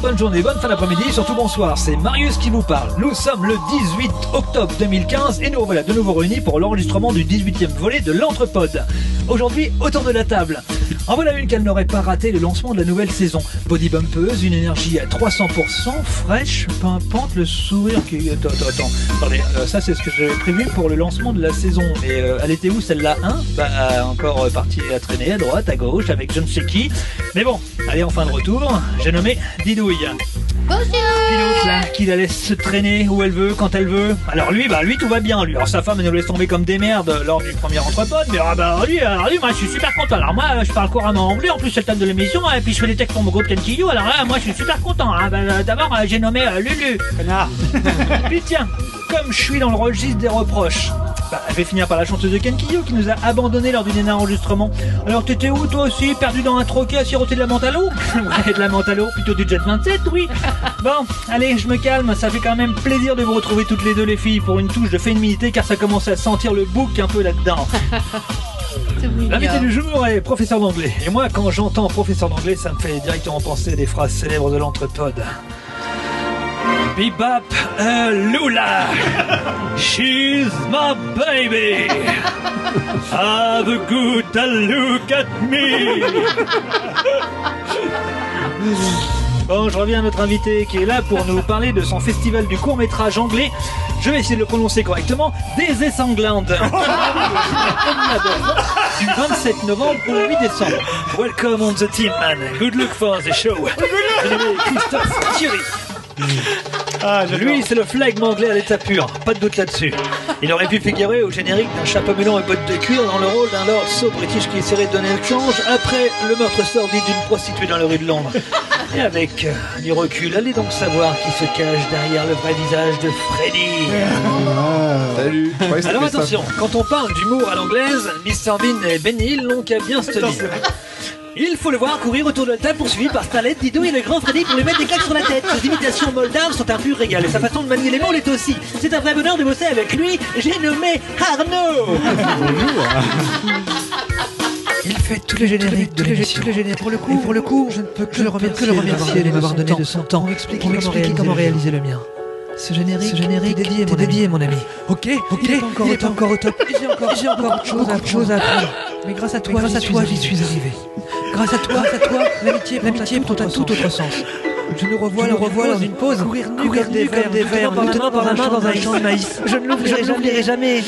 bonne journée, bonne fin d'après-midi, surtout bonsoir. C'est Marius qui vous parle. Nous sommes le 18 octobre 2015 et nous voilà de nouveau réunis pour l'enregistrement du 18e volet de l'Entrepode. Aujourd'hui, autour de la table. En voilà une qu'elle n'aurait pas raté le lancement de la nouvelle saison. Body bumpeuse, une énergie à 300%, fraîche, pimpante, le sourire qui... Attends, attends. Attendez, euh, ça c'est ce que j'avais prévu pour le lancement de la saison. Mais euh, elle était où celle-là hein? Bah encore euh, partie à traîner à droite, à gauche, avec je ne sais qui. Mais bon, allez, en fin de retour, j'ai nommé Didouille. Bonjour Là, qui la laisse se traîner où elle veut, quand elle veut. Alors lui, bah lui tout va bien lui. Alors sa femme elle nous laisse tomber comme des merdes lors du premier entrepôt, mais ah bah lui, alors lui, moi je suis super content. Alors moi je parle couramment anglais, en plus c'est le thème de l'émission, et puis je fais des textes pour mon groupe Kenkyu, alors là moi je suis super content. hein. Bah, euh, D'abord euh, j'ai nommé euh, Lulu. Connard. Puis tiens, comme je suis dans le registre des reproches, bah, je vais finir par la chanteuse de Kenkyu qui nous a abandonnés lors du dernier enregistrement. Alors t'étais où toi aussi, perdu dans un troquet à siroter de la l'eau? Ouais, de la l'eau, plutôt du Jet 27, oui. Bon, allez, je me calme, ça fait quand même plaisir de vous retrouver toutes les deux les filles pour une touche de féminité car ça commence à sentir le bouc un peu là-dedans. L'invité du jour est professeur d'anglais. Et moi, quand j'entends professeur d'anglais, ça me fait directement penser à des phrases célèbres de l'entrepode. Bebop uh, Lula. She's my baby. Have a good look at me. Bon, je reviens à notre invité qui est là pour nous parler de son festival du court métrage anglais. Je vais essayer de le prononcer correctement. Des Essanglandes. du 27 novembre au 8 décembre. Welcome on the team, man. Good luck for the show. Je Christophe Thierry. Ah, Lui, c'est le flegme anglais à l'état pur, pas de doute là-dessus. Il aurait pu figurer au générique d'un chapeau melon et bottes de cuir dans le rôle d'un lord so british qui essaierait de donner le change après le meurtre sordide d'une prostituée dans le rue de Londres. Et avec euh, du recul, allez donc savoir qui se cache derrière le vrai visage de Freddy. Salut. Croyais que Alors attention, quand on parle d'humour à l'anglaise, Mr Bean et Ben Hill n'ont qu'à bien se tenir. Il faut le voir courir autour de la table poursuivi par Starlet, Dido et le grand Freddy pour lui mettre des claques sur la tête. Ses imitations moldaves sont un pur régal et sa façon de manier les mots l'est aussi. C'est un vrai bonheur de bosser avec lui. J'ai nommé Arnaud. Il fait tous les génériques. Pour le coup, pour le coup, je ne peux que le remercier, que le remercier de m'avoir donné de son temps pour m'expliquer comment, réaliser le mien. Ce générique, ce générique est dédié, mon, dédié, mon ami. Ok, ok, il est encore, il est encore au top. J'ai encore, j'ai encore beaucoup de choses, à, choses à apprendre. Mais grâce à toi, grâce à toi, j'y suis arrivé. Grâce à toi, grâce à toi, l'amitié, l'amitié prend un tout autre sens. Je nous revois, le revois dans une pause, courir nu comme des vers, des vers, nous tenant par la main dans un champ de maïs. Je ne l'oublierai jamais.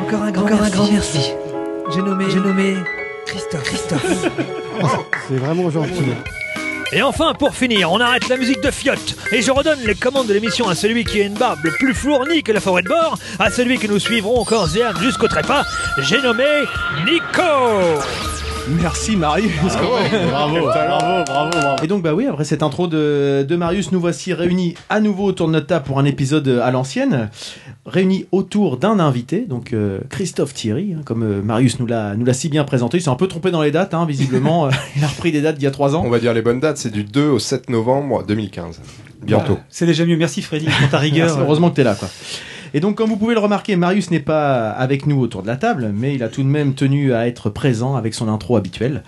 Encore un grand, encore un grand merci. J'ai nommé, j'ai nommé Christophe. Christophe. C'est vraiment gentil. Et enfin, pour finir, on arrête la musique de fiotte et je redonne les commandes de l'émission à celui qui a une barbe plus fournie que la forêt de bord, à celui que nous suivrons corps et jusqu'au trépas. J'ai nommé Nico. Merci Marius. Bravo, bravo, bravo, bravo. Et donc bah oui, après cette intro de, de Marius, nous voici réunis à nouveau autour de notre table pour un épisode à l'ancienne, réunis autour d'un invité, donc euh, Christophe Thierry, hein, comme euh, Marius nous l'a nous l'a si bien présenté. Il s'est un peu trompé dans les dates, hein, visiblement. il a repris des dates d'il y a trois ans. On va dire les bonnes dates, c'est du 2 au 7 novembre 2015. Bientôt. C'est déjà mieux. Merci Freddy pour ta Merci, rigueur. heureusement que tu es là. Quoi. Et donc, comme vous pouvez le remarquer, Marius n'est pas avec nous autour de la table, mais il a tout de même tenu à être présent avec son intro habituelle.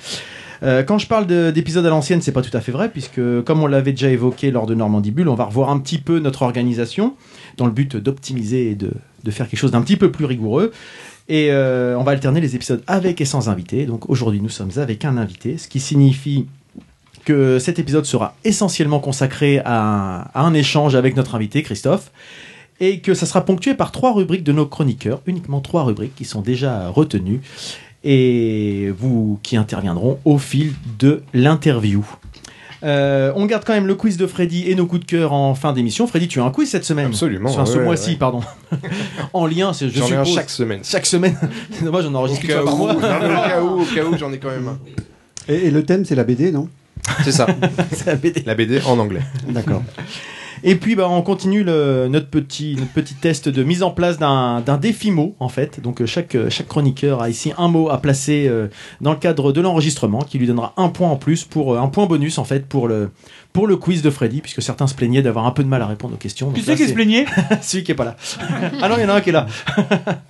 Euh, quand je parle de- d'épisode à l'ancienne, c'est pas tout à fait vrai, puisque comme on l'avait déjà évoqué lors de Normandie Bulle, on va revoir un petit peu notre organisation dans le but d'optimiser et de, faire quelque chose d'un petit peu plus rigoureux. Et euh, on va alterner les épisodes avec et sans invité. Donc aujourd'hui, nous sommes avec un invité, ce qui signifie que cet épisode sera essentiellement consacré à un échange avec notre invité, Christophe, et que ça sera ponctué par trois rubriques de nos chroniqueurs, uniquement trois rubriques qui sont déjà retenues, et vous qui interviendront au fil de l'interview. Euh, on garde quand même le quiz de Freddy et nos coups de cœur en fin d'émission. Freddy, tu as un quiz cette semaine Absolument, Enfin, ce ouais, mois-ci, ouais. pardon. en lien, c'est- je J'en ai un suppose. chaque semaine. Chaque semaine. Moi, j'en enregistre fois par où, mois. non, mais au cas où, au cas où, j'en ai quand même un. Et, et le thème, c'est la BD, non? C'est ça, C'est la BD. la BD en anglais. D'accord. Et puis bah, on continue le- notre, petit, notre petit test de mise en place d'un d'un défi mot en fait. Donc euh, chaque, euh, chaque chroniqueur a ici un mot à placer euh, dans le cadre de l'enregistrement qui lui donnera un point en plus pour un point bonus en fait pour le, pour le quiz de Freddy puisque certains se plaignaient d'avoir un peu de mal à répondre aux questions. Qui c'est là, qui se plaignait? celui qui est pas là. ah non il y en a un qui est là.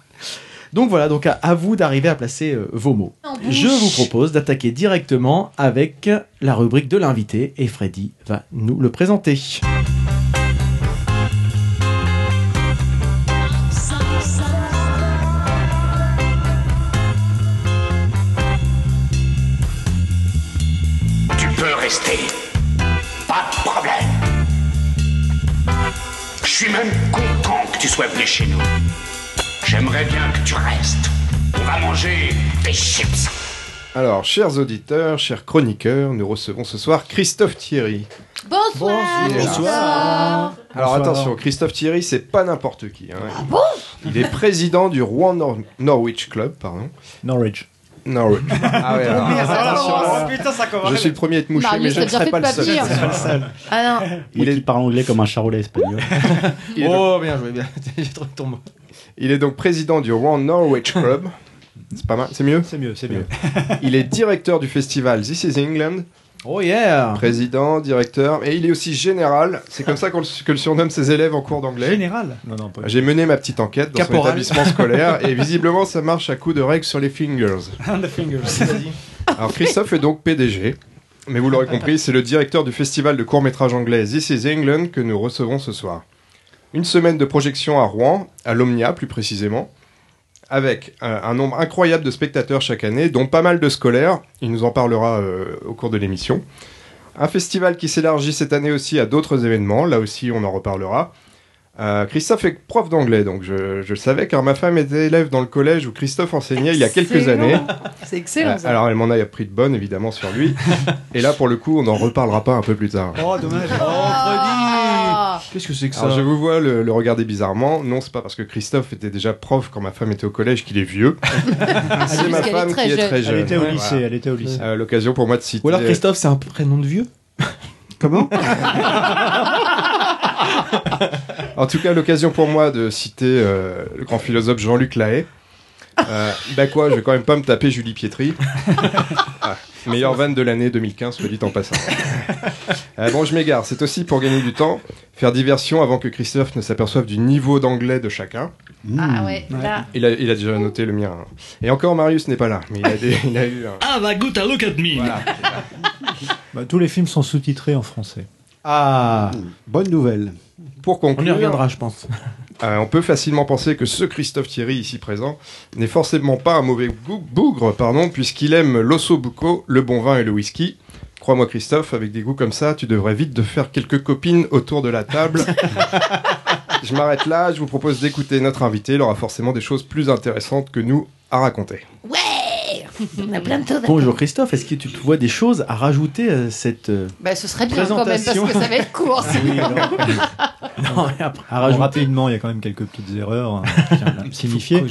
Donc voilà, donc à, à vous d'arriver à placer euh, vos mots. Je vous propose d'attaquer directement avec la rubrique de l'invité et Freddy va nous le présenter. Rester. Pas de problème. Je suis même content que tu sois venu chez nous. J'aimerais bien que tu restes. On va manger des chips. Alors, chers auditeurs, chers chroniqueurs, nous recevons ce soir Christophe Thierry. Bonsoir. Bonsoir. Alors Bonsoir. attention, Christophe Thierry, c'est pas n'importe qui. hein. Ah bon? Il est président du Rouen Nor- Norwich Club, pardon. Norwich. Norwich. Ah ouais, alors, attention, là, putain, ça commence. je suis le premier à être mouché, Marius, mais je t'as ne déjà serai fait pas de le seul. Ah non. Il Il est, parle anglais comme un charolais espagnol. il est donc, Oh, bien joué, bien. J'ai trouvé ton mot. il est donc président du Rouen Norwich Club. C'est pas mal, c'est mieux c'est mieux, c'est mieux. Il est directeur du festival This is England, Oh yeah président, directeur, et il est aussi général. C'est comme ça qu'on le- que le surnomme ses élèves en cours d'anglais. Général? Non, non, pas. J'ai mené ma petite enquête dans son Caporal. établissement scolaire et visiblement ça marche à coup de règles sur les fingers. The fingers. Alors Christophe est donc PDG, mais vous l'aurez compris, c'est le directeur du festival de court-métrage anglais This is England que nous recevons ce soir. Une semaine de projection à Rouen, à l'Omnia plus précisément, avec euh, un nombre incroyable de spectateurs chaque année, dont pas mal de scolaires, il nous en parlera euh, au cours de l'émission. Un festival qui s'élargit cette année aussi à d'autres événements, là aussi on en reparlera. Euh, Christophe est prof d'anglais, donc je, je le savais car ma femme était élève dans le collège où Christophe enseignait il y a quelques Excellent. années. C'est excellent Euh, ça. alors elle m'en a appris de bonnes évidemment sur lui. Et là pour le coup on n'en reparlera pas un peu plus tard. Oh, dommage. Ah. Qu'est-ce que c'est que ça Alors je vous vois le, le regarder bizarrement. Non c'est pas parce que Christophe était déjà prof quand ma femme était au collège qu'il est vieux. c'est ma femme qui est jeune. très Elle jeune. était au lycée, voilà. elle était au lycée. Euh, L'occasion pour moi de citer. Ou alors Christophe, c'est un prénom de vieux? Comment? En tout cas l'occasion pour moi de citer euh, le grand philosophe Jean-Luc Lahaye. Euh, bah quoi, je vais quand même pas me taper Julie Pietri. Ah, meilleure vanne de l'année 2015, soit dit en passant. Euh, bon, je m'égare. C'est aussi pour gagner du temps, faire diversion avant que Christophe ne s'aperçoive du niveau d'anglais de chacun. Ah ouais, là. Il a, il a déjà noté le mien. hein. Et encore, Marius n'est pas là, mais il a, des- il a eu un... Have a good look at me. Voilà. Bah, Tous les films sont sous-titrés en français. Ah Bonne nouvelle. Pour On y conclure, reviendra, je pense. Euh, on peut facilement penser que ce Christophe Thierry ici présent n'est forcément pas un mauvais bou- bougre, pardon, puisqu'il aime l'osso bucco, le bon vin et le whisky. Crois-moi Christophe, avec des goûts comme ça, tu devrais vite de faire quelques copines autour de la table. je m'arrête là, je vous propose d'écouter notre invité, il aura forcément des choses plus intéressantes que nous à raconter. Ouais On a plein de choses Bonjour Christophe, est-ce que tu te vois des choses à rajouter à cette... euh, Bah, ce serait bien quand même parce que ça va être court. ça. Oui, alors, Non, après, à alors, rajouter rapidement, il y a quand même quelques petites erreurs hein, signifier.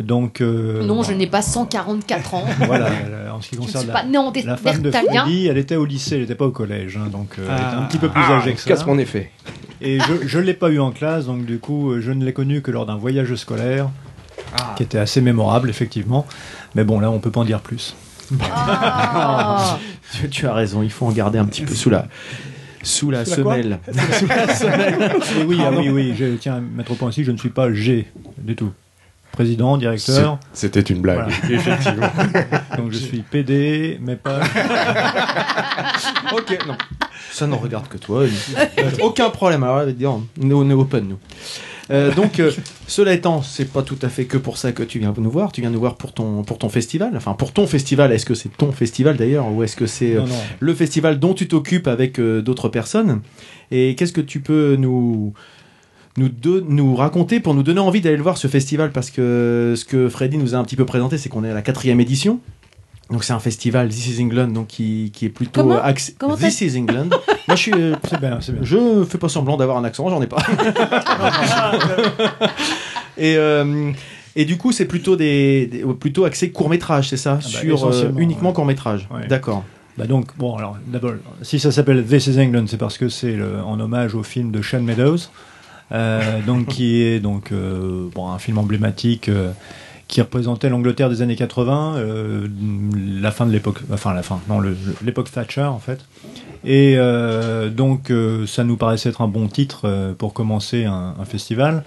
Donc, euh, Non, bon, je n'ai pas 144 ans. Voilà, euh, en ce qui Je ne concerne suis la, dé- la femme de. Freddy, elle était au lycée, elle n'était pas au collège, hein, donc euh, elle était un Ah. petit peu plus Ah, âgée que ça. casse mon effet. Et je ne l'ai pas eu en classe, donc du coup, euh, je ne l'ai connu que lors d'un voyage scolaire, qui était assez mémorable, effectivement. Mais bon, là, on peut pas en dire plus. Ah. tu, tu as raison, il faut en garder un petit peu sous la, sous la Sous la quoi semelle. sous la semelle. Et oui, ah oui, oui, je tiens à mettre au point aussi, je ne suis pas G du tout. Président, directeur, C'était une blague, Voilà. effectivement. donc je suis PD, mais pas. ok, non. Ça ne regarde que toi. Aucun problème. Alors, on est open, nous. Euh, donc, euh, cela étant, c'est pas tout à fait que pour ça que tu viens nous voir. Tu viens nous voir pour ton, pour ton festival. Enfin, pour ton festival. Est-ce que c'est ton festival d'ailleurs Ou est-ce que c'est euh, le festival dont tu t'occupes avec d'autres personnes? Et qu'est-ce que tu peux nous, nous, de- nous raconter pour nous donner envie d'aller le voir ce festival? Parce que ce que Freddy nous a un petit peu présenté, c'est qu'on est à la quatrième édition. Donc c'est un festival This is England donc qui, qui est plutôt Comment axé Comment This is England. Moi je suis euh, C'est bien, c'est bien. je fais pas semblant d'avoir un accent, j'en ai pas. et euh, et du coup, c'est plutôt des, des- plutôt axé court métrage, c'est ça, bah, sur euh, essentiellement, uniquement ouais. court métrage. Ouais. D'accord. Bah donc, bon, alors, d'abord, si ça s'appelle This is England, c'est parce que c'est le- en hommage au film de Sean Meadows, euh, donc, qui est donc, euh, bon, un film emblématique euh, qui représentait l'Angleterre des années 80, euh, la fin de l'époque, enfin la fin, non, l'époque Thatcher en fait. Et euh, donc, euh, ça nous paraissait être un bon titre pour commencer un, festival.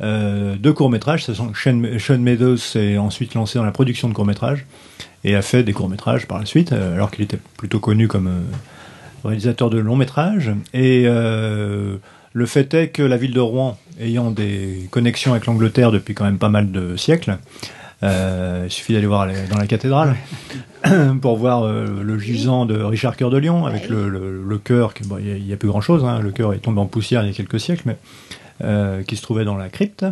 deux courts-métrages. Sean, Sean Meadows s'est ensuite lancé dans la production de courts-métrages et a fait des courts-métrages par la suite, alors qu'il était plutôt connu comme réalisateur de longs-métrages. Et le fait est que la ville de Rouen, ayant des connexions avec l'Angleterre depuis quand même pas mal de siècles, euh, il suffit d'aller voir les- dans la cathédrale pour voir euh, le gisant de Richard Cœur de Lion avec le, le, le cœur. bon, Il n'y a, plus grand chose, le cœur est tombé en poussière il y a quelques siècles, mais euh, qui se trouvait dans la crypte.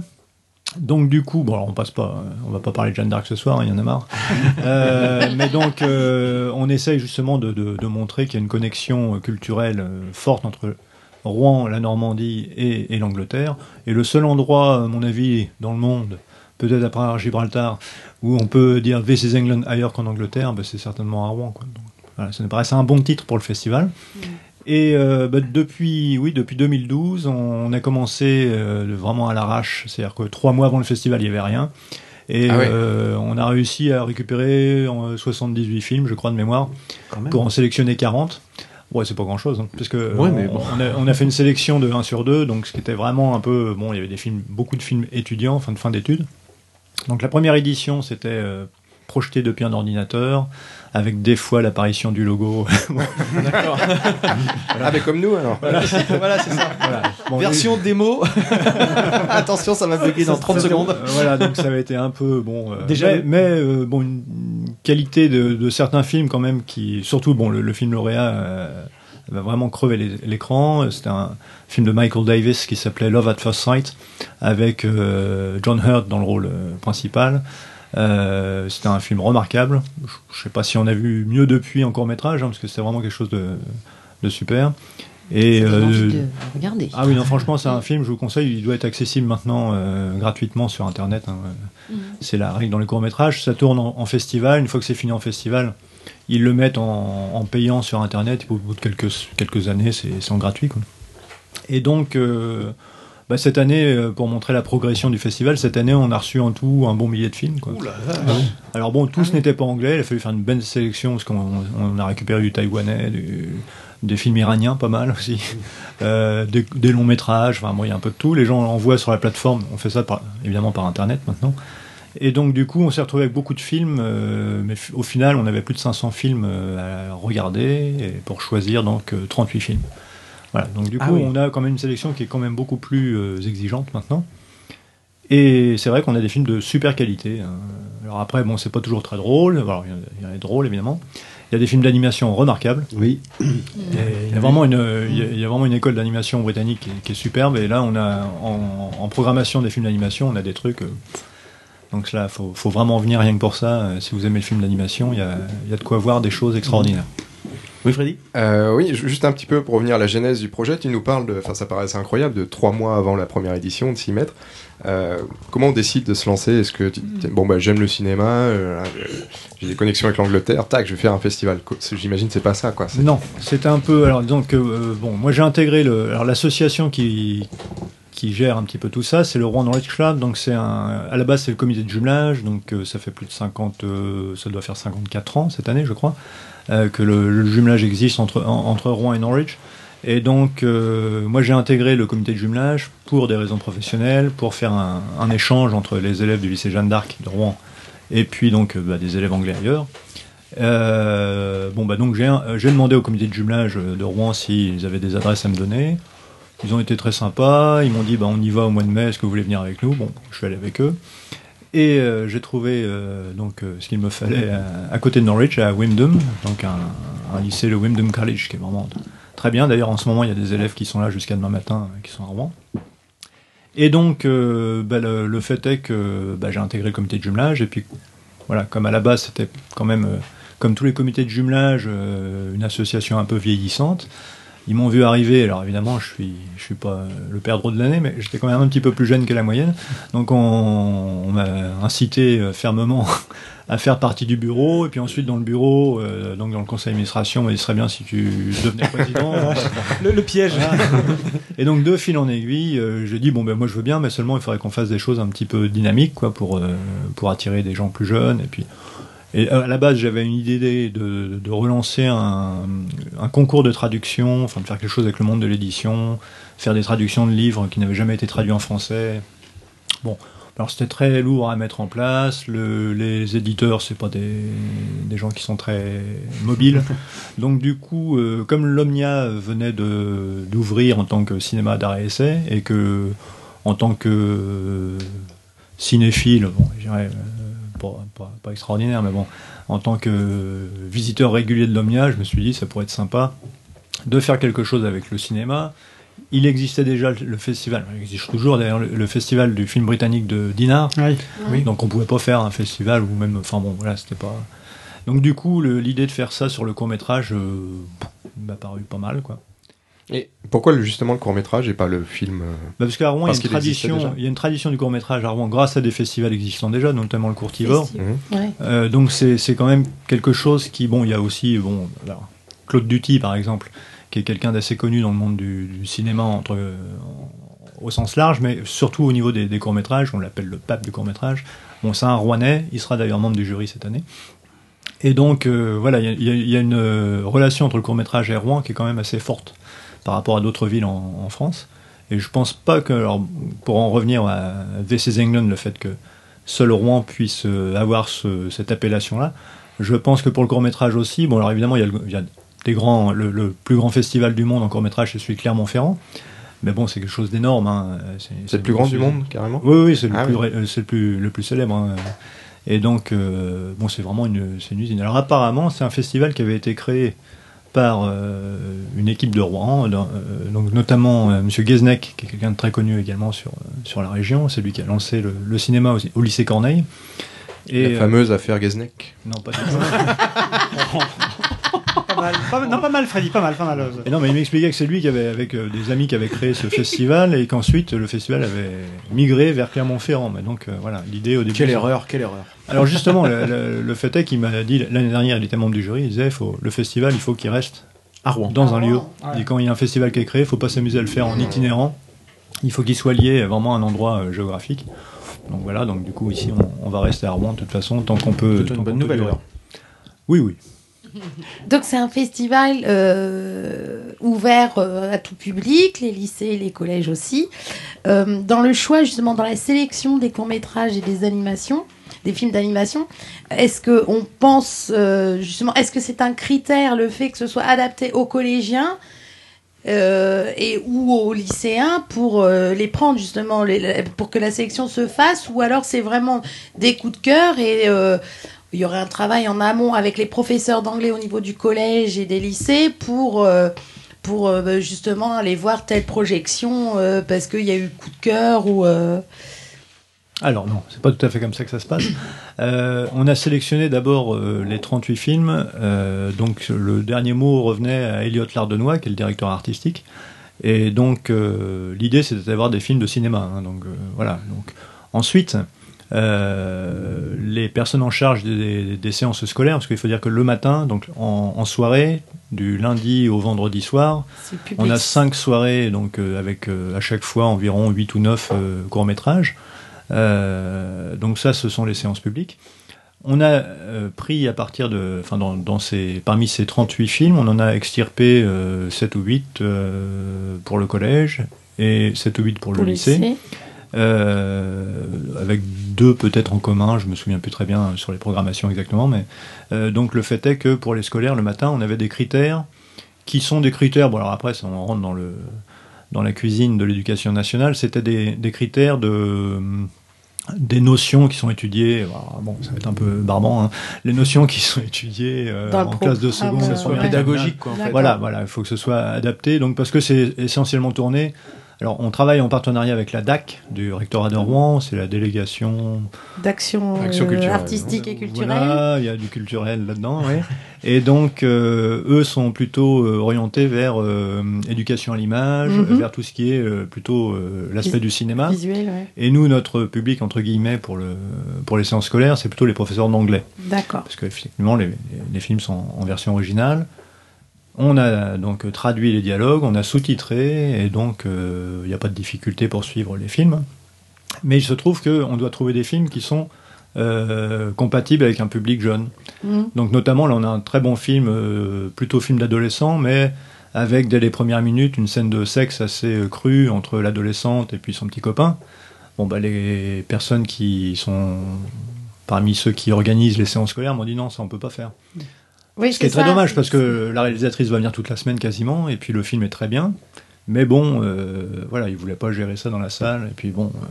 Donc du coup, bon alors on passe pas, on va pas parler de Jeanne d'Arc ce soir, hein, il y en a marre. Euh, mais donc euh, on essaye justement de, de- de montrer qu'il y a une connexion culturelle forte entre Rouen, la Normandie et, et l'Angleterre. Et le seul endroit, à mon avis, dans le monde, peut-être après Gibraltar, où on peut dire This is England ailleurs qu'en Angleterre, bah, c'est certainement à Rouen. Quoi. Donc, voilà, ça nous paraissait un bon titre pour le festival. Et euh, bah, depuis, oui, depuis 2012, on a commencé euh, vraiment à l'arrache. C'est-à-dire que trois mois avant le festival, il n'y avait rien. Et Ah ouais. euh, on a réussi à récupérer euh, 78 films, je crois, de mémoire, pour en sélectionner 40. Ouais, c'est pas grand chose, hein, parce que Ouais, on, mais bon. on, a, on a fait une sélection de 1 sur 2, donc ce qui était vraiment un peu. Bon, il y avait des films, beaucoup de films étudiants, fin de fin d'études. Donc la première édition, c'était euh, projeté depuis un ordinateur, avec des fois l'apparition du logo. D'accord. Ah, mais comme nous alors. voilà, c'est voilà, c'est ça. Voilà. Bon, Version démo. Attention, ça va bugger dans 30 secondes. Euh, voilà, donc ça avait été un peu bon. euh, Déjà mais, euh, bon, une qualité de, de certains films quand même qui, surtout bon, le, le film lauréat euh, va vraiment crever l'écran. C'était un film de Michael Davis qui s'appelait Love at First Sight avec euh, John Hurt dans le rôle euh, principal. Euh, c'était un film remarquable. Je, je sais pas si on a vu mieux depuis en court métrage, hein, parce que c'était vraiment quelque chose de, de super. Et Ça donne euh, envie de regarder. ah oui, non, franchement, c'est un film, je vous conseille, il doit être accessible maintenant euh, gratuitement sur Internet. hein. Mhm. C'est la règle dans les courts-métrages. Ça tourne en, en festival. Une fois que c'est fini en festival, ils le mettent en, en payant sur Internet. Et au bout de quelques, quelques années, c'est c'est en gratuit. quoi. Et donc, euh, bah, cette année, euh, pour montrer la progression du festival, cette année, on a reçu en tout un bon millier de films. Quoi. Alors bon, tous n'étaient pas anglais, il a fallu faire une belle sélection parce qu'on on a récupéré du taïwanais, du- des films iraniens pas mal aussi, euh, des, des longs métrages, enfin bon, il y a un peu de tout. Les gens envoient sur la plateforme, on fait ça par- évidemment par internet maintenant. Et donc du coup, on s'est retrouvé avec beaucoup de films, euh, mais au final, on avait plus de 500 films euh, à regarder et pour choisir donc euh, 38 films. Voilà, donc du coup, Ah oui. on a quand même une sélection qui est quand même beaucoup plus exigeante maintenant. Et c'est vrai qu'on a des films de super qualité. hein. Alors après, bon, c'est pas toujours très drôle. Alors, il y en a- il y en a des drôles, évidemment. Il y a des films d'animation remarquables. Oui. Et il, y a vraiment une, il, y a, vraiment une école d'animation britannique qui est, qui est superbe. Et là, on a en, en programmation des films d'animation, on a des trucs. euh, donc là, faut, faut vraiment venir rien que pour ça. Euh, Si vous aimez le film d'animation, il y a de quoi voir des choses extraordinaires. Oui, Freddy? Euh, oui, ju- juste un petit peu pour revenir à la genèse du projet, tu nous parles de, enfin ça paraissait incroyable, de trois mois avant la première édition, de s'y mettre. Euh, comment on décide de se lancer? Est-ce que tu- t'es- bon bah j'aime le cinéma, euh, j'ai des connexions avec l'Angleterre, tac, je vais faire un festival. J'imagine c'est pas ça quoi. c'est- Non, c'était un peu. Alors disons que euh, bon, moi j'ai intégré le, alors l'association qui qui gère un petit peu tout ça, c'est le Rouen Knowledge Club. Donc c'est un, à la base c'est le comité de jumelage, donc euh, ça fait plus de 50, euh, ça doit faire 54 ans cette année, je crois, euh, que le, jumelage existe entre en- entre Rouen et Norwich. Et donc euh, moi j'ai intégré le comité de jumelage pour des raisons professionnelles, pour faire un, échange entre les élèves du lycée Jeanne d'Arc de Rouen et puis donc euh, bah, des élèves anglais ailleurs. Euh, bon bah donc j'ai demandé au comité de jumelage euh, de Rouen s'ils avaient des adresses à me donner. Ils ont été très sympas. Ils m'ont dit bah on y va au mois de mai. Est-ce que vous voulez venir avec nous? Bon, je suis allé avec eux. Et euh, j'ai trouvé euh, donc euh, ce qu'il me fallait à, à côté de Norwich, à Wymondham, donc un, un lycée, le Wymondham College, qui est vraiment très bien. D'ailleurs, en ce moment, il y a des élèves qui sont là jusqu'à demain matin, euh, qui sont à Rouen. Et donc, euh, bah, le, le fait est que bah, j'ai intégré le comité de jumelage. Et puis, voilà, comme à la base, c'était quand même, euh, comme tous les comités de jumelage, euh, une association un peu vieillissante. Ils m'ont vu arriver, alors évidemment, je suis, je suis pas le perdreau de l'année, mais j'étais quand même un petit peu plus jeune que la moyenne. Donc on, on m'a incité euh, fermement à faire partie du bureau, et puis ensuite dans le bureau, euh, donc dans le conseil d'administration, il serait bien si tu devenais président. le, le piège. Voilà. Et donc de fil en aiguille, euh, j'ai dit bon ben moi je veux bien, mais seulement il faudrait qu'on fasse des choses un petit peu dynamiques quoi pour euh, pour attirer des gens plus jeunes et puis et euh, à la base j'avais une idée de, de relancer un, un concours de traduction, enfin de faire quelque chose avec le monde de l'édition, faire des traductions de livres qui n'avaient jamais été traduits en français. Bon, alors c'était très lourd à mettre en place. Le, les éditeurs, c'est pas des, des gens qui sont très mobiles. Donc du coup, euh, comme l'Omnia venait de d'ouvrir en tant que cinéma d'arrêt essai et que en tant que euh, cinéphile, bon, je dirais pas, pas- pas extraordinaire, mais bon, en tant que visiteur régulier de l'Omnia, je me suis dit ça pourrait être sympa de faire quelque chose avec le cinéma. Il existait déjà le- festival, il existe toujours d'ailleurs le, festival du film britannique de Dinard. Oui. Donc on pouvait pas faire un festival ou même, enfin bon, voilà, c'était pas. Donc du coup, l'idée de faire ça sur le court métrage m'a paru pas mal, quoi. Et pourquoi justement le court métrage et pas le film euh, Bah, parce qu'à Rouen, Parce il y, a une tradition, déjà. il y a une tradition du court métrage à Rouen grâce à des festivals existants déjà, notamment le Courtivore. Mhm. Ouais. Euh, donc c'est c'est quand même quelque chose qui, bon, il y a aussi, bon, alors, Claude Duty par exemple, qui est quelqu'un d'assez connu dans le monde du, du cinéma entre, euh, au sens large, mais surtout au niveau des, des courts métrages, on l'appelle le pape du court métrage. Bon, c'est un Rouennais, il sera d'ailleurs membre du jury cette année. Et donc euh, voilà, il y a- y, y une relation entre le court métrage et Rouen qui est quand même assez forte par rapport à d'autres villes en, en France. Et je pense pas que, alors, pour en revenir à is England, le fait que seul Rouen puisse euh, avoir ce- cette appellation-là, je pense que pour le court métrage aussi, bon alors évidemment il y a, le, il y a des grands, le, le plus grand festival du monde en court métrage, c'est celui de Clermont-Ferrand. Mais bon, c'est quelque chose d'énorme. hein. C'est le plus grand du monde, carrément? Oui, oui, c'est le, Ah plus, oui. euh, c'est le, plus, le plus célèbre. hein. Et donc, euh, bon, c'est vraiment une, c'est une usine. Alors apparemment, c'est un festival qui avait été créé par euh, une équipe de Rouen, dans- euh, donc notamment euh, Monsieur Guesnec, qui est quelqu'un de très connu également sur, euh, sur la région. C'est lui qui a lancé le, le cinéma au, au lycée Corneille. Et, La euh, fameuse affaire Gaznek. non, pas du tout. Pas mal, pas, non, pas mal, Freddy, pas mal, pas mal. Et non, mais il m'expliquait que c'est lui qui avait, avec euh, des amis qui avaient créé ce festival et qu'ensuite le festival avait migré vers Clermont-Ferrand. Mais donc euh, voilà, l'idée au début. Quelle c'est- erreur, quelle erreur. Alors justement, le, le- le fait est qu'il m'a dit l'année dernière, il était membre du jury, il disait faut, le festival, il faut qu'il reste À Rouen. dans À un Rouen. lieu. Dit, quand il y a un festival qui est créé, il faut pas s'amuser à le faire en itinérant. Il faut qu'il soit lié vraiment à un endroit euh, géographique. Donc voilà, donc du coup ici on, on va rester à Rouen de toute façon tant qu'on peut. Tant une bonne nouvelle. Oui, oui. Donc c'est un festival euh, ouvert euh, à tout public, les lycées, les collèges aussi. Euh, dans le choix, justement, dans la sélection des courts-métrages et des animations, des films d'animation, est-ce que on pense justement, est-ce que c'est un critère le fait que ce soit adapté aux collégiens et ou aux lycéens pour les prendre justement pour que la sélection se fasse ou alors c'est vraiment des coups de cœur et il y aurait un travail en amont avec les professeurs d'anglais au niveau du collège et des lycées pour euh, pour euh, bah, justement aller voir telle projection euh, parce qu'il y a eu coup de cœur ou euh, Alors non, c'est pas tout à fait comme ça que ça se passe. On a sélectionné d'abord les 38 films. donc le dernier mot revenait à Elliot Lardenois, qui est le directeur artistique. Et donc l'idée c'était d'avoir des films de cinéma. hein, donc voilà. Donc ensuite. Euh, les personnes en charge des, des séances scolaires, parce qu'il faut dire que le matin, donc en, en soirée, du lundi au vendredi soir, on a cinq soirées, donc euh, avec euh, à chaque fois environ 8 ou 9 courts métrages. Euh, donc ça, ce sont les séances publiques. On a euh, pris à partir de, enfin dans, dans ces, parmi ces 38 films, on en a extirpé euh, 7 ou 8 euh, pour le collège et 7 ou 8 pour, pour le lycée, euh, avec deux peut-être en commun, je me souviens plus très bien sur les programmations exactement, mais euh, donc le fait est que pour les scolaires le matin, on avait des critères qui sont des critères. Bon alors après, ça, on rentre dans le dans la cuisine de l'éducation nationale, c'était des, des critères de des notions qui sont étudiées, bon, ça va être un peu barbant, hein, les notions qui sont étudiées euh, en classe de seconde, euh, Soit Ouais. première, pédagogique, quoi, en fait. D'accord. voilà, voilà, il faut que ce soit adapté. Donc parce que c'est essentiellement tourné. Alors on travaille en partenariat avec la DAC du rectorat de Rouen, c'est la délégation d'action Action euh, culturelle. artistique et culturelle. voilà, il y a du culturel là-dedans, oui. Et donc, euh, eux sont plutôt euh, orientés vers euh, éducation à l'image, Mhm. vers tout ce qui est euh, plutôt euh, l'aspect du cinéma. Visuel, ouais. Et nous, notre public, entre guillemets, pour, le, pour les séances scolaires, c'est plutôt les professeurs d'anglais. D'accord. Parce qu'effectivement, les, les films sont en version originale. On a donc traduit les dialogues, on a sous-titré, et donc euh, il n'y a pas de difficulté pour suivre les films. Mais il se trouve qu'on doit trouver des films qui sont euh, compatibles avec un public jeune. Mhm. Donc notamment, là, on a un très bon film, euh, plutôt film d'adolescent, mais avec dès les premières minutes une scène de sexe assez crue entre l'adolescente et puis son petit copain. bon, bah, les personnes qui sont parmi ceux qui organisent les séances scolaires m'ont dit non, ça on peut pas faire. Oui, Ce qui est très dommage parce que la réalisatrice va venir toute la semaine quasiment, et puis le film est très bien. Mais bon, euh, voilà, il voulait pas gérer ça dans la salle, et puis bon, euh,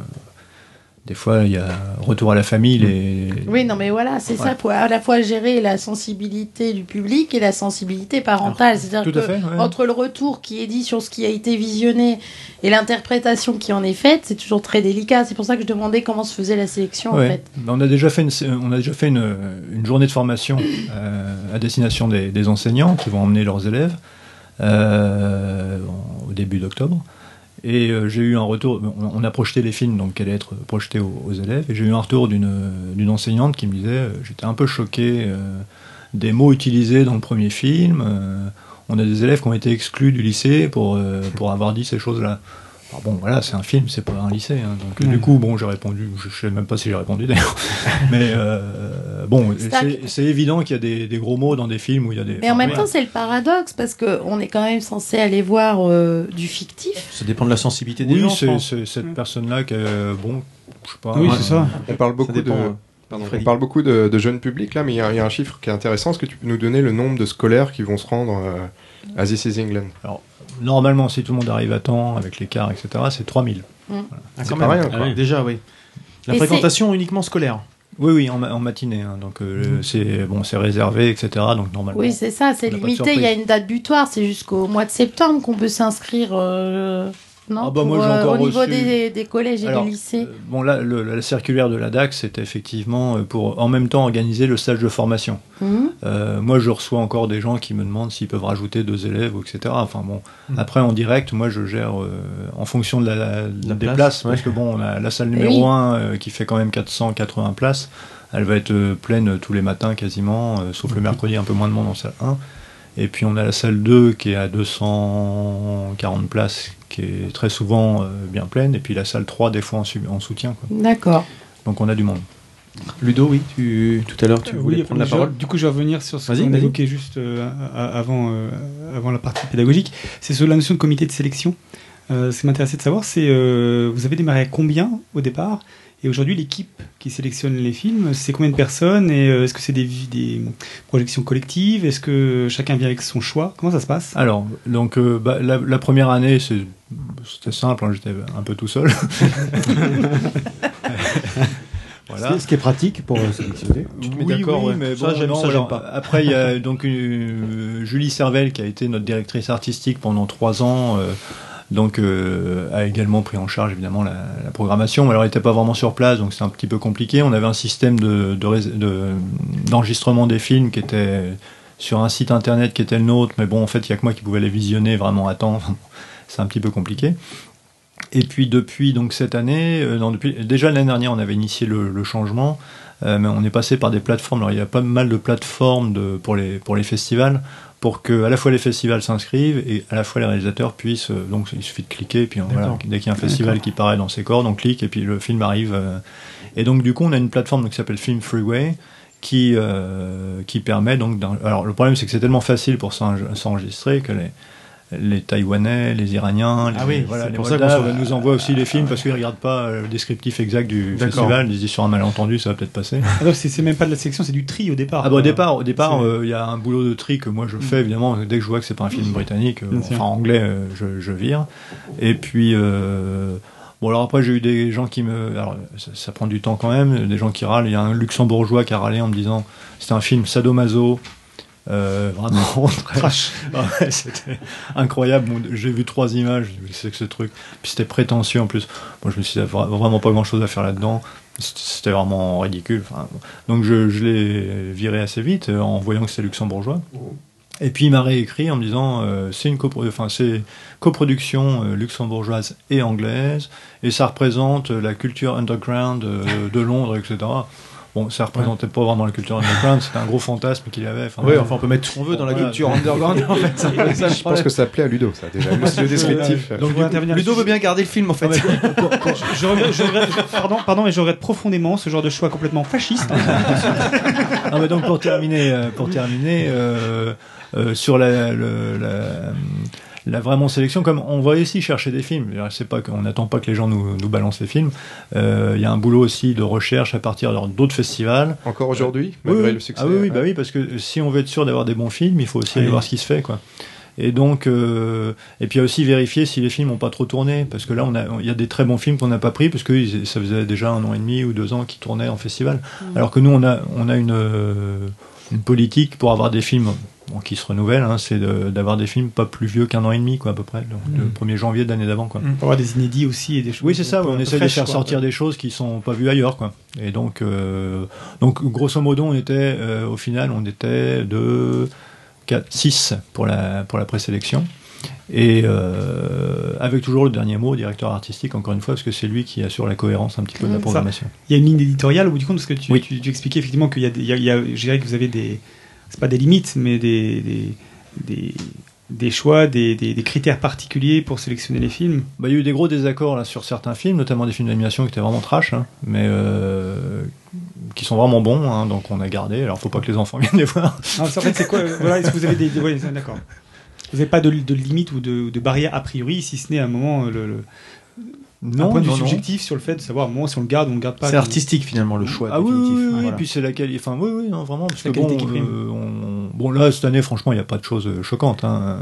des fois il y a retour à la famille, les. Oui, non, mais voilà, c'est Ouais. ça, pour à la fois gérer la sensibilité du public et la sensibilité parentale. C'est-à-dire que fait, ouais. entre le retour qui est dit sur ce qui a été visionné et l'interprétation qui en est faite, c'est toujours très délicat. C'est pour ça que je demandais comment se faisait la sélection, en fait. On a déjà fait une, on a déjà fait une, une journée de formation euh, à destination des, des enseignants qui vont emmener leurs élèves euh, au début d'octobre. Et euh, j'ai eu un retour. On, a projeté les films donc qui allaient être projetés aux, élèves. Et j'ai eu un retour d'une d'une enseignante qui me disait euh, j'étais un peu choqué euh, des mots utilisés dans le premier film. euh, on a des élèves qui ont été exclus du lycée pour euh, pour avoir dit ces choses-là. Alors bon, voilà, c'est un film, c'est pas un lycée. hein, donc euh, Ouais. du coup, bon, j'ai répondu. Je, je sais même pas si j'ai répondu d'ailleurs. Mais euh, bon, C'est évident qu'il y a des, des gros mots dans des films où il y a des. Mais en même voilà. temps, c'est le paradoxe parce que on est quand même censé aller voir euh, du fictif. Ça dépend de la sensibilité des oui, gens. c'est cette personne-là qui, est, bon, je sais pas. Oui, euh, c'est ça. On parle beaucoup, dépend, de, euh, pardon, on parle beaucoup de, de jeunes publics là, mais il y, a- il y a un chiffre qui est intéressant. Est-ce que tu peux nous donner le nombre de scolaires qui vont se rendre euh, à This is England Normalement, si tout le monde arrive à temps, avec l'écart, etc., c'est 3000. Ah, C'est pas rien, Ah oui. Déjà, oui. La Et fréquentation uniquement scolaire. Oui, oui, en, ma- en matinée. hein, donc euh, c'est bon, c'est réservé, etc. Donc normalement. Oui, c'est ça, c'est limité. Il y a une date butoir, c'est jusqu'au mois de septembre qu'on peut s'inscrire. euh, non, Ah bah, pour, moi, j'ai euh, encore au niveau reçu- des, des collèges et Alors, des lycées. euh, bon, là, le- la circulaire de la DAC, c'était effectivement euh, pour en même temps organiser le stage de formation. Euh, moi, je reçois encore des gens qui me demandent s'ils peuvent rajouter deux élèves, etc. Enfin bon, Mm. après en direct, moi, je gère euh, en fonction de la, la- La des place, places, ouais. parce que bon, on a la salle Eh numéro oui. 1 qui fait quand même 480 places. Elle va être pleine tous les matins quasiment, euh, sauf le mercredi, un peu moins de monde en salle 1. Et puis on a la salle 2 qui est à 240 places, qui est très souvent euh, bien pleine. Et puis la salle 3 des fois en, soutien. quoi. D'accord. Donc on a du monde. Ludo, oui, tu, tout à l'heure, tu voulais oui, prendre la je- parole. Du coup, je vais revenir sur ce qu'on évoquait juste euh, avant, euh, avant la partie pédagogique. C'est sur la notion de comité de sélection. Euh, ce qui m'intéressait de savoir, c'est euh, vous avez démarré à combien au départ? Et aujourd'hui, l'équipe qui sélectionne les films, c'est combien de personnes Et euh, est-ce que c'est des, projections collectives? Est-ce que chacun vient avec son choix? Comment ça se passe? Alors, donc euh, bah, la, la première année, c'était simple, hein, j'étais un peu tout seul. voilà. Ce, ce qui est pratique pour euh, sélectionner. Tu te mets oui, d'accord, oui, ouais. mais Ça, bon, j'aime- non, ça, alors, pas. Après, il y a donc une- Julie Servel qui a été notre directrice artistique pendant trois ans. euh, donc, euh, a également pris en charge évidemment la, la programmation. Alors, elle n'était pas vraiment sur place, donc c'est un petit peu compliqué. On avait un système d'enregistrement des films qui était sur un site internet qui était le nôtre, mais bon, en fait, il n'y a que moi qui pouvais les visionner vraiment à temps. c'est un petit peu compliqué. Et puis depuis donc cette année, euh, non, depuis déjà l'année dernière, on avait initié le, changement, euh, mais on est passé par des plateformes. Alors il y a pas mal de plateformes pour les festivals, pour que à la fois les festivals s'inscrivent et à la fois les réalisateurs puissent. euh, donc il suffit de cliquer, et puis voilà, D'accord. dès qu'il y a un festival qui paraît dans ses cordes, on clique et puis le film arrive. euh. et donc du coup, on a une plateforme donc, qui s'appelle Film Freeway qui euh, qui permet donc. Alors le problème c'est que c'est tellement facile pour s'en- s'enregistrer que les les Taïwanais, les Iraniens, les, Ah oui, voilà, c'est les pour ça qu'on nous envoient aussi les films parce qu'ils regardent pas euh, le descriptif exact du D'accord. festival. Ils se disent sur un malentendu, ça va peut-être passer. Ah non, c'est c'est même pas de la sélection, c'est du tri au départ. Ah bah, au départ, au départ, euh, il y a un boulot de tri que moi je fais évidemment dès que je vois que c'est pas un film britannique, euh, enfin anglais, euh, je, je vire. Et puis euh, bon alors après j'ai eu des gens qui me, alors ça, ça prend du temps quand même, des gens qui râlent. Il y a un luxembourgeois qui a râlé en me disant c'était un film sadomaso. Euh, vraiment très Ouais, c'était incroyable. Bon, j'ai vu trois images c'est que ce truc. Puis c'était prétentieux en plus. Moi je me suis dit vra- vraiment pas grand chose à faire là dedans c'était vraiment ridicule. Enfin, donc je, je l'ai viré assez vite euh, en voyant que c'était luxembourgeois. Et puis il m'a réécrit en me disant euh, c'est une copro- enfin c'est coproduction euh, luxembourgeoise et anglaise. Et ça représente euh, la culture underground euh, de Londres etc bon ça représentait pas vraiment la culture underground c'était un gros fantasme qu'il avait enfin, Oui, enfin, on peut mettre ce qu'on veut dans la Voilà. culture underground. en fait, ça Je pense que ça plaît à Ludo, ça, déjà. Le le descriptif. Donc, intervenir Ludo veut bien garder le film, en fait. je regrette, je regrette- je- pardon, pardon, mais je regrette profondément ce genre de choix complètement fasciste. Ah, mais donc pour terminer, euh, pour terminer euh, euh, sur la, le- la, la vraiment sélection, comme on va ici chercher des films. C'est pas qu'on n'attend pas que les gens nous, nous balancent les films. Euh, Il y a un boulot aussi de recherche à partir d'autres festivals. Encore aujourd'hui, Oui, malgré oui. le succès. Ah oui, ouais. bah oui, parce que si on veut être sûr d'avoir des bons films, il faut aussi aller Oui. voir ce qui se fait, quoi. Et donc, euh, et puis il y a aussi vérifier si les films n'ont pas trop tourné, parce que là, on a, il y a des très bons films qu'on n'a pas pris, parce que ça faisait déjà un an et demi ou deux ans qu'ils tournaient en festival. Alors que nous, on a, on a une, euh, une politique pour avoir des films bon, qui se renouvellent, hein, c'est de- d'avoir des films pas plus vieux qu'un an et demi, quoi, à peu près, donc, le 1er janvier de l'année d'avant, quoi. Pour avoir des inédits aussi et des choses. Oui, c'est ça. On essaie de faire quoi. sortir des choses qui sont pas vues ailleurs, quoi. Et donc, euh, donc grosso modo, on était euh, au final, on était de 4, 6 pour la pour la présélection. Et euh, avec toujours le dernier mot, directeur artistique, encore une fois, parce que c'est lui qui assure la cohérence un petit peu de la Mm. programmation. Il y a une ligne éditoriale au bout du compte, parce que tu, Oui. tu, tu expliquais effectivement qu'il y a, des- il y a, il y a- je dirais que vous avez des, c'est pas des limites, mais des, des, des, des choix, des, des, critères particuliers pour sélectionner les films. Bah, il y a eu des gros désaccords là sur certains films, notamment des films d'animation qui étaient vraiment trash, hein, mais euh, qui sont vraiment bons, hein, donc on a gardé. Alors faut pas que les enfants viennent les voir. Non, en fait, c'est quoi euh, Voilà, est-ce que vous avez des, ouais, d'accord. Vous n'avez pas de, de limite ou de, de barrière a priori, si ce n'est à un moment le, le un point de vue non, non. subjectif sur le fait de savoir, moi, si on le garde ou on le garde pas. C'est artistique finalement le choix. Ah oui, oui, oui, oui, Voilà. puis c'est la qualité. Enfin, oui, oui, non, vraiment, parce que La bon, qualité qui prime. euh, on- bon, là, cette année, franchement, il n'y a pas de choses euh, choquantes. hein.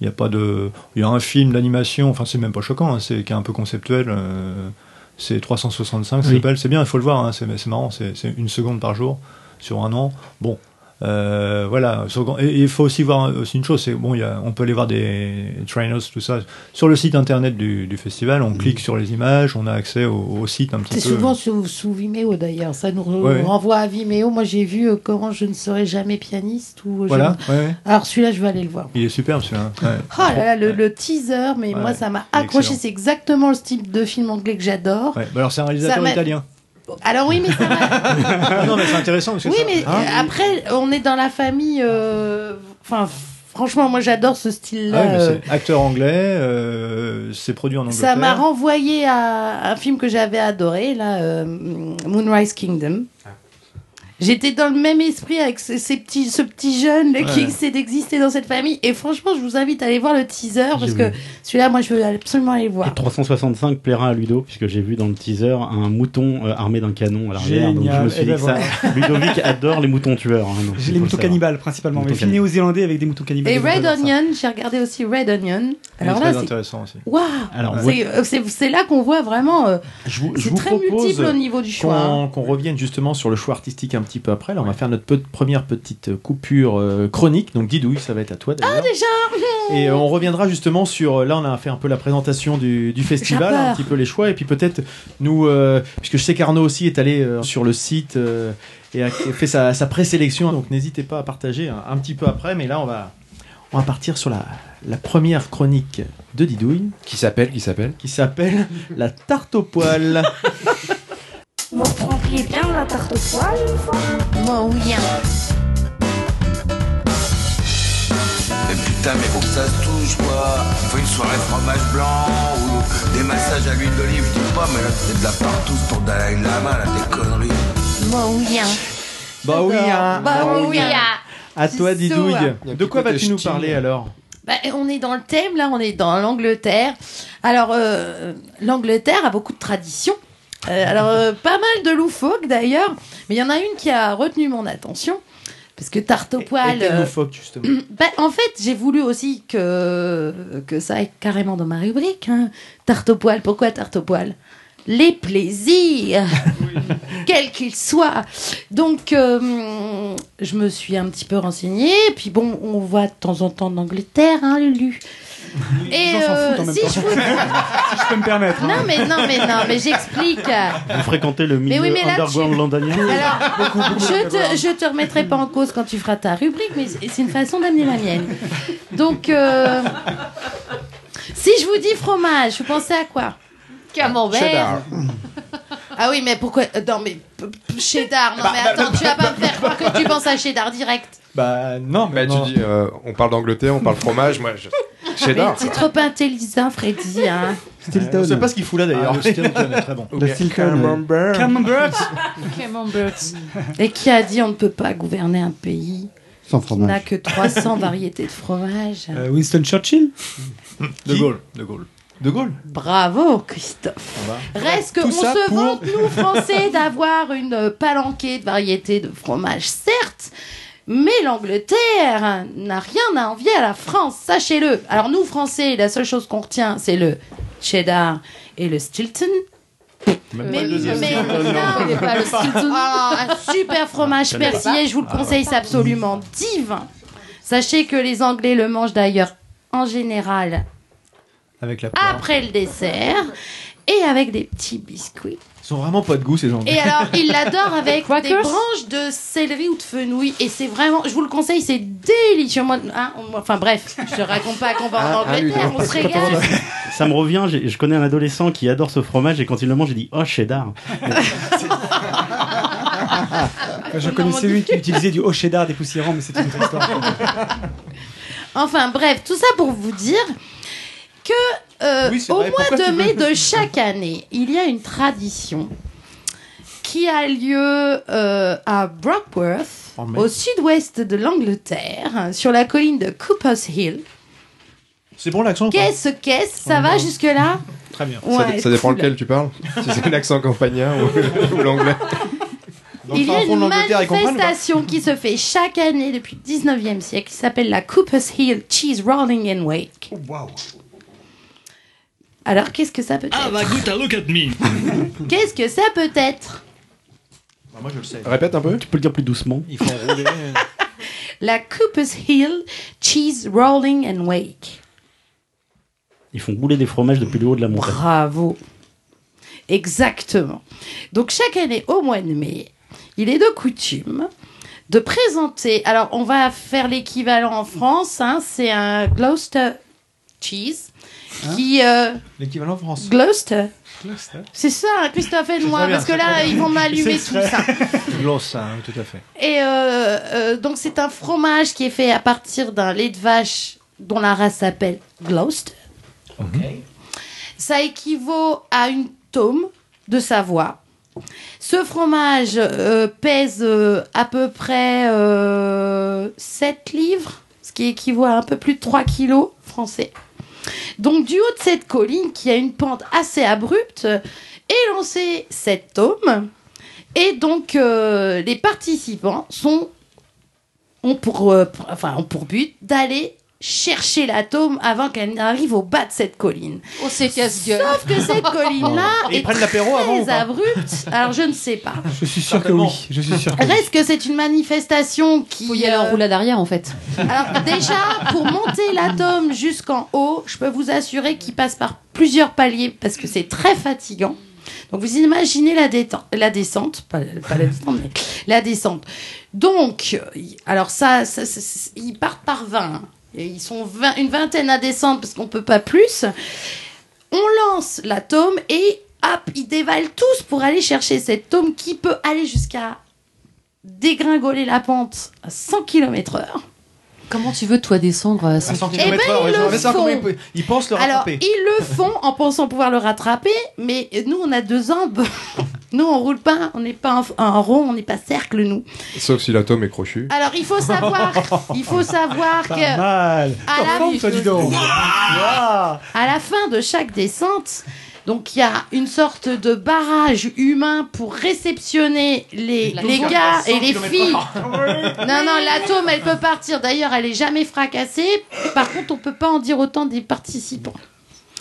Il y a pas de. Il y a un film d'animation, enfin, c'est même pas choquant, hein, c'est qui est un peu conceptuel. euh, c'est 365, ça Oui. C'est bien, il faut le voir, hein, c'est c'est marrant, c'est c'est une seconde par jour sur un an. Bon. Euh, voilà, et il faut aussi voir aussi une chose, c'est bon, il y a, on peut aller voir des trainers, tout ça sur le site internet du, du festival. On clique sur les images, on a accès au, au site un petit peu. C'est souvent sous, sous Vimeo d'ailleurs. Ça nous Ouais, renvoie à Vimeo. Moi j'ai vu euh, comment je ne serai jamais pianiste. Ou Voilà, ne- ouais, ouais. Alors celui-là je vais aller le voir. Il est superbe celui-là. Ouais. Ah là là, le, le teaser, mais Ouais, moi ça m'a accroché. C'est exactement le style de film anglais que j'adore. Ouais, bah alors c'est un réalisateur italien. Alors oui, mais ça. Ah non mais c'est intéressant parce que oui, ça- mais Hein après on est dans la famille. euh, Enfin, franchement, moi j'adore ce Ah style-là. mais euh, c'est acteur anglais, euh, c'est produit en Angleterre. Ça m'a renvoyé à un film que j'avais adoré, là, euh, Moonrise Kingdom. J'étais dans le même esprit avec ce, ces petits, ce petit jeune là, qui essaie d'exister dans cette famille. Et franchement, je vous invite à aller voir le teaser parce que celui-là, moi, je veux absolument aller le Et voir. 365 plaira à Ludo, puisque j'ai vu dans le teaser un mouton euh, armé d'un canon à l'arrière. Donc je Génial. me suis dit ben que ça. Ludovic adore les moutons tueurs. hein, donc il J'ai les moutons le cannibales principalement. Moutons Mais néo-zélandais avec des moutons cannibales. Et Red. Onion, j'ai regardé aussi Red Onion. Alors là, très c'est. intéressant aussi. Waouh! Alors, C'est euh, c'est- là qu'on voit vraiment. euh, Je vous, je c'est vous très propose multiple au niveau du choix. hein. qu'on qu'on revienne justement sur le choix artistique un petit peu après. Là, on va faire notre pe- première petite coupure euh, chronique. Donc, Didouille, ça va être à toi d'ailleurs. Ah, déjà! Et euh, on reviendra justement sur. Là, on a fait un peu la présentation du, du festival, un petit peu les choix, et puis peut-être nous, euh, puisque je sais qu'Arnaud aussi est allé euh, sur le site euh, et a fait sa, sa présélection. Donc, n'hésitez pas à partager un, un petit peu après. Mais là, on va, on va partir sur la, la première chronique de Didouille, Qui s'appelle Qui s'appelle? Qui s'appelle la tarte au poil. Vous prendriez bien la tarte au poil Moi, oui. hein. Et putain, mais faut que ça se touche, quoi. On fait une soirée fromage blanc ou des massages à l'huile d'olive, je dis pas, mais là, c'est de la partouze pour Dalai Lama, là, des conneries. Moi, oui. hein. bah oui, hein. Bah oui. hein. À toi, Didouille. hein. De quoi vas-tu nous parler alors? Bah, on est dans le thème, là, on est dans l'Angleterre. Alors, euh, l'Angleterre a beaucoup de traditions. Euh, alors, euh, pas mal de loufoques d'ailleurs, mais il y en a une qui a retenu mon attention. Parce que tarte au poil. Et euh, loufoque, justement. bah, en fait, j'ai voulu aussi que, que ça aille carrément dans ma rubrique. hein. Tarte au poil, pourquoi tarte au poil? Les plaisirs, quels qu'ils soient. Donc, euh, je me suis un petit peu renseignée. Puis bon, on voit de temps en temps d'Angleterre, hein, Lulu. Et euh, en si je vous... Si je peux me permettre. hein. Non mais non mais non mais j'explique. Vous fréquentez le Mais milieu oui, mais là, underground tu- londonien Alors, je te, je te remettrai pas en cause quand tu feras ta rubrique, mais c'est une façon d'amener la mienne. Donc, euh, si je vous dis fromage, vous pensez à quoi? Camembert. Cheddar. Ah oui, mais pourquoi euh, Non, mais cheddar. Non, mais attends, tu vas pas me faire croire que tu penses à cheddar direct. Bah non, mais Bah, non. tu dis, euh, on parle d'Angleterre, on parle fromage, moi, je... C'est trop intelligent, Freddy. Hein. On sait pas ce qu'il fout là Ah, d'ailleurs. le Stilton est très bon. Le Stilton. Camembert. Et qui a dit on ne peut pas gouverner un pays Sans fromage. n'a que 300 variétés de fromage. Euh, Winston Churchill De Gaulle. De Gaulle. De Gaulle Bravo, Christophe. Reste qu'on Tout ça se pour- vante, nous, Français, d'avoir une euh, palanquée de variétés de fromage, certes, mais l'Angleterre n'a rien à envier à la France, sachez-le. Alors nous, Français, la seule chose qu'on retient, c'est le cheddar et le Stilton. Mais, mais- non, mais pas le Stilton. Ah, un super fromage persillé, je vous le conseille, c'est absolument divin. Sachez que les Anglais le mangent d'ailleurs en général Avec la poire. après le dessert et avec des petits biscuits. Ils sont vraiment pas de goût, ces gens. Et alors, il l'adore avec des branches de céleri ou de fenouil. Et c'est vraiment, je vous le conseille, c'est délicieux. Moi, hein, on- enfin bref, je te raconte pas qu'on va en Ah, ah, Angleterre, on se régale. Ça me revient, je connais un adolescent qui adore ce fromage et quand il le mange, il dit Oh, cheddar. Je connaissais lui qui utilisait du haut cheddar dépoussiérant, mais c'est une autre histoire. Enfin bref, tout ça pour vous dire que euh, Oui, au vrai. mois Pourquoi de mai de chaque année, il y a une tradition qui a lieu euh, à Brockworth, au sud-ouest de l'Angleterre, sur la colline de Cooper's Hill. C'est bon l'accent Qu'est-ce qu'est-ce? Ça va jusque-là? Très bien. Ça, Ouais, ça dépend cool. lequel tu parles. Si c'est l'accent campagnen ou, ou l'anglais. Il y a une manifestation qui se fait chaque année depuis le 19e siècle qui s'appelle la Cooper's Hill Cheese Rolling and Wake. Alors, qu'est-ce que ça peut être Avaguta, look at me. Qu'est-ce que ça peut être Bah, Moi, je le sais. Répète un peu. Tu peux le dire plus doucement. Il faut enrouler. La Cooper's Hill Cheese Rolling and Wake. Ils font rouler des fromages depuis le haut de la montagne. Bravo. Exactement. Donc chaque année au mois de mai, il est de coutume de présenter. Alors on va faire l'équivalent en France. hein, c'est un Gloucester cheese qui euh, L'équivalent France. Gloucester. C'est ça, hein, Christophe et moi, bien, parce que là ils vont m'allumer tout ça. Gloss, ça, hein, tout à fait. Et euh, euh, donc c'est un fromage qui est fait à partir d'un lait de vache dont la race s'appelle Gloucester. Ça équivaut à une tome de Savoie. Ce fromage euh, pèse euh, à peu près euh, 7 livres, ce qui équivaut à un peu plus de 3 kilos français. Donc du haut de cette colline qui a une pente assez abrupte, est lancé cette tome. Et donc euh, les participants sont, euh, pour- enfin, ont pour but d'aller chercher l'atome avant qu'elle n'arrive au bas de cette colline. Oh, c'est casse-gueule. Sauf que cette colline-là ils est très abrupte. Alors je ne sais pas. Je suis sûr que oui. Je suis sûr que oui. Reste que c'est une manifestation qui. Faut y en euh, roulade arrière, en fait. alors déjà, pour monter l'atome jusqu'en haut, je peux vous assurer qu'il passe par plusieurs paliers parce que c'est très fatigant. Donc vous imaginez la, détente, la descente, pas, pas la descente, mais la descente. Donc, alors ça, ça- ça- ça- ils partent par 20. Et Ils sont 20 une vingtaine à descendre parce qu'on peut pas plus. On lance l'atome et hop, ils dévalent tous pour aller chercher cet tome qui peut aller jusqu'à dégringoler la pente à 100 km/h. Comment tu veux, toi, descendre à 100 À 100 Eh ben, km/h, ils pensent le Alors, rattraper. ils le font en pensant pouvoir le rattraper, mais nous, on a deux jambes. Nous, on roule pas, on n'est pas en, en rond, on n'est pas cercle, nous. Sauf si l'atome est crochu. Alors, il faut savoir, il faut savoir que Pas mal. à la, Forme, dis donc. à la fin de chaque descente, donc il y a une sorte de barrage humain pour réceptionner les, gars à 100 et les filles. Non, non, l'atome, elle peut partir. D'ailleurs, elle est jamais fracassée. Par contre, on peut pas en dire autant des participants.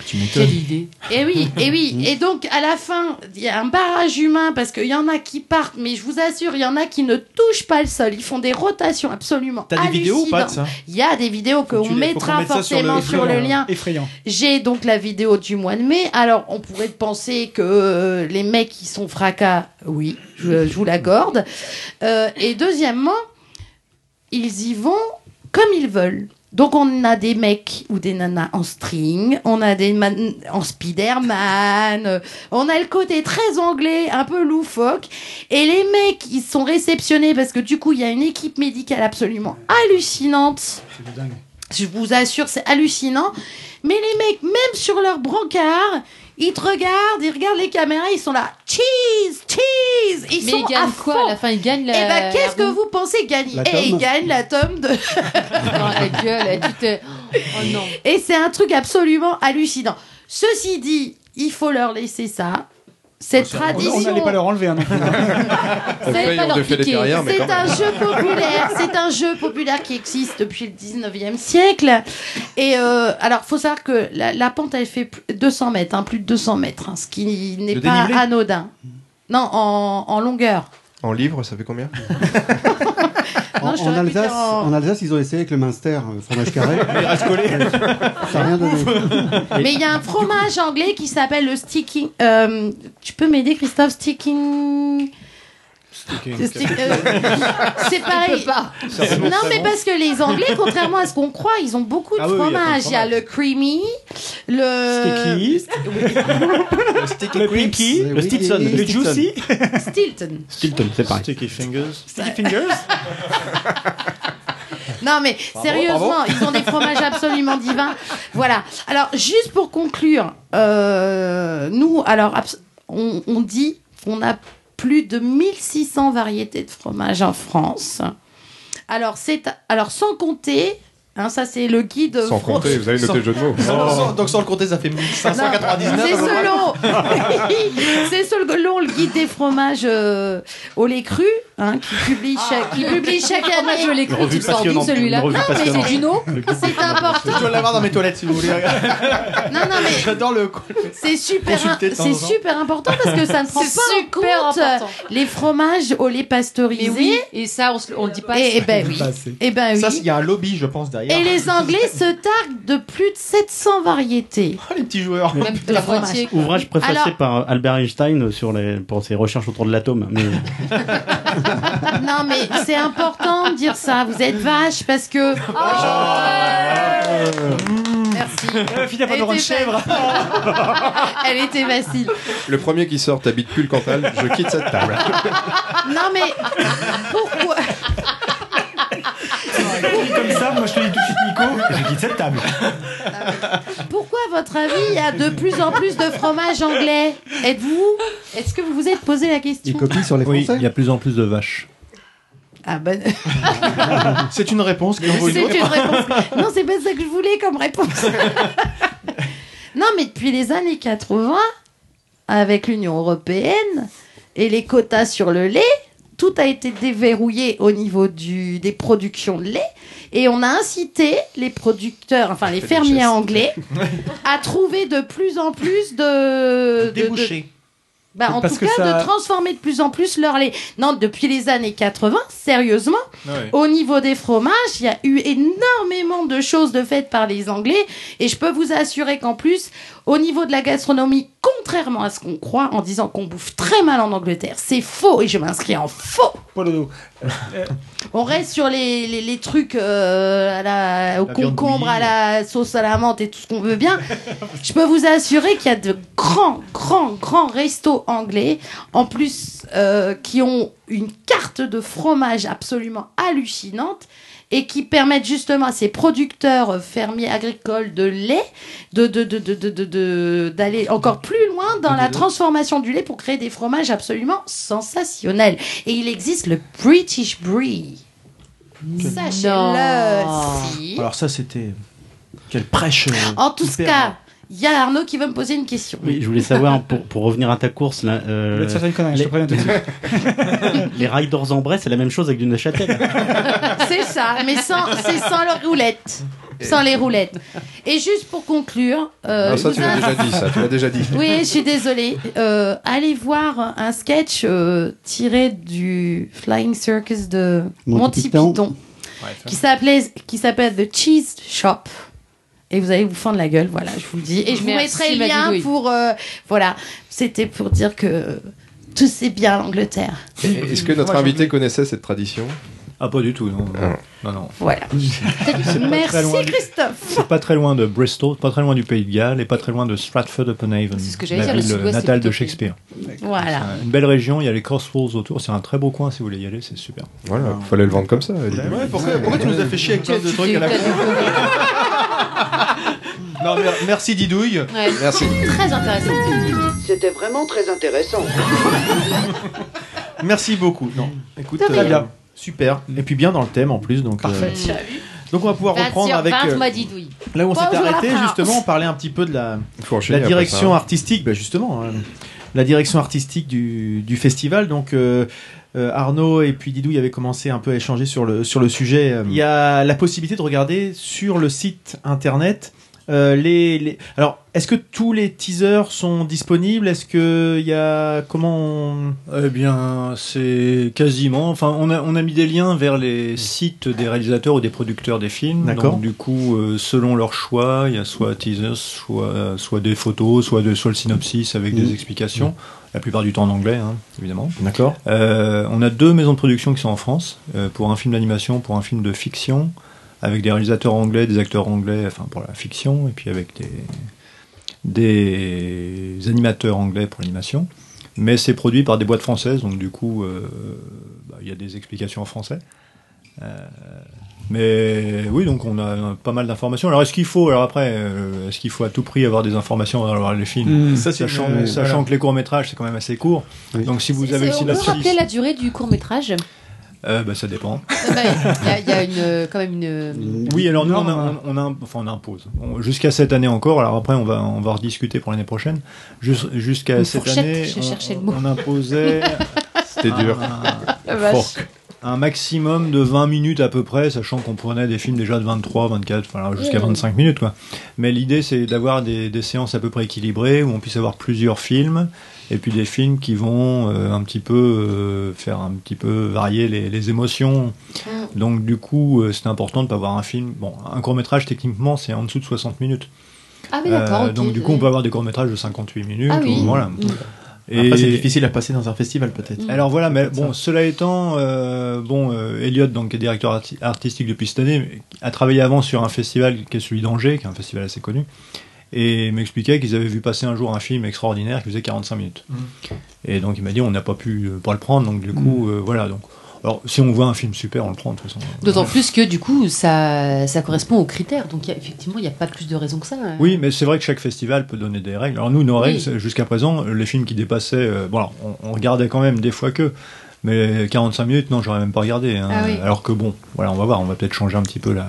Quelle idée. Et oui, et oui. Et donc, à la fin, il y a un barrage humain parce qu'il y en a qui partent, mais je vous assure, il y en a qui ne touchent pas le sol. Ils font des rotations absolument T'as des vidéos ou pas de ça? Il y a des vidéos que tu faut mettra ça sur le- forcément sur le, lien. Effrayant. J'ai donc la vidéo du mois de mai. Alors, on pourrait penser que euh, les mecs qui sont fracas, oui, je, je vous l'accorde. Euh, et deuxièmement, ils y vont comme ils veulent. Donc, on a des mecs ou des nanas en string, on a des man- en Spider-Man, euh, on a le côté très anglais, un peu loufoque. Et les mecs, ils sont réceptionnés parce que du coup, il y a une équipe médicale absolument hallucinante. Je vous assure, c'est hallucinant. Mais les mecs, même sur leur brancard, ils te regardent, ils regardent les caméras, ils sont là. Cheese, cheese Ils Mais sont il gagne à quoi fond. à la fin Il gagne la. Eh ben, qu'est-ce que vous pensez gagner La Et il tome gagne la tome de. Dans la gueule, tu te. Oh non. Et c'est un truc absolument hallucinant. Ceci dit, il faut leur laisser ça. Cette On- tradition. On n'allait pas leur enlever. Hein, non plus. Pas leur fait des piquer. carrières, mais C'est quand un même. jeu populaire, c'est un jeu populaire qui existe depuis le 19e siècle. Et euh, alors, faut savoir que la, la pente, elle fait plus- 200 mètres, hein, plus de 200 mètres, hein, ce qui n'est pas dénivelé? anodin. Non, en, en longueur. En livres, ça fait combien Non, En, Alsace, en- en Alsace, ils ont essayé avec le Munster, euh, fromage carré. Ça rien donné. Mais il y a un fromage anglais qui s'appelle le sticking. euh, tu peux m'aider, Christophe Sticking. C'est pareil. pas. Non, mais parce que les Anglais, contrairement à ce qu'on croit, ils ont beaucoup de Ah oui, oui, il y a plein de fromages. Il y a le creamy, le Sticky. Le pinky. Le Stilton. Le juicy. Stilton. Stilton, c'est pareil. Sticky fingers. Sticky fingers. Non, mais sérieusement, ils ont des fromages absolument divins. Voilà. Alors, juste pour conclure, euh, nous, alors, on dit qu'on a plus de 1600 variétés de fromages en France. Alors, c'est, alors sans compter, hein, ça c'est le guide. Sans fro- compter, vous avez noté le jeu de mots. Sans- sans- donc sans le compter, ça fait 1599. C'est selon, c'est selon le guide des fromages euh, au lait cru, hein, qui publie chaque, qui publie chaque année. lait Une cru, tu sors celui-là Non, mais c'est du no. C'est important. Je dois l'avoir dans mes toilettes si vous voulez. Non, non, mais J'adore le. c'est super, c'est super important parce que ça ne prend pas en super compte important. les fromages au lait pasteurisé. Mais oui, et ça, on, se- on le dit pas. Et, et ben oui. Et ben oui. Ça, il y a un lobby, je pense, derrière. Et les Anglais se targuent de plus de 700 variétés. Oh, les petits joueurs. Même de la fromage. moitié. Ouvrage préfacé Alors- par Albert Einstein sur les, pour ses recherches autour de l'atome. Mais Non, mais c'est important de dire ça. Vous êtes vache parce que. Merci. Philippe Elle Laurent était chèvre. Elle était facile. Le premier qui sort t'habites plus le Cantal, je quitte cette table. Non, mais pourquoi Dit comme ça, moi je te dis tout de suite Nico, je quitte cette table. Pourquoi, à votre avis, il y a de plus en plus de fromage anglais? Êtes-vous Est-ce que vous vous êtes posé la question? Ils copient sur les Oui, Français? il y a plus en plus de vaches. Ah ben, C'est une réponse qui envoie c'est une réponse. Non, c'est pas ça que je voulais comme réponse. non, mais depuis les années 80, avec l'Union européenne et les quotas sur le lait, tout a été déverrouillé au niveau du, des productions de lait et on a incité les producteurs, enfin les fermiers anglais, à trouver de plus en plus de, de- de, Débouché. bah, en tout cas, ça- de transformer de plus en plus leur lait. Non, depuis les années 80, sérieusement, Ouais. au niveau des fromages, il y a eu énormément de choses de faites par les Anglais. Et je peux vous assurer qu'en plus, au niveau de la gastronomie, contrairement à ce qu'on croit en disant qu'on bouffe très mal en Angleterre, c'est faux. Et je m'inscris en faux. On reste sur les, les, les trucs euh, à la, au La concombre, à la sauce à la menthe et tout ce qu'on veut bien. Je peux vous assurer qu'il y a de grands, grands, grands restos anglais, en plus, euh, qui ont une carte de fromage absolument hallucinante et qui permettent justement à ces producteurs fermiers agricoles de lait de de de de de d'aller encore plus loin dans la transformation du lait pour créer des fromages absolument sensationnels. Et il existe le British Brie. Sachez-le. Si. Alors ça, c'était quelle prêche. euh, En tout cas, il y a Arnaud qui veut me poser une question. oui, je voulais savoir, pour, pour revenir à ta course, là, euh, connerie, je te préviens tout de suite. les riders en Bresse, c'est la même chose avec du Neuchâtel. C'est ça, mais sans, c'est sans les roulettes. Sans les roulettes. Et juste pour conclure, euh, Non, ça, je tu l'as déjà dit, ça, tu l'as déjà dit. Oui, je suis désolée. Euh, allez voir un sketch euh, tiré du Flying Circus de Monty Monty Python. Python, qui s'appelait, qui s'appelle The Cheese Shop. Et vous allez vous fendre la gueule, voilà, je vous le dis. Et je vous mettrai le lien pour, euh, voilà, c'était pour dire que tout c'est bien l'Angleterre. Est-ce que notre invité connaissait cette tradition? Ah, pas du tout, non. Ah. Non, non. Voilà. Merci Christophe. C'est pas très loin de Bristol, pas très loin du Pays de Galles et pas très loin de Stratford-upon-Avon, C'est ce que j'allais la ville natale de Shakespeare. Voilà. Une belle région, il y a les Cotswolds autour, c'est un très beau coin si vous voulez y aller, c'est super. Voilà, fallait le vendre comme ça. Ouais, pourquoi, pourquoi tu nous as fait chier avec plein de trucs à la con Non, mer- merci Didouille. Ouais. Merci. Très intéressant. C'était vraiment très intéressant. Merci beaucoup. Non, écoute, De rien. euh, bien, super. Et puis bien dans le thème en plus, donc. euh, Parfait. Donc on va pouvoir 20 reprendre sur avec 20, euh, là où on s'était Bonjour la arrêté France. justement, on parlait un petit peu de la, Il faut enchaîner la après direction ça. artistique, bah justement, hein, la direction artistique du, du festival. Donc euh, euh, Arnaud et puis Didou, y avaient commencé un peu à échanger sur le sur le sujet. Euh, Il y a la possibilité de regarder sur le site internet. Euh, les, les- Alors, est-ce que tous les teasers sont disponibles? Est-ce que il y a comment on- Eh bien, c'est quasiment. Enfin, on a, on a mis des liens vers les sites des réalisateurs ou des producteurs des films. D'accord. Donc, du coup, euh, selon leur choix, il y a soit teasers, soit, soit des photos, soit, de, soit le synopsis avec des explications. La plupart du temps en anglais, hein, évidemment. D'accord. Euh, on a deux maisons de production qui sont en France, euh, pour un film d'animation, pour un film de fiction, avec des réalisateurs anglais, des acteurs anglais, enfin pour la fiction, et puis avec des, des animateurs anglais pour l'animation. Mais c'est produit par des boîtes françaises, donc du coup, euh, bah, il y a des explications en français. Euh, mais oui, donc on a pas mal d'informations. Alors est-ce qu'il faut, alors après, euh, est-ce qu'il faut à tout prix avoir des informations avant d'avoir les films? Mmh, ça, Sachant, une- sachant voilà. que les courts métrages c'est quand même assez court. Donc si vous avez le on peut rappeler la durée du court métrage euh, bah, ça dépend. Il y a, il y a une, euh, quand même une. Oui, alors nous, on, a- on, on a- enfin, on impose. On- Jusqu'à cette année encore, alors après, on va, on va rediscuter pour l'année prochaine. Jus- Jusqu'à Une cette année, on, imposait. C'était dur. Un maximum de 20 minutes à peu près, sachant qu'on prenait des films déjà de 23, 24, enfin, jusqu'à Mmh. 25 minutes. Quoi. Mais l'idée, c'est d'avoir des, des séances à peu près équilibrées, où on puisse avoir plusieurs films, et puis des films qui vont euh, un petit peu euh, faire un petit peu varier les, les émotions. Mmh. Donc du coup, euh, c'est important de pas avoir un film. Bon, un court métrage techniquement, c'est en dessous de 60 minutes. Ah oui, d'accord. Euh, donc du coup, on peut avoir des courts métrages de 58 minutes. Ah oui. ou- voilà. Mm. Après, c'est difficile à passer dans un festival peut-être. Alors voilà, mais bon, cela étant, euh, bon, euh, Elliot, donc qui est directeur arti- artistique depuis cette année, a travaillé avant sur un festival qui est celui d'Angers, qui est un festival assez connu, et m'expliquait qu'ils avaient vu passer un jour un film extraordinaire qui faisait 45 minutes. Mm. Et donc il m'a dit, on n'a pas pu euh, pas le prendre, donc du coup, euh, voilà. Donc, alors si on voit un film super, on le prend de toute façon. D'autant plus que du coup, ça, ça correspond aux critères. Donc y a- effectivement, il n'y a pas plus de raison que ça. hein. Oui, mais c'est vrai que chaque festival peut donner des règles. Alors nous, nos règles, jusqu'à présent, les films qui dépassaient, euh, bon, alors, on, on regardait quand même des fois que, mais 45 minutes, non, j'aurais même pas regardé. hein. Ah oui. Alors que bon, voilà, on va voir, on va peut-être changer un petit peu la.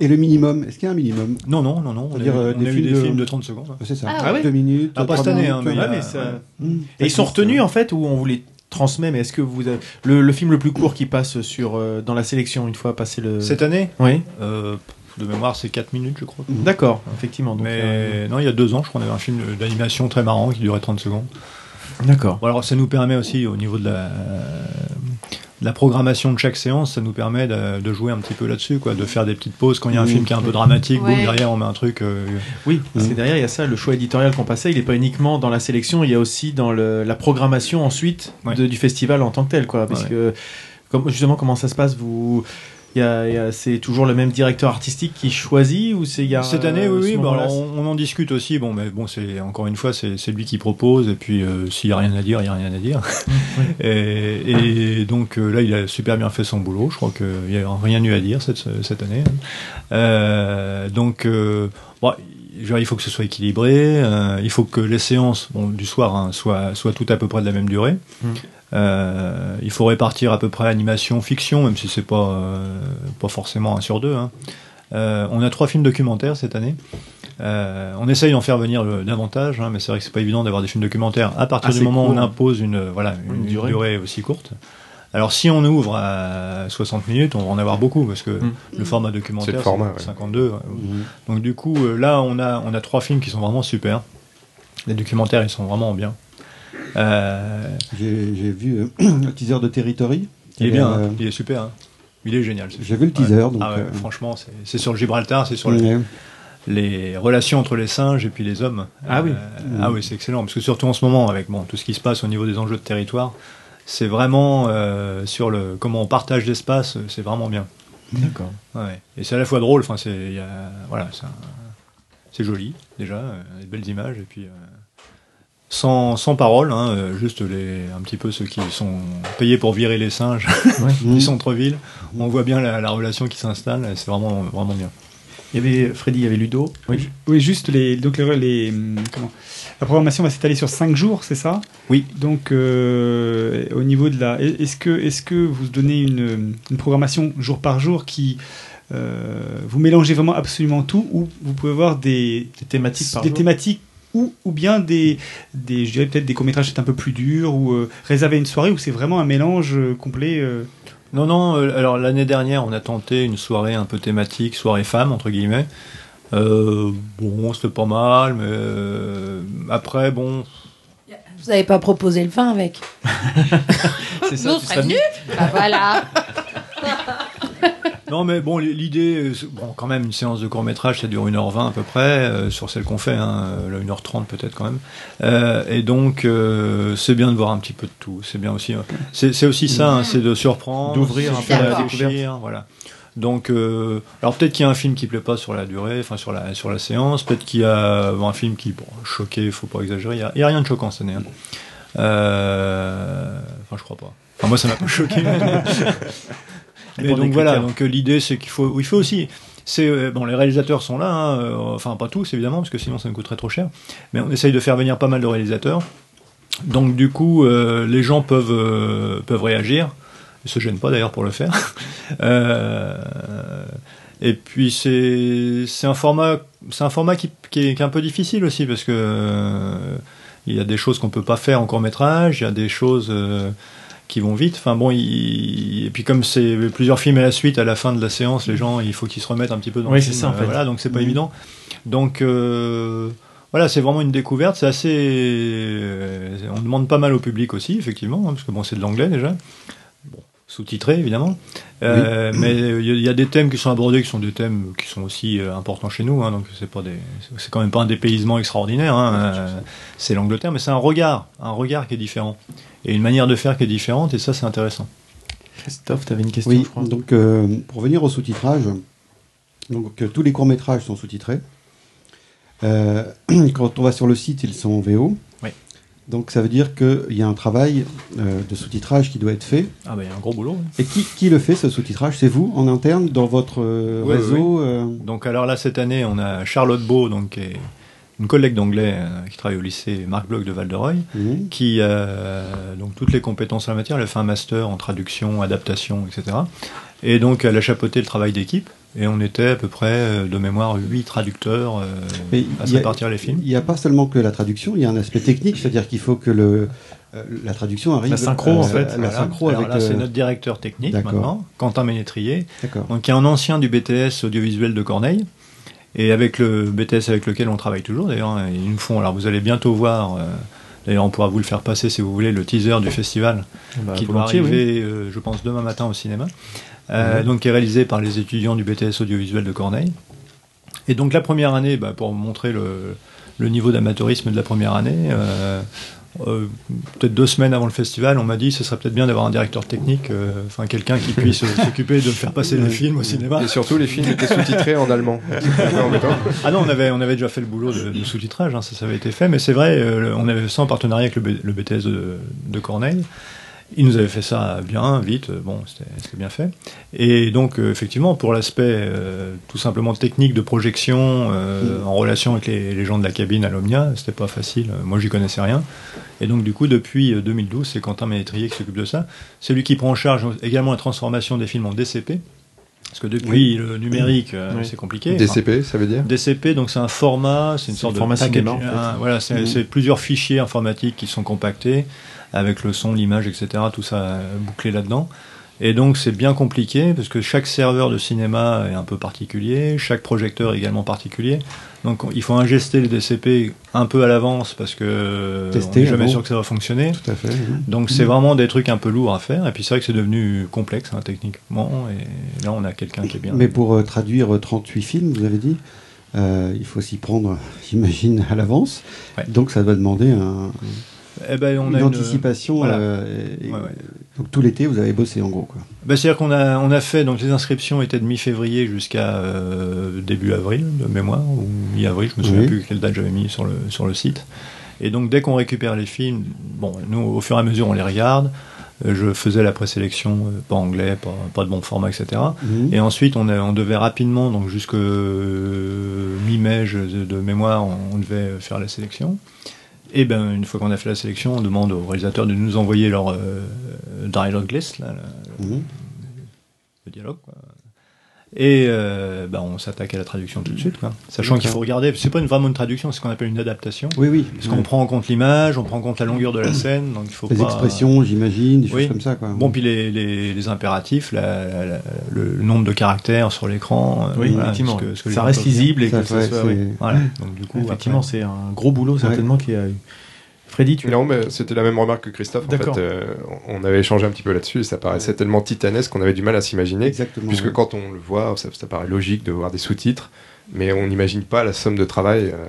Et le minimum, est-ce qu'il y a un minimum? Non, non, non, non. On a, C'est-à-dire, euh, on des a eu films des de- films de 30 secondes. C'est ça. Ah ouais. Deux minutes. Ah, pas cette année, minutes, hein, mais Ouais, ça- Mmh. Et ils sont retenus en fait ou on vous les transmet Mais est-ce que vous avez... le, le film le plus court qui passe sur euh, dans la sélection une fois passé le Cette année? Oui. euh, De mémoire, c'est 4 minutes, je crois. D'accord, effectivement. Donc, Mais euh, non, il y a deux ans, je crois qu'on avait un film d'animation très marrant qui durait 30 secondes. D'accord. Bon, alors ça nous permet aussi, au niveau de la, de la programmation de chaque séance, ça nous permet de, de jouer un petit peu là-dessus, quoi, de faire des petites pauses quand il y a un Mmh. film qui est un peu dramatique, boum, Ouais. derrière on met un truc. euh, Oui, parce que derrière il y a ça, le choix éditorial qu'on passait, il n'est pas uniquement dans la sélection, il y a aussi dans le, la programmation ensuite Ouais. de- du festival en tant que tel, quoi. Parce Ouais. que comme, justement, comment ça se passe Vous, y a, y a- c'est toujours le même directeur artistique qui choisit ou c'est il y a Cette année, euh, oui, ce oui. bah, on, on en discute aussi. Bon, mais bon, c'est encore une fois, c'est c'est lui qui propose. Et puis, euh, s'il y a rien à dire, il y a rien à dire. et, et donc euh, là, il a super bien fait son boulot. Je crois qu'il y a rien eu à dire cette cette année. Euh, donc, euh, bon, il faut que ce soit équilibré. euh, il faut que les séances, bon, du soir, hein, soient soient toutes à peu près de la même durée. Mm. Euh, il faut répartir à peu près animation, fiction, même si c'est pas euh, pas forcément un sur deux. Hein. Euh, on a trois films documentaires cette année. Euh, on essaye d'en faire venir euh, davantage, hein, mais c'est vrai que c'est pas évident d'avoir des films documentaires à partir Assez du moment où on impose une voilà une, Une une durée. durée. aussi courte. Alors si on ouvre à 60 minutes, on va en avoir beaucoup parce que Mm. le format documentaire c'est ouais. 52. ouais. Mmh. Donc du coup là on a on a trois films qui sont vraiment super. Les documentaires ils sont vraiment bien. Euh, J'ai vu euh, le teaser de Territory. il est bien, euh, hein. il est super. hein. Il est génial. J'ai vu le teaser, Ouais. donc, Ah ouais, euh, franchement, c'est- sur le Gibraltar, c'est sur le, les relations entre les singes et puis les hommes. Ah oui. Euh, Ah oui, c'est excellent. Parce que surtout en ce moment, avec bon, tout ce qui se passe au niveau des enjeux de territoire, c'est vraiment euh, sur le comment on partage l'espace, euh, c'est vraiment bien. D'accord. Ouais. Et c'est à la fois drôle, enfin, c'est voilà, c'est joli déjà, euh, des belles images et puis. Sans, sans parole, hein, euh, juste les, un petit peu ceux qui sont payés pour virer les singes Ouais. du centre-ville. On voit bien la, la relation qui s'installe, c'est vraiment, vraiment bien. Il y avait Freddy, il y avait Ludo. Oui. Oui, juste les, donc les, les, comment la programmation va s'étaler sur 5 jours, c'est ça? Oui. Donc euh, au niveau de la, est-ce que est-ce que vous donnez une, une programmation jour par jour qui euh, vous mélangez vraiment absolument tout ou vous pouvez avoir des, Des thématiques par des jour? thématiques ou, ou bien des, des je dirais peut-être des courts métrages peut-être un peu plus durs ou euh, réservés à une soirée où c'est vraiment un mélange euh, complet. euh, Non, non, euh, alors l'année dernière, on a tenté une soirée un peu thématique, soirée femme, entre guillemets. Euh, bon, c'était pas mal, mais euh, après, bon, Vous n'avez pas proposé le vin avec C'est ça, Nous, tu serait serais venu Bah voilà Non, mais bon, l'idée, euh, bon, quand même, une séance de court métrage, ça dure 1h20 à peu près, euh, sur celle qu'on fait, hein, euh, là, 1h30 peut-être quand même. Euh, et donc, euh, c'est bien de voir un petit peu de tout. C'est bien aussi. euh, c'est aussi ça, hein, c'est de surprendre, D'ouvrir un peu la découverte. Voilà. Donc, euh, alors peut-être qu'il y a un film qui plaît pas sur la durée, enfin sur la sur la séance. Peut-être qu'il y a bon, un film qui bon, choqué, faut pas exagérer. Il y a, il y a rien de choquant cette année. hein. Euh, enfin, je crois pas. Enfin, moi, ça m'a pas choqué. Mais donc voilà, donc euh, l'idée c'est qu'il faut, il faut aussi, c'est euh, bon, les réalisateurs sont là, hein, euh, enfin pas tous évidemment parce que sinon ça nous coûterait trop cher, mais on essaye de faire venir pas mal de réalisateurs. Donc du coup, euh, les gens peuvent euh, peuvent réagir, ils se gênent pas d'ailleurs pour le faire. Et puis c'est c'est un format c'est un format qui, qui, est, qui est un peu difficile aussi parce que il y a des choses qu'on peut pas faire en court métrage, il y a des choses qui vont vite. Enfin bon, il- et puis comme c'est plusieurs films à la suite, à la fin de la séance, les gens, il faut qu'ils se remettent un petit peu dans Oui, le c'est film. ça, en euh, fait. Voilà, donc c'est pas Mhm. évident. Donc euh, voilà, c'est vraiment une découverte. C'est assez. euh, on demande pas mal au public aussi, effectivement, hein, parce que bon, c'est de l'anglais déjà. Sous-titré évidemment. Euh, Mais il y, a- il y a des thèmes qui sont abordés, qui sont des thèmes qui sont aussi euh, importants chez nous. hein, donc c'est pas des, c'est quand même pas un dépaysement extraordinaire. hein, euh, c'est l'Angleterre, mais c'est un regard, un regard qui est différent et une manière de faire qui est différente. Et ça, c'est intéressant. Christophe, tu avais une question, Oui, je crois. donc euh, pour venir au sous-titrage, donc euh, tous les courts-métrages sont sous-titrés. Euh, quand on va sur le site, ils sont en VO. Donc ça veut dire qu'il y a un travail euh, de sous-titrage qui doit être fait. Ah bah il y a un gros boulot. oui. Et qui, qui le fait ce sous-titrage? C'est vous en interne dans votre euh, Oui, réseau oui. euh, Donc alors là cette année on a Charlotte Beau donc qui est une collègue d'anglais qui travaille au lycée Marc Bloch de Val-de-Reuil Mhm. qui a donc toutes les compétences en la matière. Elle a fait un master en traduction, adaptation, etc. Et donc elle a chapeauté le travail d'équipe et on était à peu près euh, de mémoire huit traducteurs euh, Mais à répartir les films. Il n'y a pas seulement que la traduction, il y a un aspect technique, c'est-à-dire qu'il faut que le, euh, la traduction arrive. La synchro, euh, en fait. La Voilà. synchro Alors avec. là, c'est notre directeur technique maintenant, Quentin Ménétrier, donc qui est un ancien du BTS audiovisuel de Corneille. Et avec le BTS avec lequel on travaille toujours, d'ailleurs, hein, ils nous font. Alors vous allez bientôt voir. euh, D'ailleurs, on pourra vous le faire passer si vous voulez le teaser du festival Bah, qui doit arriver, euh, je pense, demain matin au cinéma. Euh, Mhm. Donc, qui est réalisé par les étudiants du BTS audiovisuel de Corneille. Et donc, la première année, bah, pour montrer le, le niveau d'amateurisme de la première année, euh, euh, peut-être deux semaines avant le festival, on m'a dit ce serait peut-être bien d'avoir un directeur technique, euh, enfin quelqu'un qui puisse s'occuper de faire passer les films au cinéma. Et surtout, les films étaient sous-titrés en allemand. Ah non, on avait, on avait déjà fait le boulot de, de sous-titrage, hein, ça, ça avait été fait, mais c'est vrai, euh, on avait fait ça en partenariat avec le, B- le BTS de, de Corneille. Ils nous avaient fait ça bien, vite, euh, bon, c'était bien fait. Et donc, euh, effectivement, pour l'aspect euh, tout simplement technique de projection, euh, en relation avec les, les gens de la cabine à l'Omnia, c'était pas facile, moi j'y connaissais rien. Et donc, du coup, depuis euh, 2012, c'est Quentin Ménétrier qui s'occupe de ça. C'est lui qui prend en charge également la transformation des films en DCP. Parce que depuis Oui. le numérique, euh, c'est compliqué. DCP, ça veut dire DCP, donc c'est un format, c'est une sorte de format package- cinéma, en fait. un- voilà, c'est Mhm. c'est plusieurs fichiers informatiques qui sont compactés avec le son, l'image, etc. Tout ça euh, bouclé là-dedans. Et donc c'est bien compliqué parce que chaque serveur de cinéma est un peu particulier, chaque projecteur est également particulier. Donc on- il faut ingester les DCP un peu à l'avance parce que Tester on n'est jamais sûr que ça va fonctionner. Tout à fait. oui. Donc c'est vraiment des trucs un peu lourds à faire. Et puis c'est vrai que c'est devenu complexe hein, techniquement. Et là on a quelqu'un qui est bien. Mais pour euh, traduire euh, 38 films, vous avez dit, euh, il faut s'y prendre, j'imagine, à l'avance. Ouais. Donc ça doit demander un, Eh ben, on une a une- anticipation. voilà. euh, et- Ouais, ouais. Donc tout l'été, vous avez bossé en gros. Quoi. Bah, C'est-à-dire qu'on a, on a fait, donc les inscriptions étaient de mi-février jusqu'à euh, début avril, de mémoire, ou mi-avril, je me souviens Oui. plus quelle date j'avais mis sur le, sur le site. Et donc dès qu'on récupère les films, bon, nous au fur et à mesure on les regarde. Euh, Je faisais la présélection, euh, pas anglais, pas, pas de bon format, etc. Mhm. Et ensuite, on, a- on devait rapidement, donc jusque mi-mai je- de, de mémoire, on, on devait faire la sélection. Et ben, une fois qu'on a fait la sélection, on demande aux réalisateurs de nous envoyer leur euh, dialogue list, là, Mhm. le dialogue. quoi. Et euh, ben, on s'attaque à la traduction tout de suite, quoi. sachant qu'il faut regarder. C'est pas une, vraiment une traduction, c'est ce qu'on appelle une adaptation. Oui, oui. Parce qu'on prend en compte l'image, on prend en compte la longueur de la scène, donc il faut Les pas- expressions, j'imagine, des Oui. choses comme ça. Quoi. Bon, puis les, les, les impératifs, la- la- le, le nombre de caractères sur l'écran. euh, Oui, voilà, effectivement. que- ça reste lisible et Ça, que ça soit. c'est- oui. Voilà. Donc du coup, Effectivement, après- c'est un gros boulot certainement qui a eu. Freddy, tu Non, mais c'était la même remarque que Christophe. En fait, euh, on avait échangé un petit peu là-dessus et ça paraissait tellement titanesque qu'on avait du mal à s'imaginer. Exactement. Puisque ouais. quand on le voit, ça, ça paraît logique de voir des sous-titres, mais on n'imagine pas la somme de travail euh,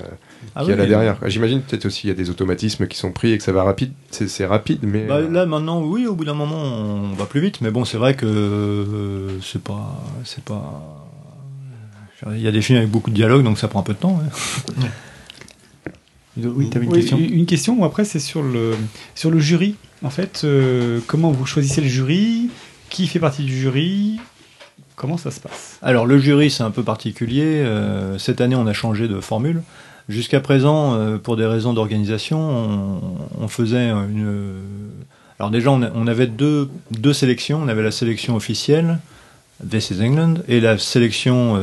Ah qu'il y a oui, là mais- derrière. J'imagine peut-être aussi il y a des automatismes qui sont pris et que ça va rapide. C'est c'est rapide, mais Bah, euh, là maintenant, oui, au bout d'un moment, on va plus vite, mais bon, c'est vrai que euh, c'est pas, c'est pas. Il y a des films avec beaucoup de dialogues, donc ça prend un peu de temps. ouais. Oui, une Oui, question. Une question, après, c'est sur le, sur le jury. En fait, euh, comment vous choisissez le jury? Qui fait partie du jury? Comment ça se passe? Alors le jury, c'est un peu particulier. Euh, cette année, on a changé de formule. Jusqu'à présent, euh, pour des raisons d'organisation, on, on faisait une. Alors déjà, on, a- on avait deux, deux sélections. On avait la sélection officielle, This is England, et la sélection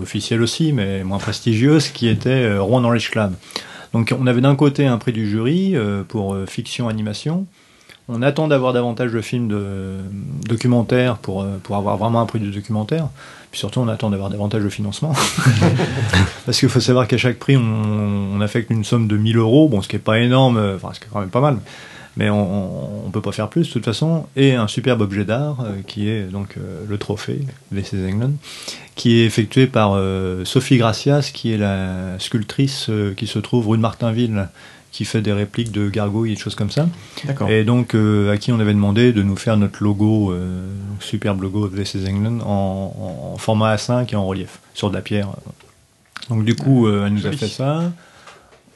officielle aussi, mais moins prestigieuse, qui était Rouen Norwich Club. Donc on avait d'un côté un prix du jury euh, pour euh, fiction animation. On attend d'avoir davantage de films de documentaires pour, euh, pour avoir vraiment un prix de documentaire. Puis surtout, on attend d'avoir davantage de financement. Parce qu'il faut savoir qu'à chaque prix, on, affecte une somme de 1000 euros, bon, ce qui est pas énorme, enfin, ce qui est quand même pas mal. Mais on, on peut pas faire plus de toute façon. Et un superbe objet d'art qui est donc le trophée VC England, qui est effectué par euh, Sophie Gracias, qui est la sculptrice euh, qui se trouve rue de Martinville, qui fait des répliques de gargouilles et de choses comme ça. D'accord. Et donc euh, à qui on avait demandé de nous faire notre logo, superbe logo de VC England, en, en format A5 et en relief, sur de la pierre. Donc du coup, euh, elle nous a fait ça.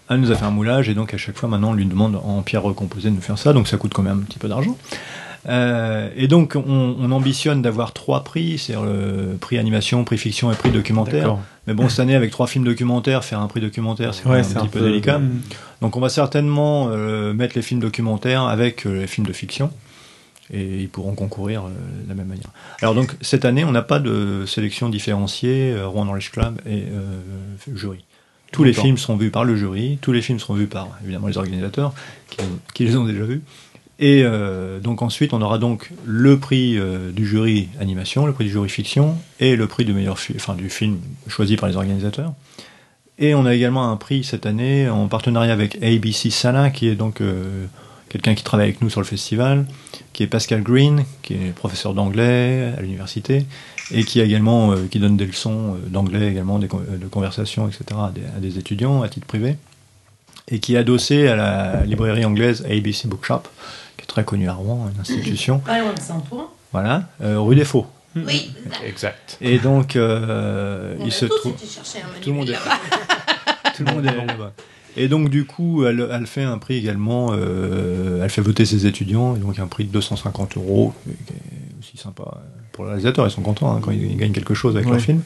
Elle nous a fait un moulage et donc à chaque fois maintenant on lui demande en pierre recomposée de nous faire ça, donc ça coûte quand même un petit peu d'argent. Euh, et donc on, on ambitionne d'avoir trois prix, c'est le prix animation, prix fiction et prix documentaire. Mais bon cette année avec trois films documentaires, faire un prix documentaire c'est Ouais, un petit peu peu- délicat. Mm. Donc on va certainement euh, mettre les films documentaires avec euh, les films de fiction et ils pourront concourir de la même manière. Alors donc cette année on n'a pas de sélection différenciée Rouen Norwich Club et jury. Tous les films seront vus par le jury, tous les films seront vus par évidemment les organisateurs qui, qui les ont déjà vus. Et euh, donc ensuite on aura donc le prix euh, du jury animation, le prix du jury fiction et le prix du meilleur fi- enfin du film choisi par les organisateurs. Et on a également un prix cette année en partenariat avec ABC Sana, qui est donc euh, quelqu'un qui travaille avec nous sur le festival, qui est Pascal Green, qui est professeur d'anglais à l'université, et qui a également euh, qui donne des leçons euh, d'anglais également, des de conversation, etc. à des, à des étudiants à titre privé, et qui est adossé à la librairie anglaise ABC Bookshop, très connue à Rouen, une institution. Pas loin de Saint-Ouen. Voilà, euh, rue des Faux. Oui. exact. Et donc, euh, il se trouve. Tout le monde est Tout le monde est là-bas. Et donc, du coup, elle, elle fait un prix également. euh, elle fait voter ses étudiants, et donc un prix de 250 euros, qui est aussi sympa pour les réalisateurs. Ils sont contents hein, quand ils, ils gagnent quelque chose avec Ouais. leur film.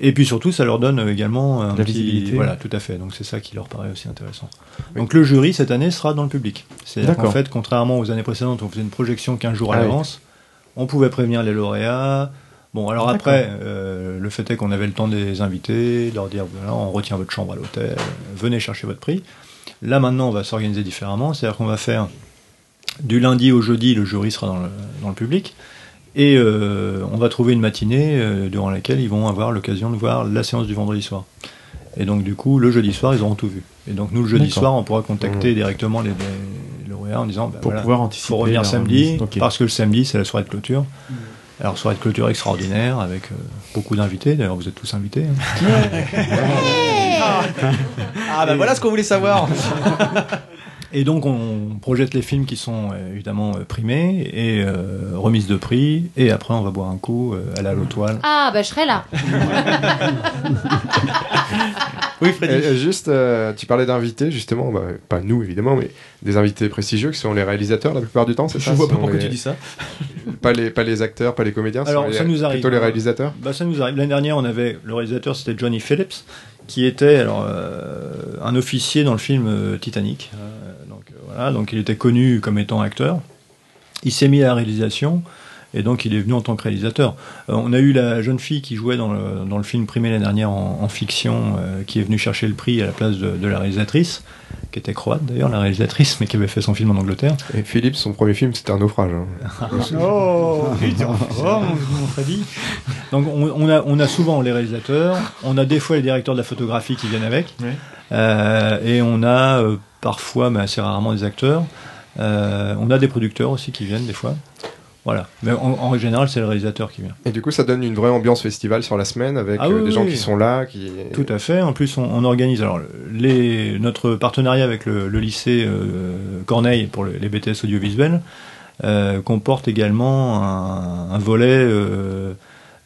Et puis surtout, ça leur donne également un La petit- visibilité. Voilà, tout à fait. Donc c'est ça qui leur paraît aussi intéressant. Donc le jury cette année sera dans le public. C'est-à-dire qu'en fait, contrairement aux années précédentes, où on faisait une projection 15 jours à Ah oui. l'avance. On pouvait prévenir les lauréats. Bon, alors après, euh, le fait est qu'on avait le temps de les inviter, de leur dire voilà, on retient votre chambre à l'hôtel, venez chercher votre prix. Là maintenant, on va s'organiser différemment, c'est-à-dire qu'on va faire du lundi au jeudi, le jury sera dans le, dans le public, et euh, on va trouver une matinée euh, durant laquelle ils vont avoir l'occasion de voir la séance du vendredi soir. Et donc du coup, le jeudi soir, ils auront tout vu. Et donc nous, le jeudi D'accord. soir, on pourra contacter Mmh. directement les, les lauréats en disant bah, Pour voilà, pouvoir anticiper faut revenir samedi, parce que le samedi, c'est la soirée de clôture. Alors, soirée de clôture extraordinaire, avec euh, beaucoup d'invités. D'ailleurs, vous êtes tous invités. hein. Ah bah voilà ce qu'on voulait savoir. Et donc on projette les films qui sont euh, évidemment euh, primés et euh, remise de prix. Et après on va boire un coup euh, à la Lotoile. Ah, bah je serai là. Oui, et juste, euh, tu parlais d'invités, justement, bah, pas nous évidemment, mais des invités prestigieux qui sont les réalisateurs la plupart du temps, c'est Je ça vois Ce pas pourquoi les- tu dis ça. Pas les, pas les acteurs, pas les comédiens, Alors les- ça nous arrive. plutôt les réalisateurs? Bah, ça nous arrive. L'année dernière, on avait le réalisateur, c'était Johnny Phillips, qui était alors euh, un officier dans le film euh, Titanic. Donc voilà, donc il était connu comme étant acteur. Il s'est mis à la réalisation. Et donc il est venu en tant que réalisateur. Euh, on a eu la jeune fille qui jouait dans le, dans le film primé l'année dernière en, en fiction, euh, qui est venue chercher le prix à la place de, de la réalisatrice, qui était croate d'ailleurs, la réalisatrice, mais qui avait fait son film en Angleterre. Et Philippe, son premier film, c'était un naufrage. hein. Oh, putain, oh, mon, Freddy. Donc on, on a, on a souvent les réalisateurs, on a des fois les directeurs de la photographie qui viennent avec, euh, et on a euh, parfois, mais assez rarement, des acteurs. Euh, on a des producteurs aussi qui viennent des fois. Voilà. Mais en, générale, c'est le réalisateur qui vient. Et du coup, ça donne une vraie ambiance festival sur la semaine avec Ah euh, oui, des gens oui. qui sont là, qui. Tout à fait. En plus, on, on organise alors les, notre partenariat avec le, le lycée euh, Corneille pour le- les BTS audiovisuels euh, comporte également un, un volet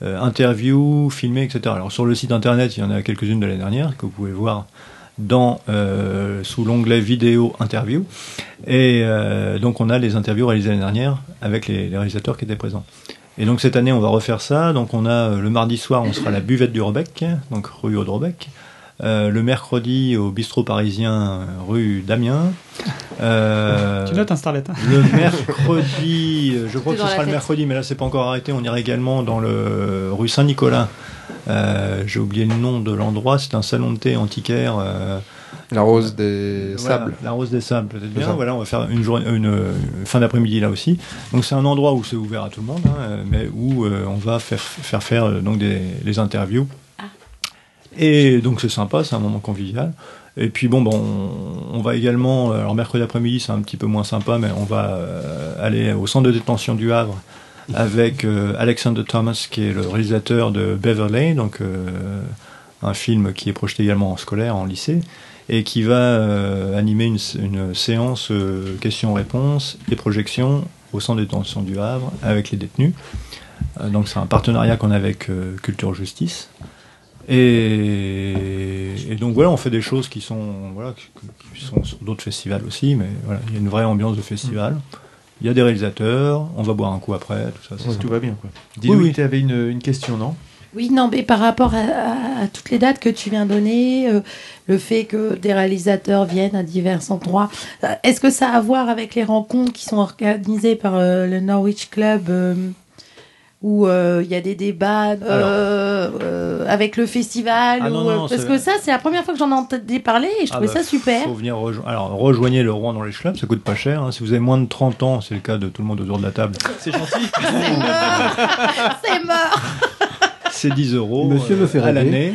interview, filmé, etc. Alors sur le site internet, il y en a quelques-unes de l'année dernière que vous pouvez voir dans euh, sous l'onglet vidéo interview. Et euh, donc on a les interviews réalisées l'année dernière avec les, les réalisateurs qui étaient présents. Et donc cette année, on va refaire ça. Donc on a euh, le mardi soir, on sera à la buvette du Rebec, donc rue Audrebec. Euh, le mercredi au bistrot parisien, rue Damien. Euh, Tu notes un starlet. hein le mercredi, je crois que ce sera le mercredi, mais là c'est pas encore arrêté. On ira également dans le rue Saint-Nicolas. Euh, J'ai oublié le nom de l'endroit. C'est un salon de thé antiquaire. euh, La rose des voilà, sables. la rose des sables, peut-être bien. ça. Voilà, on va faire une, journée, une, euh, fin d'après-midi là aussi. Donc c'est un endroit où c'est ouvert à tout le monde, hein, mais où euh, on va faire faire, faire donc des les interviews. Et donc c'est sympa, c'est un moment convivial. Et puis bon, bon on, va également, alors mercredi après-midi c'est un petit peu moins sympa, mais on va aller au centre de détention du Havre avec euh, Alexander Thomas qui est le réalisateur de Beverly, donc euh, un film qui est projeté également en scolaire, en lycée, et qui va euh, animer une, séance euh, questions-réponses et projections au centre de détention du Havre avec les détenus. Donc c'est un partenariat qu'on a avec Culture Justice. Et, donc voilà, on fait des choses qui sont, voilà, qui, sont sur d'autres festivals aussi, mais voilà, il y a une vraie ambiance de festival. Il y a des réalisateurs, on va boire un coup après, tout ça. Ouais, tout va bien, quoi. Oui, Dis-nous, oui. tu avais une, une question, non? Oui, non, mais par rapport à, à- à toutes les dates que tu viens donner, euh, le fait que des réalisateurs viennent à divers endroits, euh, est-ce que ça a à voir avec les rencontres qui sont organisées par euh, le Norwich Club où euh, il y a des débats euh, euh, avec le festival Ah non, ou, non, non, Parce c'est- que ça, c'est la première fois que j'en ai entendu parler et je Ah trouvais bah, ça super. Faut venir rejo- Alors, rejoignez le Rouen dans les clubs, ça coûte pas cher. hein. Si vous avez moins de 30 ans, c'est le cas de tout le monde autour de la table, C'est gentil. c'est mort c'est 10 euros Monsieur me fait à l'année.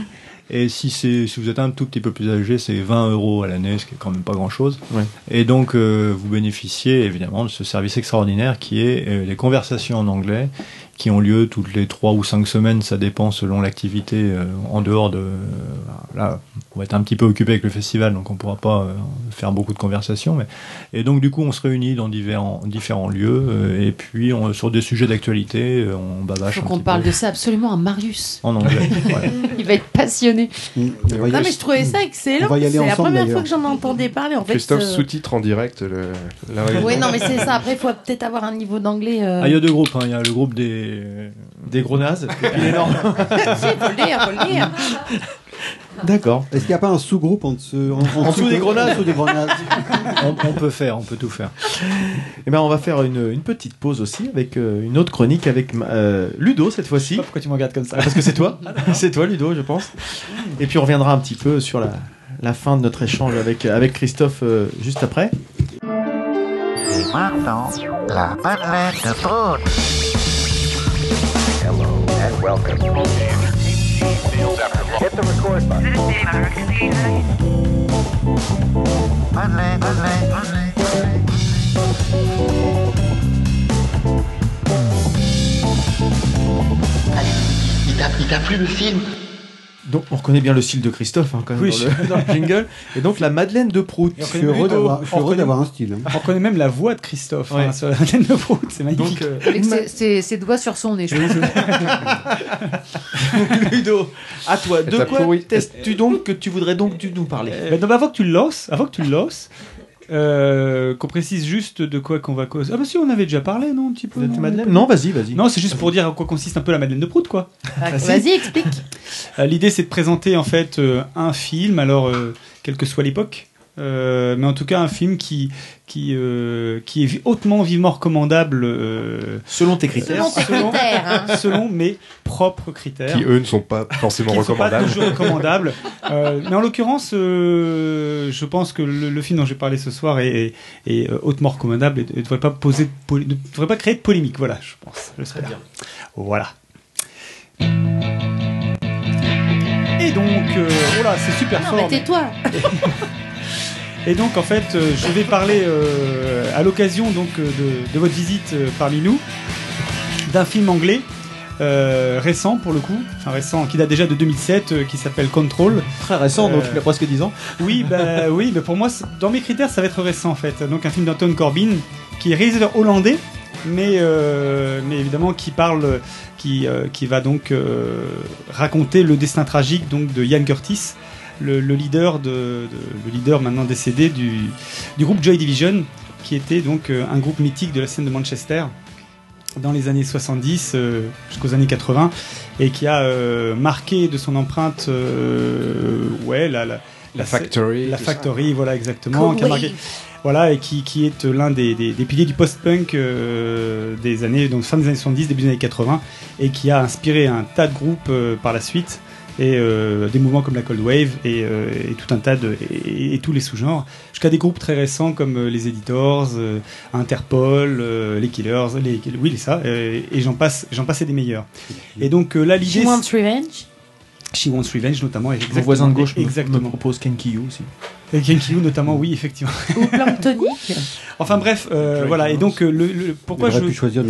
Et si, c'est, si vous êtes un tout petit peu plus âgé, c'est 20 euros à l'année, ce qui est quand même pas grand-chose. Ouais. Et donc, euh, vous bénéficiez évidemment de ce service extraordinaire qui est euh, les conversations en anglais, qui ont lieu toutes les 3 ou 5 semaines, ça dépend selon l'activité euh, en dehors de... là, on va être un petit peu occupé avec le festival, donc on pourra pas euh, faire beaucoup de conversations. Mais... Et donc, du coup, on se réunit dans différents, différents lieux, euh, et puis on- sur des sujets d'actualité, euh, on un qu'on petit parle peu de ça absolument à Marius. en anglais. ouais. Il va être passionné. On Non, mais je trouvais ça excellent. On va y aller C'est la première fois que j'en entendais parler. En fait, Christophe euh, sous-titre en direct le, la réunion. Oui, non, mais c'est ça. Après, il faut peut-être avoir un niveau d'anglais. euh, Ah, il y a deux groupes, hein. il y a le groupe des... Des gros nazes et puis les normes. si, faut le dire, faut le dire. D'accord. Est-ce qu'il n'y a pas un sous-groupe en dessous, en, En dessous des grenades. Des grenades on, on peut faire, on peut tout faire. Eh ben, on va faire une, une petite pause aussi avec euh, une autre chronique avec euh, Ludo cette fois-ci. Pourquoi tu me regardes comme ça? Ah, Parce que c'est toi. c'est toi, Ludo, je pense. Et puis on reviendra un petit peu sur la, la fin de notre échange avec, avec Christophe euh, juste après. Et maintenant, la Prout. Madeleine, Madeleine, Madeleine. Il t'a il t'a plu le film Donc on reconnaît bien le style de Christophe hein, quand même Oui, dans, je- le, dans le jingle. Et donc la Madeleine de Prout. Je suis heureux d'avoir- un style. On reconnaît même la voix de Christophe hein, sur la scène de Prout, c'est magnifique. Donc, euh, Avec ses, doigts sur son nez, je pense. Ludo, à toi. De quoi testes-tu donc que tu voudrais donc tu nous parler non, mais avant que tu le lances, avant que tu le lances, euh, qu'on précise juste de quoi qu'on va causer. Ah bah si, on avait déjà parlé, non, un petit peu. De non, Madeleine Non, vas-y, vas-y. Non, c'est juste pour dire à quoi consiste un peu la Madeleine de Prout, quoi. Vas-y, explique. Euh, L'idée, c'est de présenter en fait euh, un film, alors euh, quelle que soit l'époque, euh, mais en tout cas un film qui qui euh, qui est hautement vivement recommandable euh, selon tes critères. Selon tes critères, hein. selon mes propres critères, Qui, eux, ne sont pas forcément qui ne sont pas recommandables. toujours recommandables. Euh, mais en l'occurrence, euh, je pense que le, le film dont j'ai parlé ce soir est, est- est, euh, hautement recommandable et ne devrait pas poser, de poly- ne devrait pas créer de polémique. Voilà, je pense. J'espère. Voilà. Et donc, euh, oh là, c'est super Non, fort. mais tais-toi. Et donc en fait, euh, je vais parler euh, à l'occasion donc euh, de, de votre visite parmi nous d'un film anglais euh, récent pour le coup, enfin récent, qui date déjà de 2007, euh, qui s'appelle Control. Très récent, donc Euh, il a presque 10 ans. Oui, bah oui, mais pour moi, dans mes critères, ça va être récent en fait. Donc un film d'Anton Corbin, qui est réalisateur hollandais, mais mais évidemment qui parle, qui qui va donc raconter le destin tragique donc de Ian Curtis, le, le leader de, de- le leader maintenant décédé du du groupe Joy Division, qui était donc euh, un groupe mythique de la scène de Manchester dans les années 70 euh, jusqu'aux années 80 et qui a euh, marqué de son empreinte euh, ouais la la, La Factory, la ça. factory voilà exactement Cool qui a marqué- voilà et qui, qui est l'un des, des, des piliers du post-punk euh, des années donc fin des années 70 début des années 80 et qui a inspiré un tas de groupes euh, par la suite et euh, des mouvements comme la Cold Wave et, euh, et tout un tas de et, et tous les sous-genres jusqu'à des groupes très récents comme euh, les Editors, euh, Interpol, euh, les Killers, les oui les ça et j'en passe j'en passe et des meilleurs. Et donc euh, là l'idée She Wants Revenge. She Wants Revenge notamment et Mon voisin de gauche me- exactement me propose Kenkyu aussi. Et Kenkyu notamment oui effectivement. Ou Planktonic. Enfin bref, euh, voilà. Et donc, euh, le, le- pourquoi je pu choisir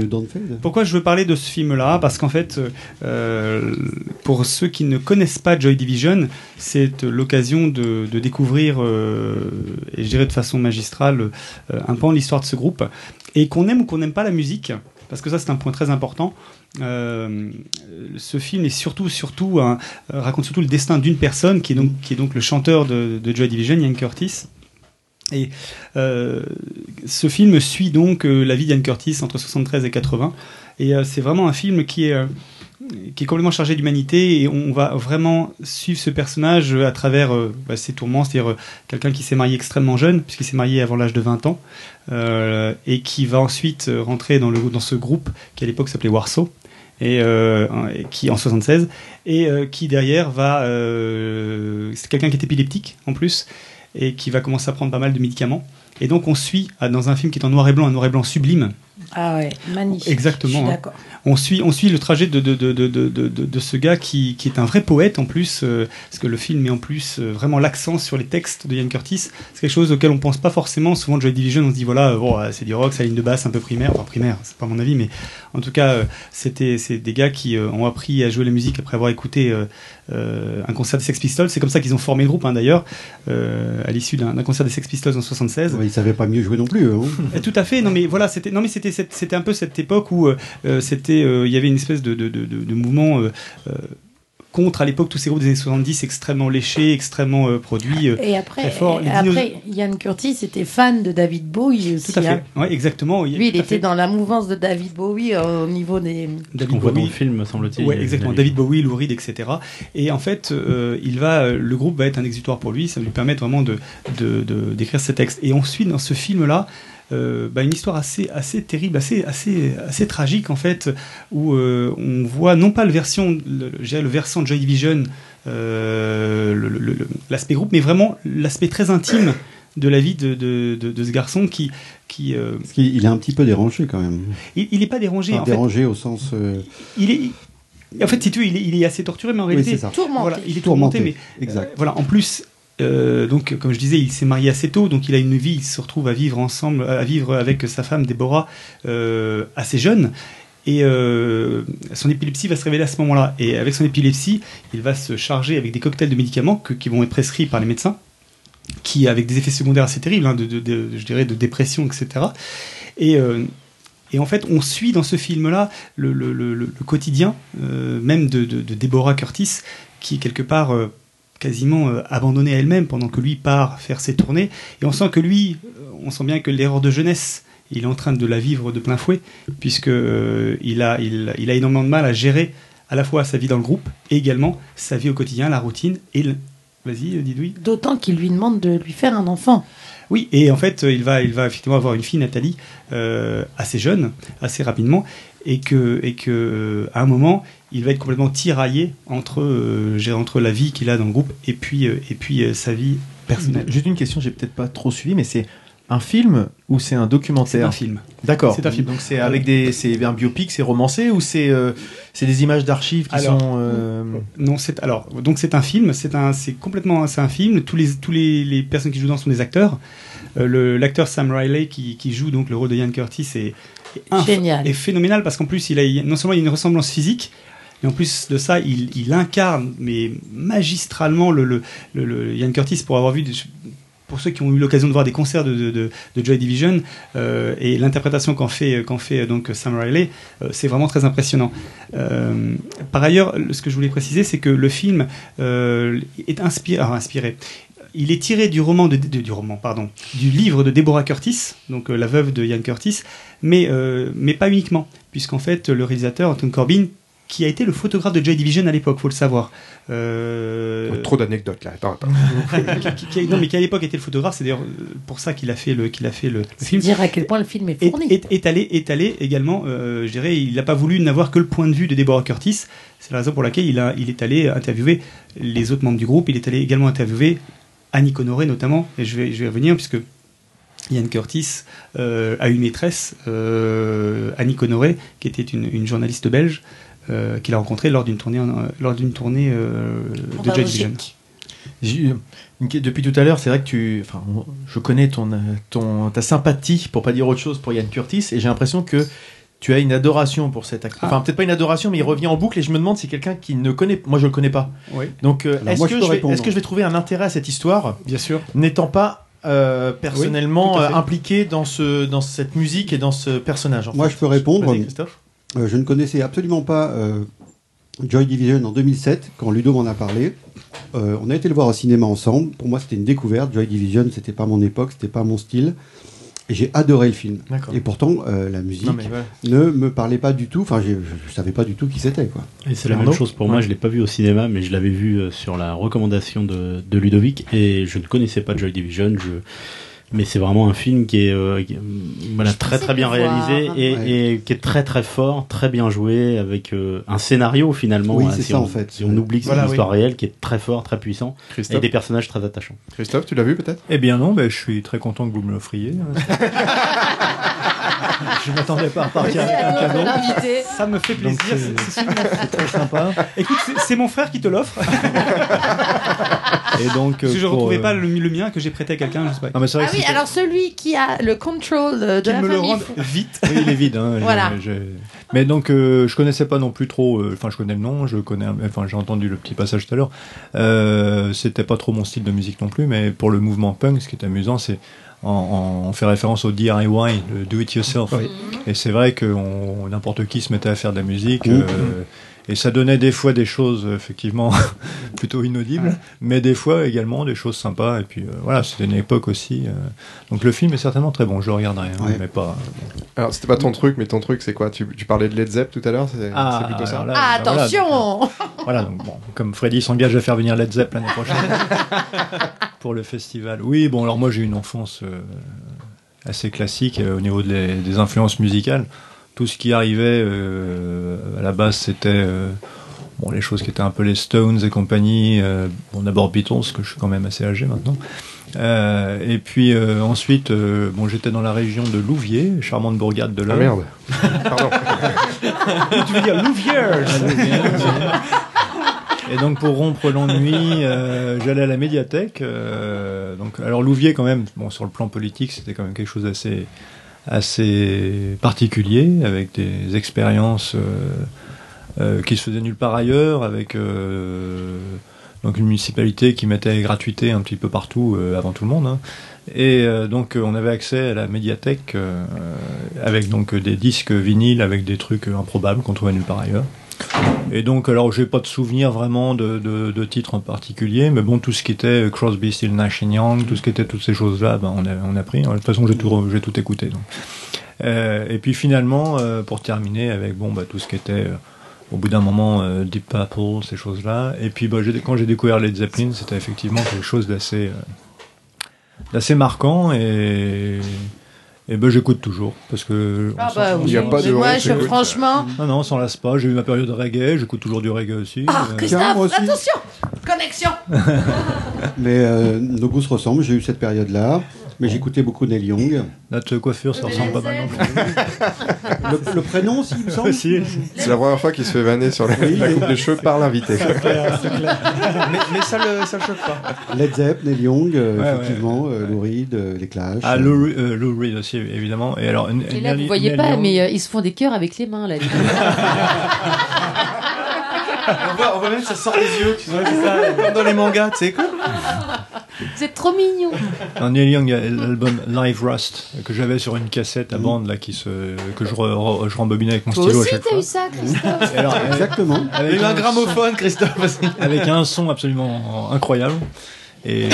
pourquoi veux parler de ce film-là? Parce qu'en fait, euh, pour ceux qui ne connaissent pas Joy Division, c'est l'occasion de, de découvrir, euh, et je dirais de façon magistrale, euh, un pan de l'histoire de ce groupe. Et qu'on aime ou qu'on n'aime pas la musique, parce que ça c'est un point très important. Euh, ce film est surtout, surtout euh, raconte surtout le destin d'une personne qui est donc qui est donc le chanteur de, Joy Division, Ian Curtis. Et euh, ce film suit donc euh, la vie d'Ian Curtis entre 73 et 80. Et c'est vraiment un film qui est, qui est complètement chargé d'humanité. Et on va vraiment suivre ce personnage à travers euh, bah, ses tourments. C'est-à-dire euh, quelqu'un qui s'est marié extrêmement jeune, puisqu'il s'est marié avant l'âge de 20 ans. euh, et qui va ensuite euh, rentrer dans, le, dans ce groupe qui à l'époque s'appelait Warsaw. Et, euh, et qui en 76 et euh, qui derrière va euh, c'est quelqu'un qui est épileptique en plus et qui va commencer à prendre pas mal de médicaments et donc on suit ah, dans un film qui est en noir et blanc un noir et blanc sublime Ah ouais, magnifique. Exactement. Je suis hein. On suit, on suit le trajet de, de, de, de, de, ce gars qui, qui est un vrai poète en plus, euh, parce que le film met en plus euh, vraiment l'accent sur les textes de Ian Curtis. C'est quelque chose auquel on pense pas forcément. Souvent, Joy Division, on se dit voilà, euh, bon, c'est du rock, c'est la ligne de basse un peu primaire, enfin primaire, c'est pas mon avis, mais en tout cas, c'était c'est des gars qui ont appris à jouer la musique après avoir écouté un concert des Sex Pistols. C'est comme ça qu'ils ont formé le groupe, hein, d'ailleurs, à l'issue d'un concert des Sex Pistols en 76. Ouais, ils savaient pas mieux jouer non plus. hein. Tout à fait. Non, mais voilà, c'était non, mais c'était c'était un peu cette époque où euh, c'était euh, il y avait une espèce de de, de, de- de mouvement. euh, euh, contre à l'époque tous ces groupes des années 70 extrêmement léchés, extrêmement euh, produits, euh, Et après, très forts. Et après, Ian Curtis était fan de David Bowie aussi. tout à fait. hein. Ouais, exactement. oui, Lui, il était fait. dans la mouvance de David Bowie euh, au niveau des. David qu'on voit dans le film, me semble-t-il. A- exactement. David Bowie, Lou Reed, etc. Et en fait, euh, il va, le groupe va être un exutoire pour lui. Ça va lui permettre vraiment de de- de- d'écrire ses textes. Et on suit dans ce film-là. Euh, bah, une histoire assez assez terrible, assez assez assez tragique en fait, où euh, on voit non pas le version, le, le versant de Joy Division, euh, l'aspect groupe, mais vraiment l'aspect très intime de la vie de, de, de, de ce garçon qui qui euh, Parce qu'il il est un petit peu dérangé quand même. il, il est pas dérangé Enfin, en fait. dérangé au sens. euh, Il est. En fait, si tu veux, il est, il est assez torturé, mais en Oui, réalité, ça. Tourmenté. Voilà, il est tourmenté, Tourmenté, mais exact. euh, voilà. En plus, euh, donc, comme je disais, il s'est marié assez tôt, donc il a une vie. Il se retrouve à vivre ensemble, à vivre avec sa femme Déborah euh, assez jeune. Et euh, son épilepsie va se révéler à ce moment-là. Et avec son épilepsie, il va se charger avec des cocktails de médicaments qui vont être prescrits par les médecins, qui avec des effets secondaires assez terribles, hein, de, je dirais de dépression, etc. Et, en fait, on suit dans ce film-là le, quotidien, même de, de- de Deborah Curtis, qui quelque part quasiment euh, abandonnée à elle-même pendant que lui part faire ses tournées. Et on sent que lui, euh, on sent bien que l'erreur de jeunesse, il est en train de la vivre de plein fouet, puisque euh, il, a, il, il a énormément de mal à gérer à la fois sa vie dans le groupe et également sa vie au quotidien, la routine et le... Vas-y, Didouille. D'autant qu'il lui demande de lui faire un enfant. Oui, et en fait, il va, il va effectivement avoir une fille, Nathalie, euh, assez jeune, assez rapidement, et que, et que à un moment, il va être complètement tiraillé entre, euh, j'ai- entre la vie qu'il a dans le groupe et puis, euh, et puis euh, sa vie personnelle. Juste une question, j'ai peut-être pas trop suivi, mais c'est un film ou c'est un documentaire? C'est un film. D'accord. C'est un film. Donc c'est avec des, c'est un biopic, c'est romancé ou c'est, euh, c'est des images d'archives qui Alors, sont. euh, Non, c'est alors donc c'est un film, c'est un c'est complètement c'est un film. Tous les tous les, les personnes qui jouent dedans sont des acteurs. Euh, le l'acteur Sam Riley qui, qui joue donc le rôle de Ian Curtis est, est inf- Génial. est phénoménal parce qu'en plus il a non seulement il y a une ressemblance physique et en plus de ça, il, incarne mais magistralement le, Ian Curtis pour avoir vu pour ceux qui ont eu l'occasion de voir des concerts de, Joy Division euh, et l'interprétation qu'en fait, qu'en fait donc Sam Riley, euh, c'est vraiment très impressionnant. Euh, par ailleurs, le- ce que je voulais préciser, c'est que le film euh, est inspiré, ah, inspiré. Il est tiré du roman du roman, pardon, du livre de Deborah Curtis, donc euh, la veuve de Ian Curtis, mais euh, mais pas uniquement, puisqu'en fait le réalisateur Anton Corbin, qui a été le photographe de Joy Division à l'époque, faut le savoir. Euh, Trop d'anecdotes là. Attends, attends. qui- qui- qui- non, mais qui à l'époque était le photographe, c'est d'ailleurs euh, pour ça qu'il a fait le, qu'il a fait le, film. dire à quel point le film est fourni. est, est allé, est allé également, euh, je dirais, il n'a pas voulu n'avoir que le point de vue de Deborah Curtis. C'est la raison pour laquelle il, a, il est allé interviewer les autres membres du groupe. Il est allé également interviewer Annie Honoré notamment, et je vais, je vais y revenir puisque Ian Curtis euh, a une maîtresse, euh, Annie Honoré, qui était une, une journaliste belge, euh, qu'il a rencontrée lors d'une tournée, en- euh, lors d'une tournée euh, de Joy Division. Depuis tout à l'heure, c'est vrai que tu, enfin, je connais ton, ton, ta sympathie, pour pas dire autre chose, pour Ian Curtis, et j'ai l'impression que tu as une adoration pour cet acteur. Enfin, peut-être pas une adoration, mais il revient en boucle, et je me demande si quelqu'un qui ne connaît, moi je le connais pas. Oui. Donc, euh, est-ce que, je je peux vais- répondre. est-ce que je vais trouver un intérêt à cette histoire, Bien sûr. n'étant pas euh, personnellement euh, impliqué dans ce, dans cette musique et dans ce personnage. en Moi, fait. je peux répondre. Vas-y, Christophe. Euh, je ne connaissais absolument pas euh, Joy Division en 2007, quand Ludo m'en a parlé. Euh, on a été le voir au cinéma ensemble. Pour moi, c'était une découverte. Joy Division, c'était pas mon époque, c'était pas mon style. Et j'ai adoré le film. Et pourtant, euh, la musique Non, ne me parlait pas du tout. Enfin, je, je savais pas du tout qui c'était, quoi. Et c'est la Arnaud même chose pour moi, je l'ai pas vu au cinéma, mais je l'avais vu sur la recommandation de, de Ludovic, et je ne connaissais pas Joy Division, je... mais c'est vraiment un film qui est euh, qui- voilà, Je très très bien voir. réalisé et, Ouais. et qui est très très fort, très bien joué, avec euh, un scénario finalement. Oui, hein, c'est si ça, on, en fait. Si on oublie que c'est une oui. histoire réelle qui est très fort, très puissant, et des personnages très attachants. Christophe, tu l'as vu peut-être? Eh bien non, je suis très content que vous me l'offriez. je m'attendais pas à repartir avec un cadeau. Ça me fait plaisir. C'est- très sympa. Écoute, c'est- mon frère qui te l'offre. Et donc, Parce que je ne retrouvais euh, pas le, le mien que j'ai prêté à quelqu'un, je sais pas. Non, mais c'est vrai Ah que oui, alors celui qui a le control de Qu'il la me le famille. rende vite. Oui, il est vide. Hein, Voilà. Mais donc, euh, je connaissais pas non plus trop. euh, Enfin, je connais le nom, je connais. Enfin, j'ai entendu le petit passage tout à l'heure. Euh, C'était pas trop mon style de musique non plus, mais pour le mouvement punk, ce qui est amusant, c'est en- en- on fait référence au DIY, le do it yourself. Oui. Et c'est vrai que on- n'importe qui se mettait à faire de la musique. Mmh. euh, et ça donnait des fois des choses euh, effectivement plutôt inaudibles, mais des fois également des choses sympas. Et puis euh, voilà, c'était une époque aussi. euh, donc le film est certainement très bon, je le regarderai, hein, Ouais. mais pas. Alors, c'était pas ton truc, mais ton truc, c'est quoi? Tu, tu parlais de Led Zepp tout à l'heure C'est Ah, c'est plutôt ça? là, Ah, bah, voilà, attention donc, euh, Voilà, donc bon, comme Freddy s'engage à faire venir Led Zepp l'année prochaine pour le festival. Oui, bon, alors moi j'ai une enfance euh, assez classique euh, au niveau des, des influences musicales. Tout ce qui arrivait euh, à la base, c'était euh, bon, les choses qui étaient un peu les Stones et compagnie. euh, bon, d'abord Beatles, que je suis quand même assez âgé maintenant. Euh, et puis euh, ensuite, euh, bon, j'étais dans la région de Louviers, charmante bourgade de Ah l'Eure. merde Pardon. tu veux dire Louviers Et donc pour rompre l'ennui, euh, j'allais à la médiathèque. euh, donc alors Louviers quand même, bon sur le plan politique, c'était quand même quelque chose d'assez assez particulier, avec des expériences euh, euh, qui se faisaient nulle part ailleurs, avec euh, donc une municipalité qui mettait gratuité un petit peu partout avant tout le monde. hein. Et donc on avait accès à la médiathèque avec donc des disques vinyles avec des trucs improbables qu'on trouvait nulle part ailleurs. Et donc, alors, j'ai pas de souvenir vraiment de, de, titres en particulier, mais bon, tout ce qui était Crosby, Still, Nash Young, tout ce qui était toutes ces choses-là, ben, on, a, on a pris. De toute façon, j'ai tout, j'ai tout écouté. Euh, et puis finalement, euh, pour terminer avec bon, bah, tout ce qui était euh, au bout d'un moment euh, Deep Purple, ces choses-là. Et puis, j'ai- quand j'ai découvert Led Zeppelin, c'était effectivement quelque chose d'assez, euh, d'assez marquant et. Et ben j'écoute toujours parce que Ah bah. Il y a pas de moi, je- franchement- non non on s'en lasse pas j'ai eu ma période de reggae j'écoute toujours du reggae aussi Ah, Euh, Christophe, attention Connexion Mais euh, nos goûts se ressemblent. J'ai eu cette période-là. Mais j'écoutais beaucoup Neil Young. Notre coiffure, ça ressemble pas mal non Le, le prénom aussi, il me semble Si. C'est la première fois qu'il se fait vanner sur la, Oui, la coupe de cheveux par l'invité. C'est clair, c'est clair. mais, mais ça le, ça le choque pas. Led Zepp, Neil Young, euh, Ouais, ouais. effectivement, euh, Lou Reed, euh, les Clash. Ah, Lou, euh, Lou Reed aussi, évidemment. Et alors, Et là, vous voyez pas, mais euh, ils se font des cœurs avec les mains, là. les on, voit, on voit même que ça sort des yeux, tu vois, c'est ça, comme dans les mangas, tu sais quoi. Vous êtes trop mignons. Dans Neil Young, il y a l'album Live Rust que j'avais sur une cassette à bande là, qui se, que je, re- re- je rembobinais avec mon Toi stylo aussi, à chaque t'as fois. eu ça, Christophe alors, Exactement. Avec Il y a eu un gramophone, Christophe. avec un son absolument incroyable. Et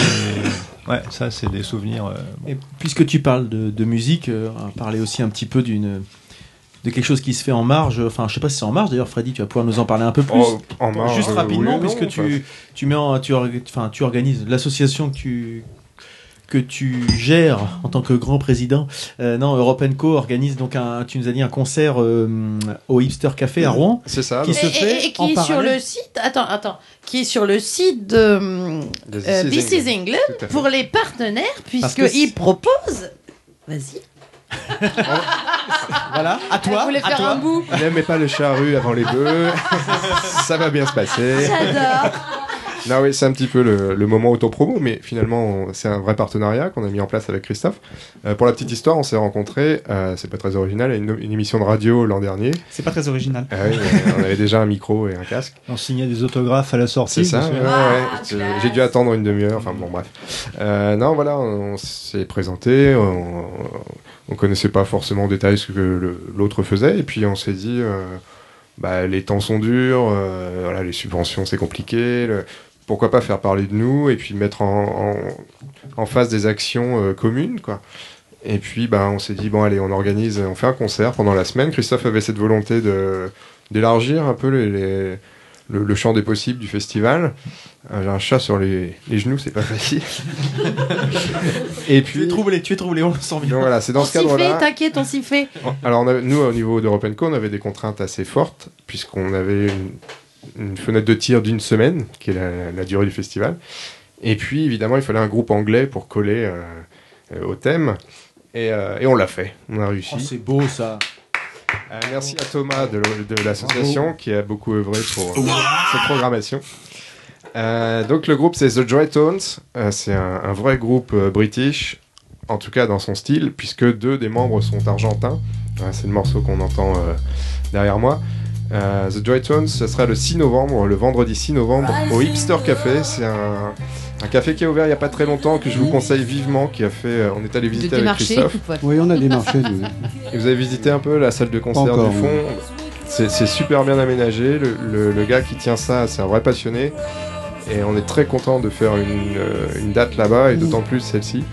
ouais, ça, c'est des souvenirs. euh, Et puisque tu parles de, de musique, euh, on va parler aussi un petit peu d'une de quelque chose qui se fait en marge. Enfin, je sais pas si c'est en marge. D'ailleurs, Freddy, tu vas pouvoir nous en parler un peu plus. Oh, en marge, Juste euh, rapidement, oui et non, puisque tu, enfin. tu mets en, tu, enfin, tu organises l'association que tu que tu gères en tant que grand président. Euh, non, Europe Co organise donc un, tu nous as dit un concert euh, au Hipster Café à Rouen. C'est ça. Qui et, se et- fait et qui en est sur le site attends attends qui est sur le site de euh, This is This is England. England pour les partenaires puisqu'ils proposent vas-y Voilà, à toi. Elle voulait à faire toi. un bout. N'aimez pas le charrue avant les bœufs. ça va bien se passer. j'adore Non, oui, c'est un petit peu le, le moment autopromo, mais finalement, c'est un vrai partenariat qu'on a mis en place avec Christophe. Euh, pour la petite histoire, on s'est rencontrés, euh, c'est pas très original, à une, une émission de radio l'an dernier. C'est pas très original. Ah on avait déjà un micro et un casque. On signait des autographes à la sortie. C'est ça, ouais, ouais. Je- J'ai dû attendre une demi-heure, enfin bon, bref. Euh, non, voilà, on, s'est présenté, on, on connaissait pas forcément en détail ce que l'autre faisait, et puis on s'est dit, euh, bah, les temps sont durs, euh, les subventions c'est compliqué, pourquoi pas faire parler de nous, et puis mettre en, face des actions euh, communes, quoi. Et puis, bah, on s'est dit, bon, allez, on organise, on fait un concert pendant la semaine. Christophe avait cette volonté d'élargir un peu les- le, le champ des possibles du festival. Euh, J'ai un chat sur les, les genoux, c'est pas facile. Et Tu es puis, troublé, tu es troublé, on le sent bien. donc voilà, c'est dans on ce s'y fait cadre-là. t'inquiète on s'y fait Alors, on avait- nous, au niveau d'Europe Co, on avait des contraintes assez fortes, puisqu'on avait une, une fenêtre de tir d'une semaine, qui est la, la durée du festival. Et puis, évidemment, il fallait un groupe anglais pour coller euh, euh, au thème. Et, euh, et on l'a fait, on a réussi. Oh, c'est beau ça. Euh, merci à Thomas de, l'association qui a beaucoup œuvré pour euh, cette programmation. Euh, donc le groupe c'est The Joy Tones, Euh, c'est un, un vrai groupe euh, british, en tout cas dans son style, puisque deux des membres sont argentins. Ouais, c'est le morceau qu'on entend euh, derrière moi. Euh, The Joy Tones, ce sera le 6 novembre, le vendredi 6 novembre, au Hipster Café. C'est un, un café qui a ouvert il n'y a pas très longtemps, que je vous conseille vivement, qui a fait... euh, on est allé visiter avec Christophe. Oui, on a démarché, nous. Et vous avez visité un peu la salle de concert encore, du fond. C'est super bien aménagé. Le, le- le gars qui tient ça, c'est un vrai passionné. Et on est très content de faire une, euh, une date là-bas, et d'autant plus celle-ci.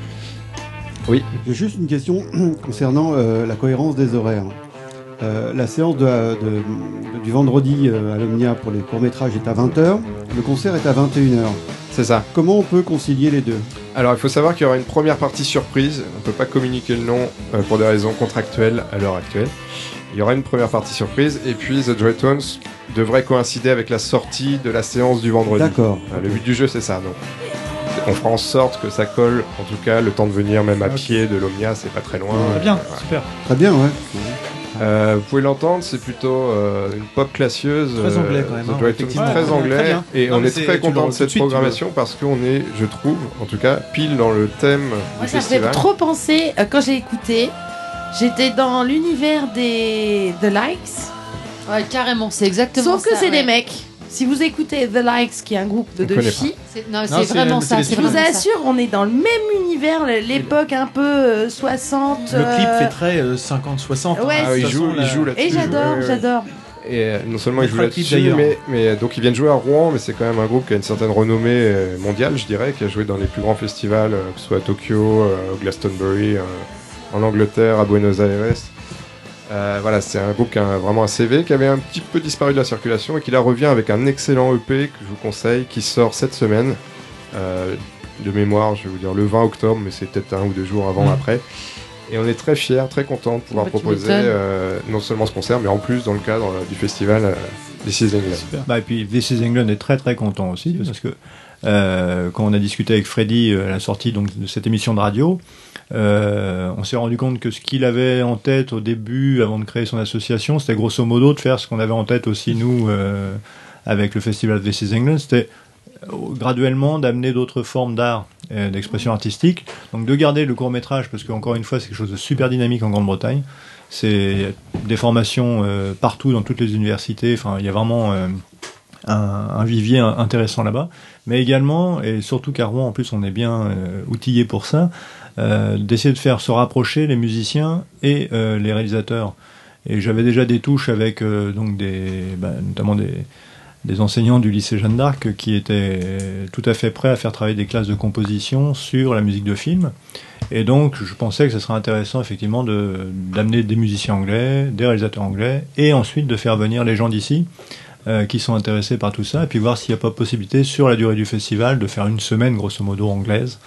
Oui. J'ai juste une question concernant euh, la cohérence des horaires. Euh, la séance de, de- du vendredi euh, à l'Omnia pour les courts-métrages est à 20h, le concert est à 21h. C'est ça. Comment on peut concilier les deux? Alors il faut savoir qu'il y aura une première partie surprise. On ne peut pas communiquer le nom euh, pour des raisons contractuelles à l'heure actuelle. Il y aura une première partie surprise, et puis The Joy Tones devrait coïncider avec la sortie de la séance du vendredi. D'accord. Euh, Le but du jeu, c'est ça. Donc, on fera en sorte que ça colle, en tout cas, le temps de venir, même à pied de l'Omnia, c'est pas très loin. Très bien, super. Très bien, ouais. Euh, vous pouvez l'entendre, c'est plutôt euh, une pop classieuse. Très euh, anglais, quand même, hein, effectivement. Très anglais. Et Non, on est très content de cette suite, programmation parce qu'on est, je trouve, en tout cas, pile dans le thème Moi, du ça me trop penser, euh, quand j'ai écouté, J'étais dans l'univers des The Likes. Ouais, carrément, c'est exactement Sauf que ça, c'est ouais. des mecs. Si vous écoutez The Likes, qui est un groupe de On deux filles. C'est- non, c'est vraiment ça, Je vous assure, on est dans le même univers, l'époque un peu euh, 60. Le clip euh, fait très euh, 50-60. Ouais, Ah, il joue, il joue là-dessus. Et j'adore, Ouais, ouais. j'adore. Et euh, non seulement ils jouent clip, là-dessus, d'ailleurs. mais, mais donc ils viennent jouer à Rouen, mais c'est quand même un groupe qui a une certaine renommée euh, mondiale, je dirais, qui a joué dans les plus grands festivals, euh, que ce soit à Tokyo, euh, au Glastonbury, euh, en Angleterre, à Buenos Aires. Euh, voilà, c'est un groupe qui a vraiment un CV, qui avait un petit peu disparu de la circulation et qui là revient avec un excellent EP que je vous conseille, qui sort cette semaine. Euh, de mémoire, je vais vous dire le 20 octobre, mais c'est peut-être un ou deux jours avant, Mm. après. Et on est très fiers, très contents de pouvoir proposer euh, non seulement ce concert, mais en plus dans le cadre euh, du festival euh, This is England. Bah, et puis This is England est très très content aussi parce que euh, quand on a discuté avec Freddy à la sortie donc, de cette émission de radio, euh, on s'est rendu compte que ce qu'il avait en tête au début, avant de créer son association, c'était grosso modo de faire ce qu'on avait en tête aussi nous euh, avec le festival This is England, c'était euh, graduellement d'amener d'autres formes d'art et d'expression artistique. Donc de garder le court métrage parce qu'encore une fois c'est quelque chose de super dynamique en Grande-Bretagne. C'est des formations partout dans toutes les universités. Enfin, il y a vraiment un, vivier in- intéressant là-bas. Mais également, et surtout qu'à Rouen, en plus, on est bien outillé pour ça, d'essayer de faire se rapprocher les musiciens et euh, les réalisateurs. Et j'avais déjà des touches avec euh, donc des, bah, notamment des, des enseignants du lycée Jeanne d'Arc qui étaient tout à fait prêts à faire travailler des classes de composition sur la musique de film. Et donc, je pensais que ce serait intéressant, effectivement, de- d'amener des musiciens anglais, des réalisateurs anglais, et ensuite de faire venir les gens d'ici euh, qui sont intéressés par tout ça, et puis voir s'il n'y a pas possibilité, sur la durée du festival, de faire une semaine, grosso modo, anglaise,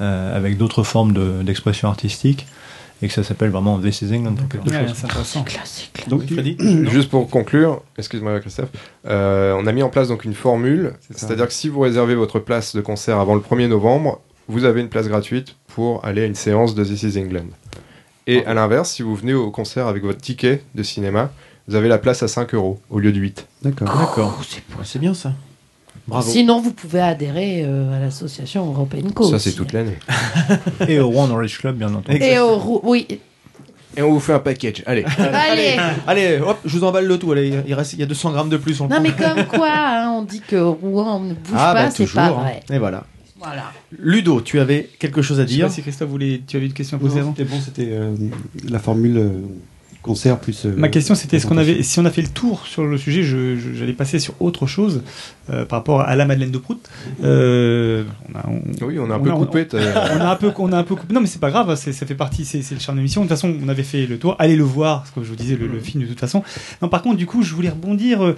euh, avec d'autres formes de- d'expression artistique, et que ça s'appelle vraiment This is England pour quelque Ouais, chose. c'est intéressant. Donc, juste pour conclure, excuse-moi Christophe, euh, on a mis en place donc une formule, c'est-à-dire que si vous réservez votre place de concert avant le 1er novembre, vous avez une place gratuite pour aller à une séance de This is England. Et à l'inverse, si vous venez au concert avec votre ticket de cinéma, vous avez la place à 5 euros au lieu de 8. D'accord. D'accord. C'est bien ça. Bravo. Sinon, vous pouvez adhérer euh, à l'association European Co. Ça, c'est toute l'année. Et au Rouen Norwich Club, bien entendu. Et au rou- oui. Et on vous fait un package. Allez. Allez. Allez, hop, je vous emballe le tout. Allez, il reste, il y a 200 grammes de plus. on Non, prend. mais comme quoi, hein, on dit que Rouen ne bouge ah, pas, bah, c'est pas hein. vrai. Et voilà. Voilà. Ludo, tu avais quelque chose à Je sais dire pas si Christophe voulait, tu avais une question à poser avant. C'était bon, c'était euh, la formule euh, concert plus. euh, Ma question c'était est-ce qu'on avait, si on a fait le tour sur le sujet, je- je- j'allais passer sur autre chose euh, par rapport à la Madeleine de Prout. Euh, on a, on- Oui, on a un peu coupé, On a un peu, on a un peu coupé. Non, mais c'est pas grave, ça fait partie, c'est le charme de l'émission. De toute façon, on avait fait le tour. Allez le voir, comme je vous disais, le, le film de toute façon. Non, par contre, du coup, je voulais rebondir,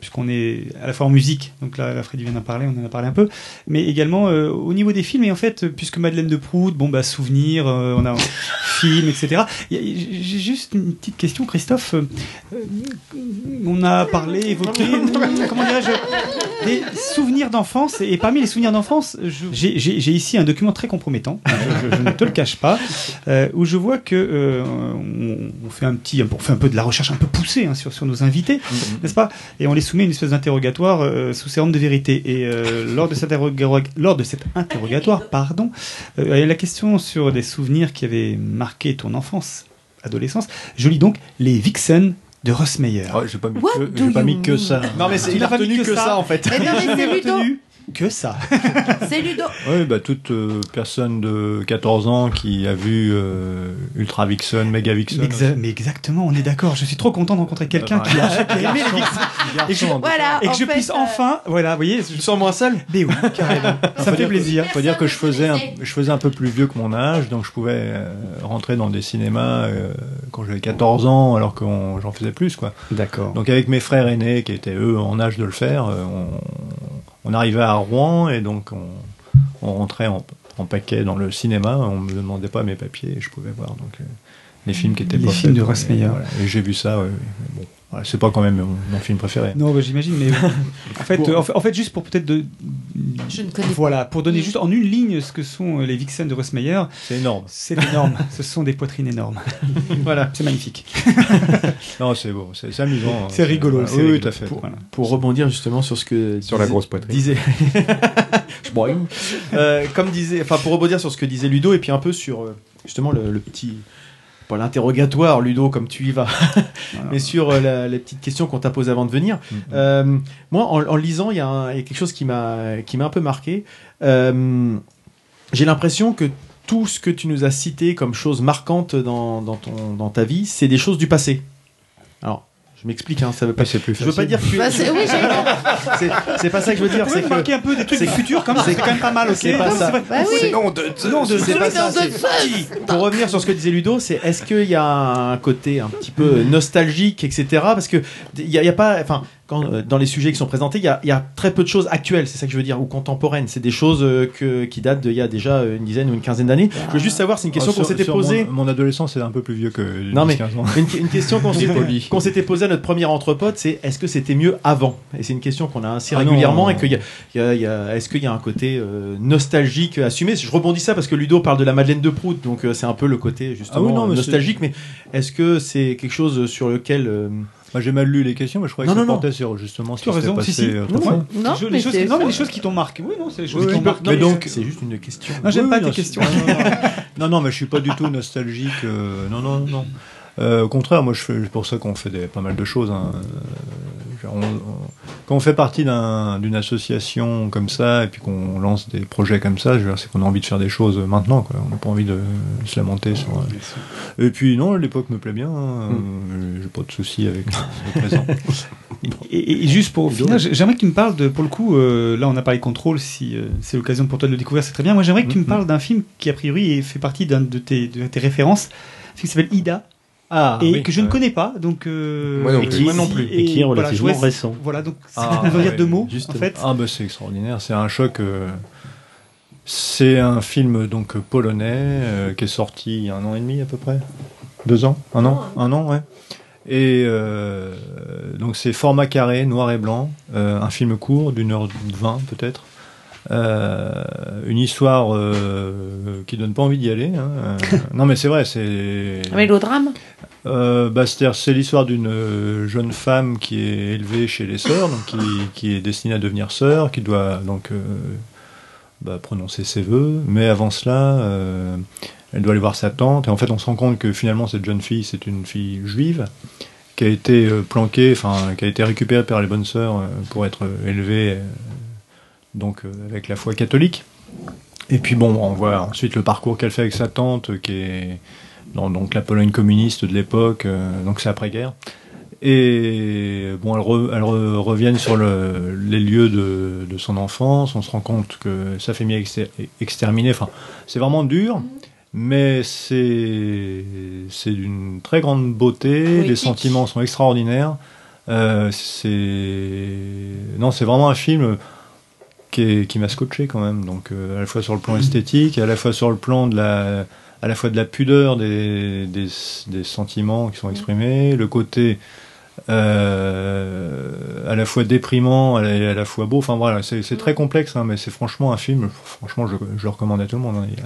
puisqu'on est à la fois en musique, donc là, Freddy vient d'en parler, on en a parlé un peu, mais également euh, au niveau des films. Et en fait, puisque Madeleine de Prout, bon, bah, souvenir, euh, on a film, etc. J'ai juste une petite question, Christophe. Euh, on a parlé, évoqué, comment dirais-je, des souvenirs d'enfance. Et parmi les souvenirs d'enfance, j'ai ici un document très compromettant, je, ne te le cache pas, euh, où je vois que euh, on, on fait un petit, on fait un peu de la recherche un peu poussée hein, sur, sur nos invités, n'est-ce pas? Et on les soumet à une espèce d'interrogatoire euh, sous sérum de vérité. Et lors de cet lors de cet interrogatoire, pardon, il y a la question sur des souvenirs qui avaient marqué ton enfance, adolescence. Je lis donc les Vixen de Russ Meyer. j'ai pas mis What que, do j'ai pas mis que ça. Non, mais il a pas mis que, ça. en fait. Eh mais c'est que ça. C'est Ludo. Oui, bah, toute euh, personne de 14 ans qui a vu euh, Ultra Vixen, Mega Vixen. Exa- mais exactement, on est d'accord. Je suis trop content de rencontrer quelqu'un qui a, qui a aimé les Vixen. Et que je, Voilà, et que en je fait, puisse euh, enfin, voilà, vous voyez, je Tu sens moins seul Mais oui, carrément. Ça me fait plaisir. faut dire que je faisais, un, je faisais un peu plus vieux que mon âge, donc je pouvais euh, rentrer dans des cinémas euh, quand j'avais 14 ans, alors que j'en faisais plus, quoi. D'accord. Donc avec mes frères aînés, qui étaient eux en âge de le faire, euh, on, on arrivait à Rouen et donc on, on rentrait en, en paquet dans le cinéma. On me demandait pas mes papiers, et je pouvais voir donc euh, les films qui étaient Les pas films faits, de. Russ Et Meyer. voilà. Et j'ai vu ça. ouais, mais bon, c'est pas quand même mon, mon film préféré. Non, bah, j'imagine, mais en fait, Pour- euh, en fait, en fait, juste pour peut-être de, Je ne connais voilà, pour donner juste en une ligne ce que sont euh, les Vixen de Russ Meyer. C'est énorme. C'est énorme. ce sont des poitrines énormes. voilà, c'est magnifique. Non, c'est beau, c'est amusant. C'est rigolo, voilà. Oui, rigolo. tout à fait. Pour, Voilà. pour rebondir justement sur ce que Sur la grosse poitrine. disait Je. Euh, comme disait enfin pour rebondir sur ce que disait Ludo et puis un peu sur euh, justement le, le petit pas l'interrogatoire, Ludo, comme tu y vas, mais sur euh, la- les petites questions qu'on t'a posées avant de venir. Mm. Euh, moi, en, en lisant, il y, a un- il y a quelque chose qui m'a qui m'a un peu marqué. Euh, J'ai l'impression que tout ce que tu nous as cité comme choses marquantes dans, dans, ton, dans ta vie, c'est des choses du passé. Je m'explique, hein, ça veut pas. c'est plus Je veux pas dire que. Bah, c'est- oui, j'ai- c'est c'est pas ça que je veux dire. Vous C'est que marquer un peu des trucs c'est- futurs comme ça, c'est quand même pas mal, ok C'est pas Non, ça. c'est vrai. Bah oui. C'est- Non, de- non, de- c'est pas ça. Pour revenir sur ce que disait Ludo, c'est est-ce qu'il y a un côté un petit peu nostalgique, etc. Parce que il y, a- il y a pas, enfin, quand, euh, dans les sujets qui sont présentés, il y a, il y a très peu de choses actuelles. C'est ça que je veux dire, ou contemporaines. C'est des choses euh, que, qui datent d'il y a déjà une dizaine ou une quinzaine d'années. Je veux juste savoir, c'est une question Ah, qu'on s'était posée. Mon, mon adolescence est un peu plus vieux que Non mais 15 ans. une, une question qu'on s'était posée à notre premier entrepote, c'est est-ce que c'était mieux avant? Et c'est une question qu'on a assez Ah non. régulièrement et qu'il y a, il y a- il y a- est-ce qu'il y a un côté euh, nostalgique assumé? Je rebondis ça parce que Ludo parle de la Madeleine de Proust, donc euh, c'est un peu le côté justement Ah oui, non, nostalgique. Mais est-ce que c'est quelque chose sur lequel euh, Moi, j'ai mal lu les questions, mais je croyais Non, que ça non, non. portait sur justement ce Tu qui si, passé si. autrefois. Ouais. Non, choses- mais les choses- non, mais les choses qui t'ont marqué. Oui, non, c'est les choses Oui, qui t'ont marqué. mais donc- c'est juste une question Non, j'aime Oui, pas tes non, questions. Non, non, non. non, non, mais je suis pas du tout nostalgique. euh, non, non, non. Euh, au contraire, moi, je fais c'est pour ça qu'on fait des, pas mal de choses. hein. Genre, on- on- quand on fait partie d'un- d'une association comme ça, et puis qu'on lance des projets comme ça, c'est qu'on a envie de faire des choses maintenant. Quoi. On n'a pas envie de se lamenter sur. euh, Et puis non, l'époque me plaît bien. hein. Euh, J'ai pas de soucis avec le présent. Et, juste pour finir, j'ai- j'aimerais que tu me parles de, pour le coup, euh, là on a parlé contrôle, si euh, c'est l'occasion pour toi de le découvrir, c'est très bien. Moi j'aimerais que tu me parles d'un film qui a priori fait partie d'un de tes, de tes références, qui s'appelle Ida. Ah, et oui, que je ne connais pas, donc euh, Moi non et plus. qui- Moi non plus. Et qui est voilà, relativement vois- récent. Voilà, donc ça Ah, veut dire ouais, deux mots, juste- en fait. Ah bah c'est extraordinaire, c'est un choc. euh, C'est un film donc polonais euh, qui est sorti il y a un an et demi à peu près, deux ans, un an, un an ouais. Et euh, donc c'est format carré, noir et blanc, euh, un film court d'une heure vingt peut-être. Euh, une histoire euh, qui donne pas envie d'y aller. hein. Euh, non mais c'est vrai, c'est Un mélodrame? Euh, bah, c'est l'histoire d'une euh, jeune femme qui est élevée chez les sœurs, donc qui, est destinée à devenir sœur, qui doit donc euh, bah, prononcer ses vœux, mais avant cela, euh, elle doit aller voir sa tante, et en fait, on se rend compte que finalement, cette jeune fille, c'est une fille juive qui a été planquée, enfin, qui a été récupérée par les bonnes sœurs pour être élevée, donc avec la foi catholique. Et puis bon, on voit ensuite le parcours qu'elle fait avec sa tante, qui est dans donc la Pologne communiste de l'époque, euh, donc c'est après-guerre. Et bon, elles, re- elles re- reviennent sur le- les lieux de, de son enfance. On se rend compte que sa famille est exter- exterminée. Enfin, c'est vraiment dur, mais c'est d'une très grande beauté. Les sentiments sont extraordinaires. Euh, c'est non, c'est vraiment un film qui, m'a scotché quand même. Donc euh, à la fois sur le plan esthétique, et à la fois sur le plan de la, à la fois de la pudeur des, des, des sentiments qui sont exprimés, le côté euh, à la fois déprimant, à la, à la fois beau. Enfin voilà, c'est c'est très complexe, hein, mais c'est franchement un film. Franchement, je, je le recommande à tout le monde. hein.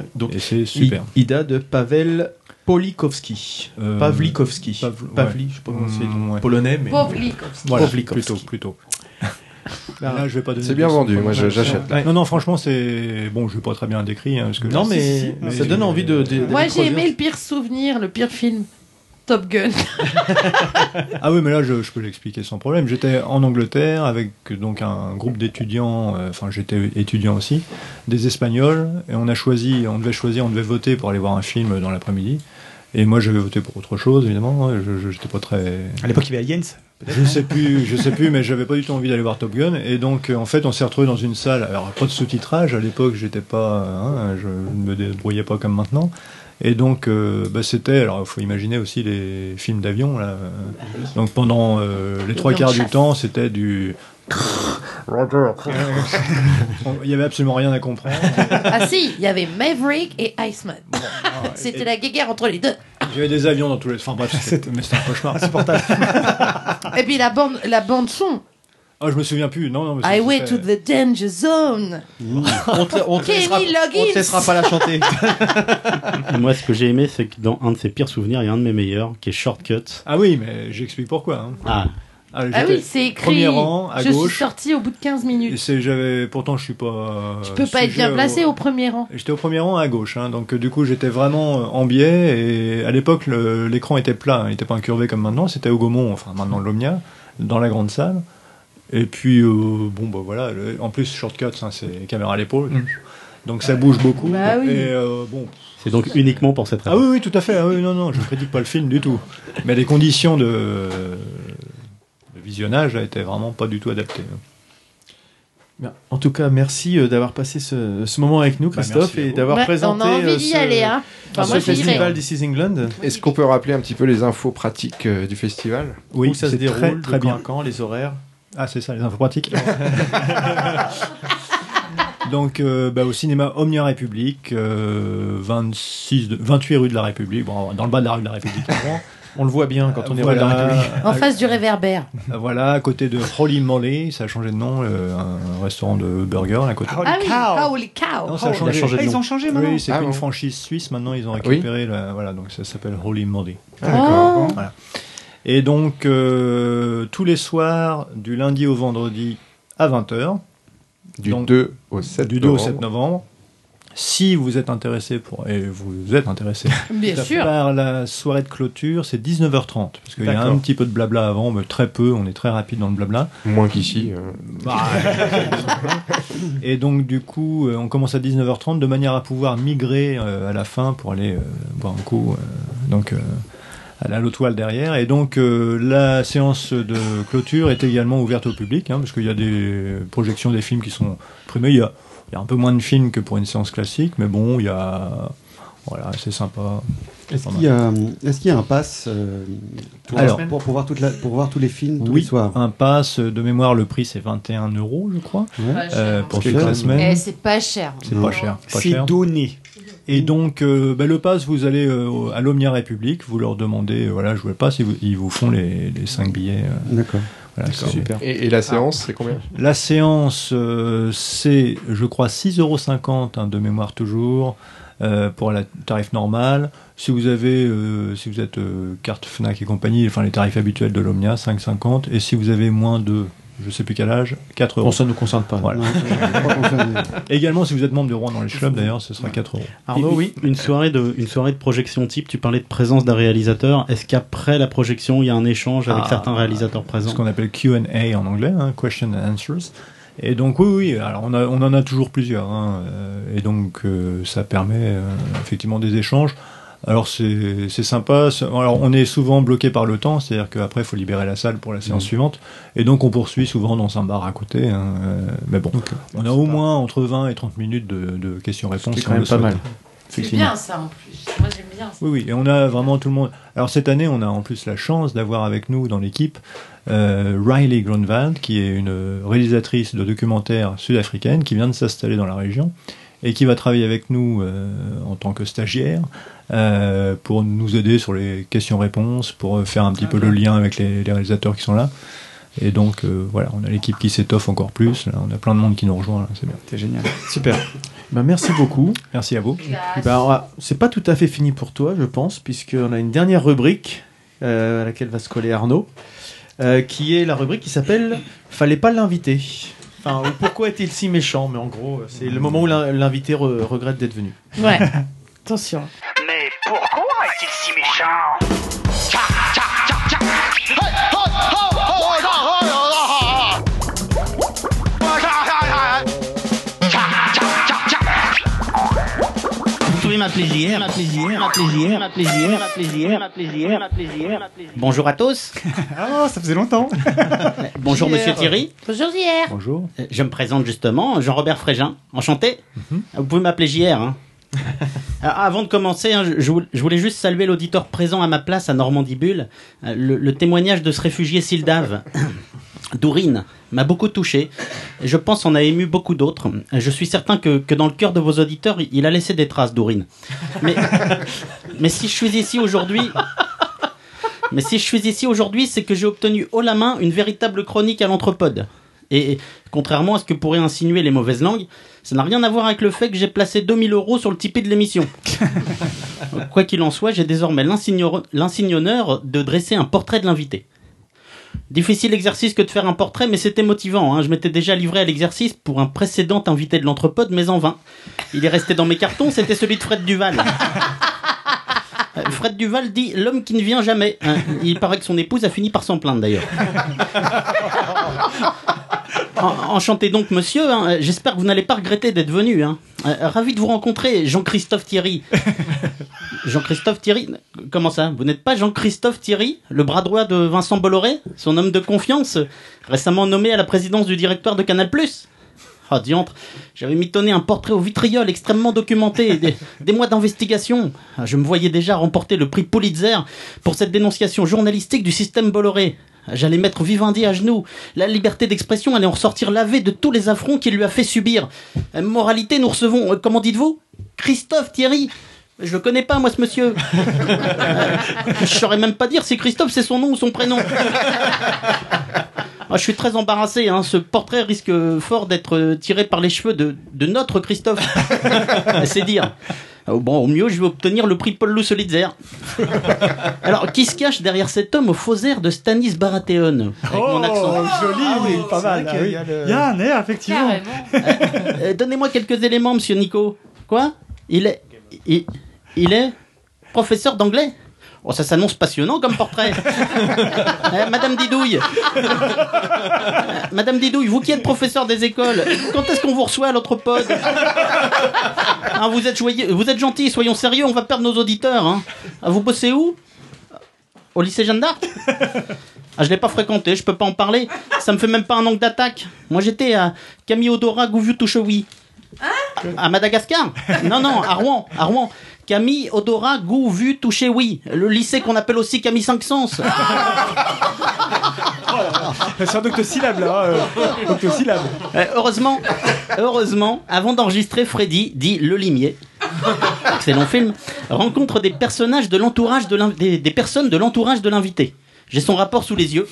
A- Donc, et c'est super. Ida de Pavel Polikowski. Euh, Pavlikovski. Pav- Pavli, ouais. je sais pas comment c'est Mm, ouais. polonais, mais. Pavlikovski. Voilà, plutôt. Là, je vais pas donner C'est bien vendu, moi, j'achète. Ouais. Non, non, franchement, c'est bon. Je vais pas très bien décrit, hein, parce que Non, mais ça donne envie de- de- Moi, d'aller j'ai aimé le pire souvenir, le pire film. Top Gun. Ah oui, mais là, je, je peux l'expliquer sans problème. J'étais en Angleterre avec donc un groupe d'étudiants, euh, enfin j'étais étudiant aussi, des Espagnols, et on a choisi, on devait choisir, on devait voter pour aller voir un film dans l'après-midi. Et moi, j'avais voté pour autre chose, évidemment. Je, j'étais pas très. À l'époque, il y avait Jens. Je sais plus, je sais plus, mais j'avais pas du tout envie d'aller voir Top Gun. Et donc, euh, en fait, on s'est retrouvé dans une salle. Alors, pas de sous-titrage. À l'époque, j'étais pas, hein, je ne me débrouillais pas comme maintenant. Et donc, euh, bah, c'était. Alors, il faut imaginer aussi les films d'avion. Là. Donc, pendant euh, les trois quarts du temps, c'était du. Il y avait absolument rien à comprendre. ah si, il y avait Maverick et Iceman. C'était la guéguerre entre les deux. Il y avait des avions dans tous les. Enfin bref, c'était un cauchemar. Insupportable. Et puis la bande, la bande son. Ah, je me souviens plus. Non, non. Mais I c'est- went to the danger zone. On te, on te Kenny laissera, Loggins. on te laissera pas la chanter. Moi, ce que j'ai aimé, c'est que dans un de ses pires souvenirs, il y a un de mes meilleurs, qui est Shortcut. Ah oui, mais j'explique pourquoi. hein. Ah, Ah j'étais oui, c'est écrit. Premier rang, à je gauche. suis sorti au bout de 15 Et minutes. c'est, j'avais, pourtant, je suis pas. Tu peux pas être bien placé au premier rang. J'étais au premier rang à gauche, hein, donc du coup j'étais vraiment en biais et à l'époque l'écran était plat, hein, il n'était pas incurvé comme maintenant, c'était au Gaumont, enfin maintenant l'Omnia, dans la grande salle. Et puis euh, bon bah voilà, le- en plus shortcuts, hein, c'est caméra à l'épaule, donc ça bouge beaucoup. Bah oui. Et euh, bon. C'est donc uniquement pour cette Ah raison. oui oui tout à fait, ah oui non non, je critique pas le film du tout, mais les conditions de, de visionnage étaient vraiment pas du tout adaptées. Bien. En tout cas, merci euh, d'avoir passé ce, ce moment avec nous, Bah, Christophe, et d'avoir Ouais, présenté on a envie euh, d'y ce, aller, hein. Enfin, ce moi, festival This is England. Est-ce qu'on peut rappeler un petit peu les infos pratiques euh, du festival? Oui, Où ça se c'est déroule, très, bien. quand, les horaires? Ah, c'est ça, les infos pratiques. Donc, euh, bah, au cinéma Omnia République, euh, 26 de- 28 rue de la République, bon, dans le bas de la rue de la République. On le voit bien quand on est Voilà. rue de la République. En face du réverbère. Voilà, à côté de Holy Moly, ça a changé de nom, euh, un restaurant de burgers à côté. ah oui, holy cow. Non, ça a Oh, changé. ah, ils ont changé maintenant Oui, c'est Ah une bon. franchise suisse, maintenant ils ont récupéré, la- voilà, donc ça s'appelle Holy Moly. Oh. Voilà. Et donc, euh, tous les soirs, du lundi au vendredi à 20h, Du Donc, 2 au 7 du 2 au novembre. 7 novembre. Si vous êtes intéressé pour et vous êtes intéressé Bien sûr. par la soirée de clôture, c'est 19h30 parce qu'il y a un petit peu de blabla avant, mais très peu. On est très rapide dans le blabla. Moins qu'ici. euh. Bah, et donc du coup, euh, on commence à 19h30 de manière à pouvoir migrer euh, à la fin pour aller euh, boire un coup. euh, donc euh, à la Lotoile derrière. Et donc euh, la séance de clôture est également ouverte au public, hein, parce qu'il y a des projections des films qui sont primés. Il y a, il y a un peu moins de films que pour une séance classique, mais bon, il y a voilà, c'est sympa. Est-ce qu'il y, a- est-ce qu'il y a un pass euh, pour, Alors. pour, pour voir toute la- pour voir tous les films tous Oui, les soirs un pass de mémoire, le prix c'est 21 euros, je crois, Ouais. Euh, pour C'est toute la cher. semaine. Eh, c'est pas cher. C'est pas cher. pas C'est cher. donné. Et donc, euh, bah, le pass, vous allez euh, à l'Omnia République, vous leur demandez, euh, voilà, je veux le pass, ils vous, ils vous font les, les 5 billets. euh, D'accord. Voilà, c'est Super. Et, et la séance, c'est combien La séance, euh, c'est, je crois, 6,50€ hein, de mémoire toujours, euh, pour la tarif normal. Si vous avez, euh, si vous êtes euh, carte Fnac et compagnie, enfin les tarifs habituels de l'Omnia, 5,50. Et si vous avez moins de, je sais plus quel âge, 4 Bon, euros. ça ne nous concerne pas. Voilà. Non, pas. Également, si vous êtes membre de Rouen dans les clubs, d'ailleurs, ce sera 4 euros. Arnaud, oui. Une soirée de, une soirée de projection type. Tu parlais de présence d'un réalisateur. Est-ce qu'après la projection, il y a un échange avec Ah, certains réalisateurs ce présents qu'on appelle Q&A en anglais, hein, question and answers. Et donc oui, oui, alors on, a- on en a toujours plusieurs, hein, euh, et donc euh, ça permet euh, effectivement des échanges. Alors c'est c'est sympa. Alors on est souvent bloqué par le temps, c'est-à-dire qu'après il faut libérer la salle pour la séance Mhm. suivante, et donc on poursuit souvent dans un bar à côté. hein, euh, mais bon, on a au moins entre 20 et 30 minutes de, de questions-réponses. C'est quand on même pas mal. C'est bien ça en plus. Moi j'aime bien ça. Oui, oui, et on a vraiment tout le monde. Alors cette année, on a en plus la chance d'avoir avec nous dans l'équipe euh, Riley Grunwald, qui est une réalisatrice de documentaires sud-africaine, qui vient de s'installer dans la région et qui va travailler avec nous euh, en tant que stagiaire euh, pour nous aider sur les questions-réponses, pour euh, faire un petit peu le lien avec les, les réalisateurs qui sont là. Et donc euh, voilà, on a l'équipe qui s'étoffe encore plus. Là, on a plein de monde qui nous rejoint. C'est bien. C'est génial. Super. Ben, merci beaucoup. Merci à vous. Puis, ben, c'est pas tout à fait fini pour toi, je pense, puisqu'on a une dernière rubrique euh, à laquelle va se coller Arnaud, euh, qui est la rubrique qui s'appelle Fallait pas l'inviter. Enfin, ou pourquoi est-il si méchant Mais en gros, c'est le moment où l'in- l'invité re- regrette d'être venu. Ouais. Attention. Mais pourquoi est-il si méchant? M'appeler JR. Bonjour à tous. Ah, ça faisait longtemps. Bonjour. Monsieur Thierry. Bonjour JR. Bonjour. Euh, Je me présente justement, Jean-Robert Frégin. Enchanté. Vous pouvez m'appeler JR. Hein. Alors, avant de commencer, hein, je, je voulais- je voulais juste saluer l'auditeur présent à ma place à Normandie Bulle. Euh, Le, le témoignage de ce réfugié Sildave, Dourine, m'a beaucoup touché. Je pense en a ému beaucoup d'autres. Je suis certain que, que dans le cœur de vos auditeurs, il a laissé des traces, Dourine. Mais, mais si je suis ici aujourd'hui, mais si je suis ici aujourd'hui, c'est que j'ai obtenu haut la main une véritable chronique à l'anthropode. Et, et contrairement à ce que pourraient insinuer les mauvaises langues, ça n'a rien à voir avec le fait que j'ai placé 2000 euros sur le Tipeee de l'émission. Quoi qu'il en soit, j'ai désormais l'insigne honneur de dresser un portrait de l'invité. Difficile exercice que de faire un portrait, mais c'était motivant. hein. Je m'étais déjà livré à l'exercice pour un précédent invité de l'entrepode, mais en vain. Il est resté dans mes cartons, c'était celui de Fred Duval. Euh, Fred Duval dit l'homme qui ne vient jamais. hein. Il paraît que son épouse a fini par s'en plaindre d'ailleurs. En- Enchanté donc, monsieur. hein. J'espère que vous n'allez pas regretter d'être venu. hein. Euh, Ravi de vous rencontrer, Jean-Christophe Thierry. Jean-Christophe Thierry Comment ça? Vous n'êtes pas Jean-Christophe Thierry, le bras droit de Vincent Bolloré, son homme de confiance, récemment nommé à la présidence du directoire de Canal+. Ah, diantre, j'avais mitonné un portrait au vitriol extrêmement documenté, des, des mois d'investigation. Ah, Je me voyais déjà remporter le prix Pulitzer pour cette dénonciation journalistique du système Bolloré. J'allais mettre Vivendi à genoux. La liberté d'expression allait en ressortir lavé de tous les affronts qu'il lui a fait subir. Euh, moralité, nous recevons, euh, comment dites-vous? Christophe Thierry. Je le connais pas, moi, ce monsieur. Euh, je saurais même pas dire si Christophe c'est son nom ou son prénom. Ah, je suis très embarrassé. Hein. Ce portrait risque fort d'être tiré par les cheveux de, de notre Christophe. C'est dire. Ah, Bon, au mieux, je vais obtenir le prix Paul Solitzer. Alors, qui se cache derrière cet homme au faux air de Stanis Baratheon Avec mon accent. joli, oui, pas mal. vrai qu'il oui. y a le- Il y a un air, effectivement. Euh, Donnez-moi quelques éléments, monsieur Nico. Quoi? Il est. Il, il est professeur d'anglais? Oh, ça s'annonce passionnant comme portrait. Euh, Madame Didouille. Madame Didouille, vous qui êtes professeur des écoles, quand est-ce qu'on vous reçoit à l'autre pod Ah, vous, êtes joyeux- vous êtes gentil, soyons sérieux, on va perdre nos auditeurs. Hein. Ah, vous bossez où Au lycée Jeanne d'Arc ah, je l'ai pas fréquenté, je peux pas en parler. Ça me fait même pas un angle d'attaque. Moi, j'étais à Kamiodora Gouviu Touchewi. À Madagascar Non, non, à Rouen, à Rouen. Camille Odora Gou Vu Touché Oui, le lycée qu'on appelle aussi Camille 5 Sens. C'est un octosyllabe, là. euh, octosyllabe. Euh, heureusement, heureusement, avant d'enregistrer, Freddy dit Le Limier. Excellent film. Rencontre des personnages de l'entourage de l'in- des, des personnes de l'entourage de l'invité. J'ai son rapport sous les yeux.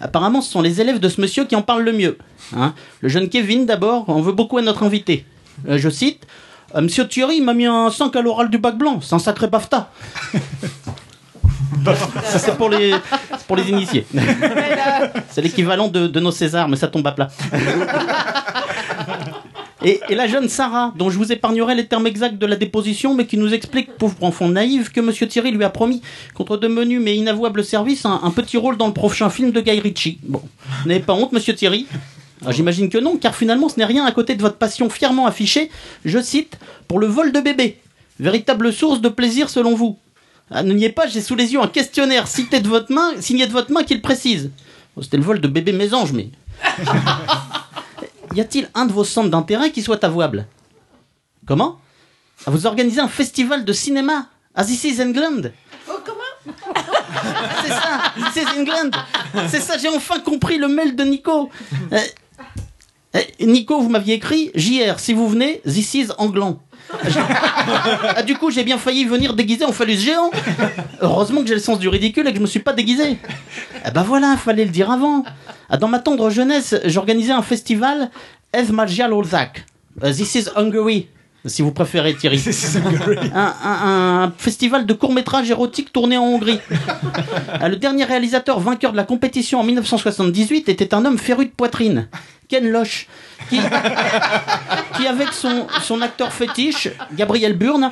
Apparemment, ce sont les élèves de ce monsieur qui en parlent le mieux. Hein. Le jeune Kevin, d'abord, en veut beaucoup à notre invité. Euh, je cite Monsieur Thierry m'a mis un 5 à l'oral du bac blanc. C'est un sacré BAFTA. Ça, c'est pour les, initiés. C'est l'équivalent de, nos Césars, mais ça tombe à plat. Et, la jeune Sarah, dont je vous épargnerai les termes exacts de la déposition, mais qui nous explique, pauvre enfant naïve, que Monsieur Thierry lui a promis, contre de menus mais inavouables services, un, petit rôle dans le prochain film de Guy Ritchie. Bon, n'avez pas honte, Monsieur Thierry Ah, J'imagine que non, car finalement ce n'est rien à côté de votre passion fièrement affichée, je cite, pour le vol de bébé. Véritable source de plaisir selon vous. Ah, ne niez pas, j'ai sous les yeux un questionnaire cité de votre main, signé de votre main qui le précise. Bon, C'était le vol de bébé mésange, mais. Y a-t-il un de vos centres d'intérêt qui soit avouable? Comment? Ah, Vous organisez un festival de cinéma à This is England? C'est ça, This is England C'est ça, j'ai enfin compris le mail de Nico Euh, euh, Nico, vous m'aviez écrit JR, si vous venez, This is Anglan. Ah, du coup, j'ai bien failli venir déguisé en phallus géant. Heureusement que j'ai le sens du ridicule et que je me suis pas déguisé. Eh ben voilà, fallait le dire avant. Ah, Dans ma tendre jeunesse, j'organisais un festival Ez Majal Olzak. Euh, This is Hungary, si vous préférez Thierry. Un, un- un festival de courts-métrages érotiques tourné en Hongrie. Ah, Le dernier réalisateur vainqueur de la compétition en 1978 était un homme féru de poitrine, Ken Loach, qui, qui avec son, son acteur fétiche, Gabriel Burne,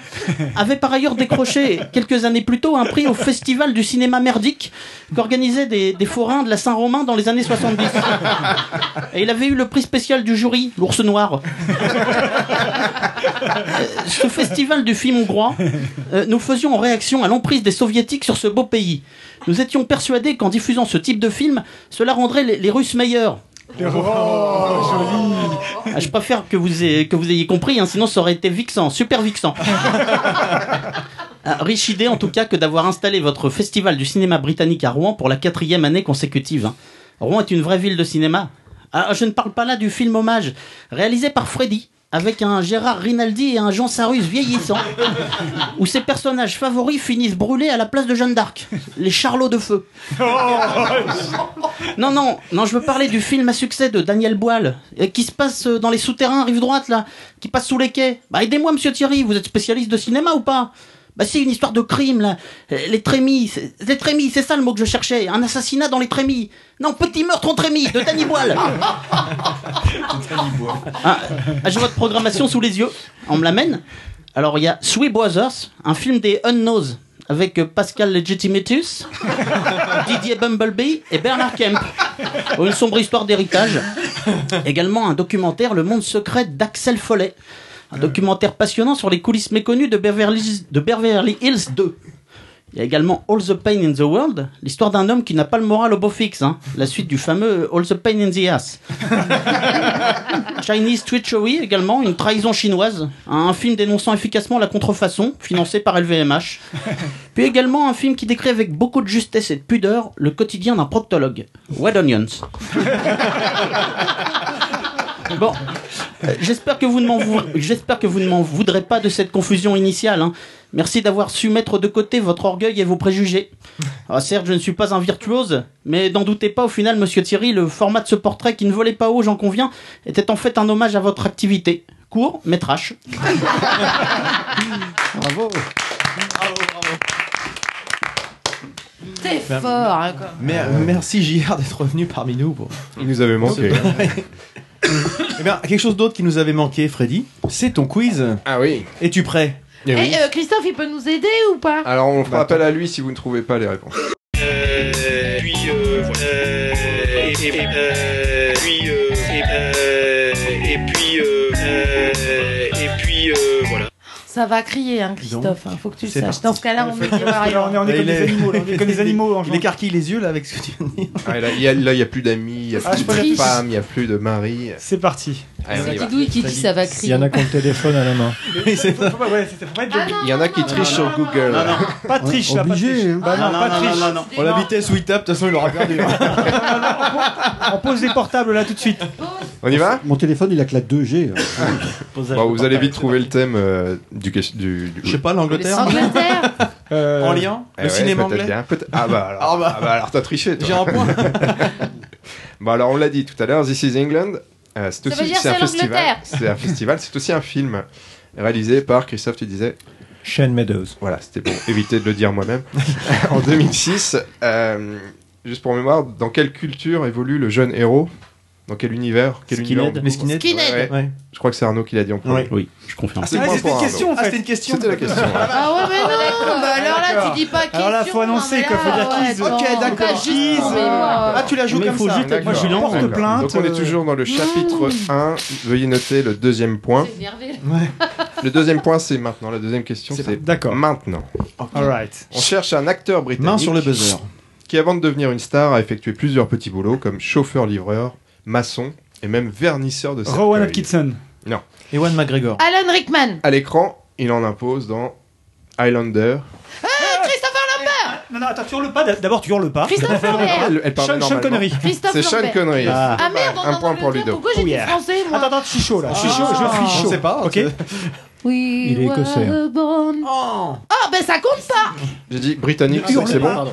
avait par ailleurs décroché quelques années plus tôt un prix au Festival du cinéma merdique qu'organisaient des, des forains de la Saint-Romain dans les années 70. Et il avait eu le prix spécial du jury, l'ours noir. Euh, ce festival du film hongrois, euh, nous faisions en réaction à l'emprise des soviétiques sur ce beau pays. Nous étions persuadés qu'en diffusant ce type de film, cela rendrait les, les Russes meilleurs. Ah, je préfère que vous ayez, que vous ayez compris, hein, sinon ça aurait été vixant, super vixant. Ah, riche idée en tout cas que d'avoir installé votre festival du cinéma britannique à Rouen pour la quatrième année consécutive. hein. Rouen est une vraie ville de cinéma. Ah, je ne parle pas là du film hommage, réalisé par Freddy, avec un Gérard Rinaldi et un Jean Sarus vieillissant, où ses personnages favoris finissent brûlés à la place de Jeanne d'Arc, les charlots de feu. Non, non, non, je veux parler du film à succès de Daniel Boile, euh, qui se passe euh, dans les souterrains, rive droite, là, qui passe sous les quais. Bah, aidez-moi, monsieur Thierry, vous êtes spécialiste de cinéma ou pas? Bah c'est une histoire de crime là. Euh, Les trémies, les trémies, c'est ça le mot que je cherchais. Un assassinat dans les trémies. Non, petit meurtre en trémies de Danny Boyle. Ah, ah, J'ai votre programmation sous les yeux. On me l'amène. Alors il y a Sweet Brothers, un film des Unknowns avec euh, Pascal Legitimatus, Didier Bumblebee et Bernard Kemp. Une sombre histoire d'héritage. Également un documentaire Le monde secret d'Axel Follet. Un documentaire passionnant sur les coulisses méconnues de Beverly, de Beverly Hills 2. Il y a également All the Pain in the World, l'histoire d'un homme qui n'a pas le moral au beau fixe, hein. la suite du fameux All the Pain in the Ass. Chinese Treachery également, une trahison chinoise, un film dénonçant efficacement la contrefaçon, financé par LVMH. Puis également un film qui décrit avec beaucoup de justesse et de pudeur le quotidien d'un proctologue, Red Onions. Bon, euh, j'espère que vous ne m'en vou- j'espère que vous ne m'en voudrez pas de cette confusion initiale. hein. Merci d'avoir su mettre de côté votre orgueil et vos préjugés. Ah, certes, je ne suis pas un virtuose, mais n'en doutez pas, au final, Monsieur Thierry, le format de ce portrait qui ne volait pas haut, j'en conviens, était en fait un hommage à votre activité. Court, mais trash. Bravo. T'es Ben, fort, hein, quoi. Mer- merci JR d'être revenu parmi nous. Il nous avait manqué. Eh bien, quelque chose d'autre qui nous avait manqué, Freddy, c'est ton quiz. Ah oui. Es-tu prêt? Eh, euh, Christophe, il peut nous aider ou pas? Alors on fera appel à lui si vous ne trouvez pas les réponses. puis euh, voilà. Euh, et, et, euh, Ça va crier, hein, Christophe. hein, faut que tu le C'est saches. Dans ce cas-là, on on est, on comme des animaux, là, on est comme des animaux. en Il genre. écarquille les yeux là avec ce que tu viens de dire. Ah, là, il y a, il a plus d'amis, il y a Ah, je plus peux de femmes, il y a plus de maris. C'est parti. On y va. Didouille qui dit ça va Il crier. y en a qui ont le téléphone à la main. Il y en a qui trichent sur Google. Pas de triche là, pas de Obligé, triche. Bah non, pas triche. non. Oh, la vitesse où il tape, de toute façon, il aura perdu. On pose les portables là tout de suite. On y va? Mon téléphone, il a que la 2G. Bon, Vous allez vite trouver le thème euh, du, ques- du, du- Je sais pas, l'Angleterre Angleterre Euh, En lien Eh Le ouais, cinéma anglais bien, Ah bah alors, Ah bah. ah bah alors t'as triché toi. J'ai un point. Bon alors on l'a dit tout à l'heure, This is England. euh, c'est aussi c'est un festival. C'est un festival, c'est aussi un film réalisé par Christophe, tu disais. Shane Meadows. Voilà, c'était pour éviter de le dire moi-même. en 2006, euh, juste pour mémoire, dans quelle culture évolue le jeune héros? Dans quel univers? Quel Skinhead. univers Les Skinhead. Ouais, ouais. Ouais. Je crois que c'est Arnaud qui l'a dit en premier. Ouais. Oui, je confirme. Ah, Ah, c'était une question en Ah, fait. c'était une question. C'était la question. Ah ouais, mais non Bah alors là, tu dis pas question. Alors là, faut annoncer, quoi, faut dire Ok, d'accord. Ah, tu la joues Mais comme faut ça. être D'accord. vigilant. Porte plainte, Donc on est euh, toujours dans le chapitre 1. Veuillez noter le deuxième point. C'est énervé. Le deuxième point, c'est maintenant. La deuxième question, C'est D'accord. maintenant. Alright. On cherche un acteur britannique Main sur le buzzer. qui, avant de devenir une star, a effectué plusieurs petits boulots comme chauffeur-livreur, maçon et même vernisseur de cercueil. Rowan Atkinson. Non. Ewan McGregor. Alan Rickman. À l'écran, il en impose dans Highlander. Christopher Lambert. Non, non, attends, tu hurles pas. D'abord, tu hurles pas. Christophe Lambert. Elle, parle Sean, Sean. Connery. C'est Sean. Connery. Ah. Ah merde, on Un point pour Ludo. Pourquoi j'ai Oh dit yeah. français, moi Attends, attends, je suis chaud là. Je suis chaud, je Ah. suis chaud. On sait pas, Ok. c'est- Oui. Il est écossais. Oh Ah ben ça compte pas. J'ai dit britannique, c'est bon Ah,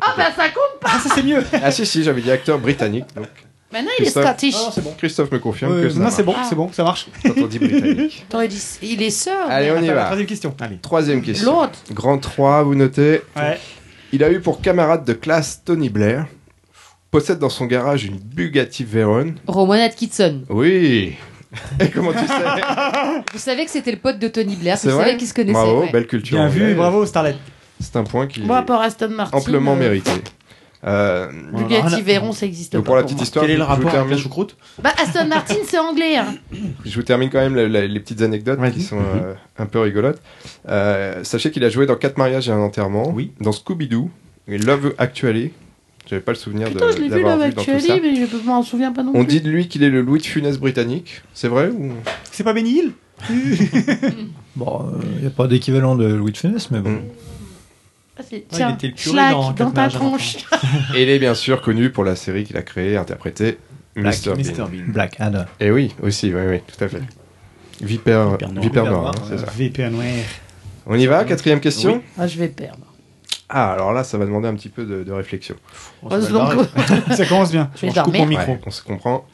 Ah ben ça compte pas. Ah, ça c'est mieux. Ah si, si, j'avais dit acteur britannique. Donc Maintenant il est. Scottish. Ah, c'est bon. Christophe me confirme que ça non, c'est bon, c'est bon, ça marche. Quand on dit britannique. T'aurais dit, il est sœur. Allez, on y Attends, va. Troisième question. Allez. Troisième question. L'autre. Grand 3, vous notez. Ouais. Il a eu pour camarade de classe Tony Blair. Possède dans son garage une Bugatti Veyron. Rowan Atkinson. Oui. Et comment tu sais Vous savez que c'était le pote de Tony Blair. C'est Vous savez qu'ils se connaissaient. Bravo, ouais. belle culture. Bien vu, bravo Starlet. C'est un point qui Bon est rapport à Aston Martin. amplement euh, mérité. Euh, Bugatti Veyron, ça existe donc pas. pour la petite histoire, Quel est je- le rapport avec termine- la choucroute? Bah Aston Martin, c'est anglais. Hein. Je vous termine quand même la- la- les petites anecdotes qui sont euh, un peu rigolotes. Euh, sachez qu'il a joué dans 4 mariages et un enterrement. Oui. Dans Scooby-Doo et Love Actually. J'avais pas le souvenir de- Putain, je l'ai vu ça. Actually, mais je ne m'en souviens pas non On plus. dit de lui qu'il est le Louis de Funès britannique. C'est vrai ou? C'est pas Benny Hill? Bon, il n'y a pas d'équivalent de Louis de Funès, mais bon. Mm. Ah, c'est- il Tiens, était le curé schlack dans ta tronche. Et il est bien sûr connu pour la série qu'il a créée, interprétée Black Mr. Mr. Bean. Bean. Black Adder. Et oui, aussi, oui, oui, tout à fait. Vipère, Vipère noire. Vipère hein, c'est ça. VP Noir. On y va, quatrième question Oui. Ah, je vais perdre. Ah, alors là, ça va demander un petit peu de, de réflexion. On Ouais, se donc, va barrer. Ça commence bien. je vais Je coupe mon micro. Ouais, on se comprend.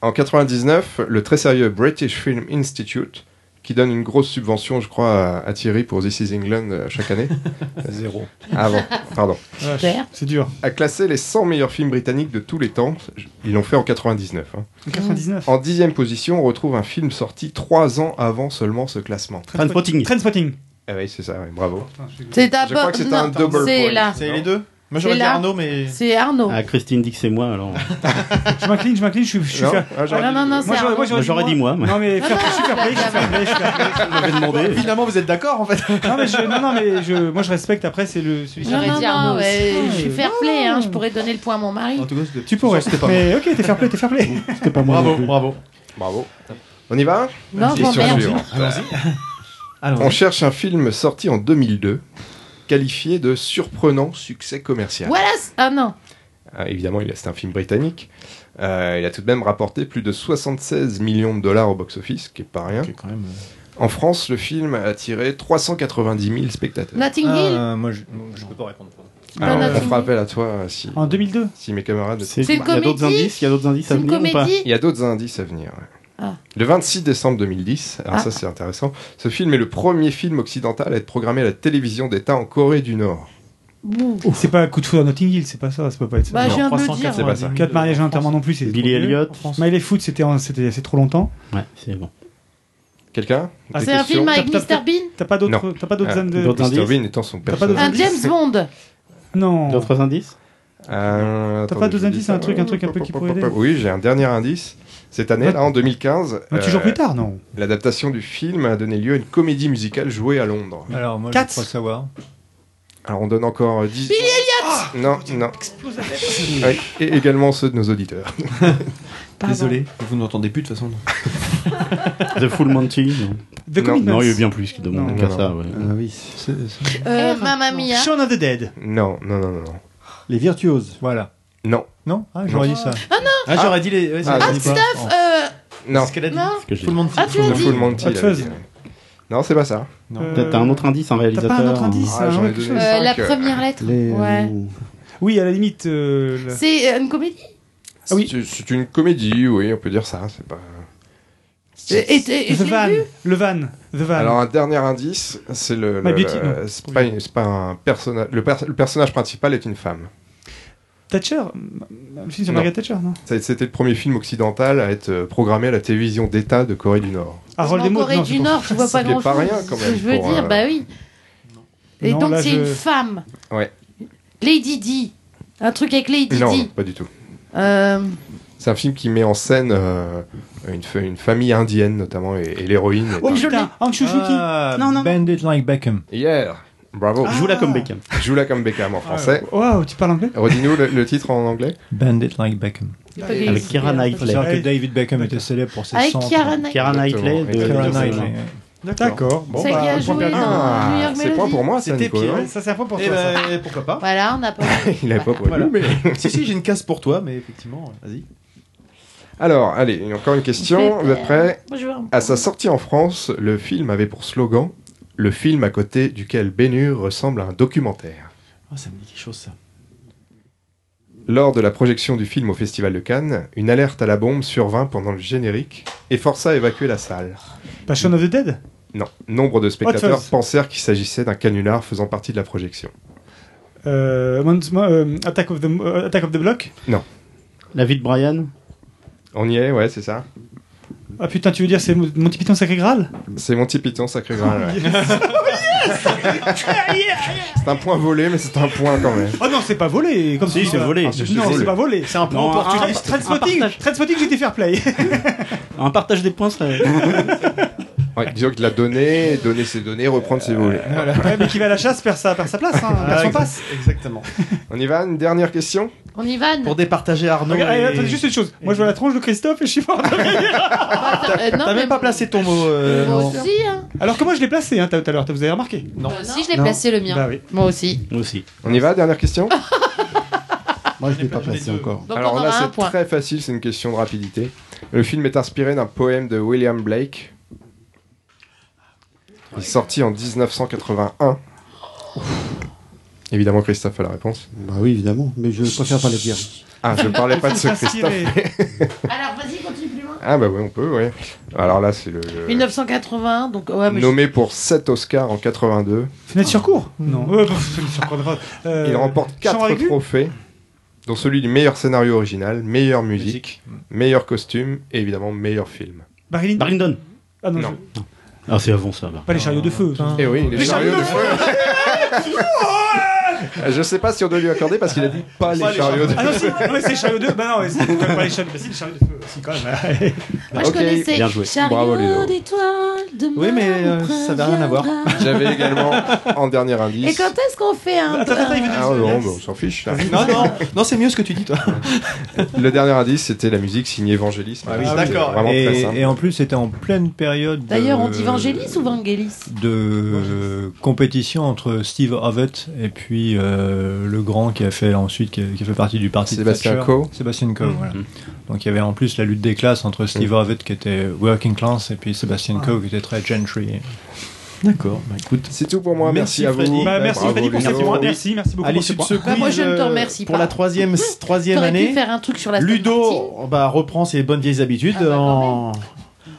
En 99, le très sérieux British Film Institute qui donne une grosse subvention, je crois, à, à Thierry pour This is England euh, chaque année. Zéro. Ah bon, pardon. Super. C'est dur. A classé les 100 meilleurs films britanniques de tous les temps. Ils l'ont fait en 99. hein. 99. En dixième position, on retrouve un film sorti trois ans avant seulement ce classement. Trainspotting. Trainspotting. Ah oui, c'est ça, oui, bravo. C'est ta Je crois que c'est un double C'est point. là. C'est les deux? Moi j'aurais C'est dit. Arnaud, mais. C'est Arnaud. Ah, Christine dit que c'est moi, alors. Je m'incline, je m'incline, je suis. Je suis Non, fair- ah, j'aurais Ah, non, dit- non, non, Moi, c'est j'aurais- moi, Arnaud. J'aurais dit moi. mais- Non mais fair- je suis fair play, je suis fair play, je suis fair play. Demandé. Finalement, vous êtes d'accord en fait Non mais, je, non, non, mais je, moi je respecte après c'est le non, dit non, Arnaud je suis fair play, hein, je pourrais donner le point à mon mari. En tout cas, c'était- Tu pourrais. c'était pas mais ok, t'es fair play, t'es fair play. C'était pas moi. Bravo, bravo. Bravo. On y va? Non. Allons-y. On cherche un film sorti en 2002, qualifié de surprenant succès commercial. Voilà. Ah non. Ah, évidemment, il a- c'est un film britannique. Euh, il a tout de même rapporté plus de 76 millions de dollars au box-office, ce qui est pas rien. Ok, quand même. euh, En France, le film a attiré 390 000 spectateurs. Notting Hill. Euh, moi, je, je peux pas répondre. Alors, Pas on fera appel à toi si, En 2002. si mes camarades. C'est- une Il y a d'autres comédie indices, il y a d'autres indices à venir ou pas comédie Il y a d'autres indices à venir. ouais. Ah. Le 26 décembre 2010, alors Ah. ça c'est intéressant, ce film est le premier film occidental à être programmé à la télévision d'État en Corée du Nord. C'est pas coup de foudre à Notting Hill, c'est pas ça, ça peut pas être ça. Bah, le 304, dire. c'est pas ça. Quatre mariages et enterrements non plus, c'est Billy. Elliot. Smiley Foot, c'était c'est trop longtemps. Ouais, c'est bon. Quelqu'un? Ah, C'est un film avec Mr Bean? T'as pas d'autres Non. t'as pas d'autres Ah, d'autres Mr. indices Bean étant son personnage. Un James Bond. Non. D'autres indices? Euh, T'as pas dis indices, un truc- un truc un peu qui pourrait aider Oui, j'ai un dernier indice. Cette année, Ouais. là, en 2015, Mais toujours euh, plus tard, non. l'adaptation du film a donné lieu à une comédie musicale jouée à Londres. Alors, moi, Cats. je crois savoir. Alors, on donne encore euh, 10... Billy Elliot. Non, non. Oui, et également ceux de nos auditeurs. Désolé, vous n'entendez plus de toute façon. The Full Monty non. The Non. Non, il y a bien plus qui demande qu'à ça. ouais. Ah oui. Euh, Mamma Mia. Shaun of the Dead. Non, non, non, non. Les virtuoses. Voilà. Non, Non Ah, j'aurais dit ça. Ah, j'aurais dit les. ouais, Ah, c'est- c'est dit pas- Stuff. Euh, non. ce qu'elle a dit. non. Ce que j'ai- Full Monty. Ah, tu l'as Full, dit. Full Monty, il dit. Non, c'est pas ça. Euh, T'as t'as un autre indice, un T'as réalisateur pas un autre indice Ah, un j'en ai autre donné chose Euh, la cinq, euh, première lettre. Les, Ouais. Oui, à la limite. euh, le- C'est euh, une comédie? Ah oui. C'est- C'est une comédie, oui, on peut dire ça. C'est pas. Et, et- et The je l'ai Van. vu Le Van. The Van. Alors un dernier indice, c'est le. My le- Beauty, non. c'est pas, c'est pas un personnage. Le, pers- le personnage principal est une femme. Thatcher Le film sur Non. Margaret Thatcher, non C'était le premier film occidental à être euh, programmé à la télévision d'État de Corée du Nord. Harold en Corée non, du c'est Nord, tu vois Ça pas plaît grand pas rien, quand même, Je veux dire, euh, bah oui. Et Non, donc c'est je- une femme. Ouais. Lady Di. Un truc avec Lady Non, Di. pas du tout. Euh, C'est un film qui met en scène euh, une, fa- une famille indienne notamment et, et l'héroïne. Oh putain, Hank Shushiki Ah, Non, non. Bend it like Beckham. Hier, bravo. Joue là comme Beckham. Joue-la comme Beckham en français. Waouh, tu parles anglais? Redis-nous le, le titre en anglais. Bend it like Beckham. Avec Il faut Knightley. savoir que. David Beckham était célèbre pour ses avec centres. Kiara Knightley. Keira Knightley de. D'accord. Bon, C'est a bah, joué New Ah, c'est point pour moi, ça, C'était Nico. pire. hein. Ça, c'est un point pour Eh toi. ça. ben, pourquoi pas Voilà, on n'a pas. Il n'avait pas prévu, Voilà. mais. Si, si, j'ai une casse pour toi, mais effectivement, vas-y. Alors, allez, encore une question. Vous êtes prêts? À sa sortie en France, le film avait pour slogan le film à côté duquel Bénur ressemble à un documentaire. Oh, ça me dit quelque chose, ça. Lors de la projection du film au Festival de Cannes, une alerte à la bombe survint pendant le générique et força à évacuer la salle. Pas Shaun of the Dead? Non, nombre de spectateurs pensèrent qu'il s'agissait d'un canular faisant partie de la projection. euh, Mont- euh, Attack, of the, euh, Attack of the Block? La vie de Brian? On y est, ouais, c'est ça. Ah putain, tu veux dire c'est Mo- Monty Python Sacré Graal C'est Monty Python, sacré Graal. ouais. c'est un point volé, mais c'est un point quand même. Oh non, c'est pas volé comme Si, c'est dis. volé. Ah, non, c'est pas volé. C'est un point opportuniste. Trainspotting, j'étais fair play. Un partage des points serait. Ouais, disons qu'il a donné, donné ses données, reprendre ses volets. Ouais, mais qui va à la chasse perd sa, perd sa place, hein, perd son exact- passe. Exactement. On y va, une dernière question? On y va Pour départager Arnaud. Regarde, et- allez, attendez, juste une chose. Moi, je vois la tronche de Christophe et je suis mort de rire. T'as même pas placé ton mot. euh, Moi non. aussi, hein. Alors, comment je l'ai placé hein, tout à l'heure Vous avez remarqué? Non. Moi aussi, je l'ai placé le mien. Bah oui. Moi aussi. Moi aussi. On y va, dernière question? Moi, je ne l'ai pas placé encore. Donc Alors là, c'est très facile, c'est une question de rapidité. Le film est inspiré d'un poème de William Blake. Il est sorti en 1981. Évidemment, Christophe a la réponse. Bah oui, évidemment, mais je préfère pas le dire. Ah, je parlais pas de ce Christophe. Alors vas-y, continue plus loin. ah bah oui, on peut, oui. Alors là, c'est le... le- 1981, donc ouais, mais Nommé pour 7 Oscars en 82. Fenêtre sur cours Non. Ouais, bah, sur euh, Il remporte Chant 4 aigu trophées, dont celui du meilleur scénario original, meilleure musique, meilleur costume et évidemment meilleur film. Barry Lyndon Barrington. Ah non, Non. Ah, c'est avant ça. Pas les chariots de feu. ça. Et oui, les, Les chariots chariots de de feu. Je sais pas si on doit lui accorder parce qu'il a dit pas, les chariots de Ah non, si, feu. non, mais c'est les chariots de Bah non, mais c'est pas les chariots Bah si, les chariots de feu aussi, quand même. Moi, je Ok, connaissais bien joué. Chariot d'étoiles, demain Oui, mais euh, ça n'avait rien à voir. J'avais également en dernier indice. Et quand est-ce qu'on fait un... Attends, attends, Ah non, bah, on s'en fiche. là. Non, non, non, c'est mieux ce que tu dis, toi. Le dernier indice, c'était la musique signée Evangelis. Ah oui, d'accord. Et, en plus, c'était en pleine période. de- D'ailleurs, on dit Vangelis ou Vangelis? de euh, compétition entre Steve Ovett et puis euh, le grand qui a fait ensuite qui a, qui a fait partie du parti Sébastien de Thatcher. Coe. Sébastien Coe, Mhm. voilà. Donc il y avait en plus la lutte des classes entre Steve Ovett qui était working class et puis Sébastien Coe qui était très gentry. D'accord, bah écoute. C'est tout pour moi. Merci, à Freddy. vous. Bah, merci Bravo, Freddy pour Ludo. cette réponse. Merci, merci beaucoup À pour ce point. Bah, moi, je ne te euh, remercie pour pas. la troisième, troisième T'aurais pu année, faire un truc sur la Ludo bah, reprend ses bonnes vieilles habitudes Ah bah, en,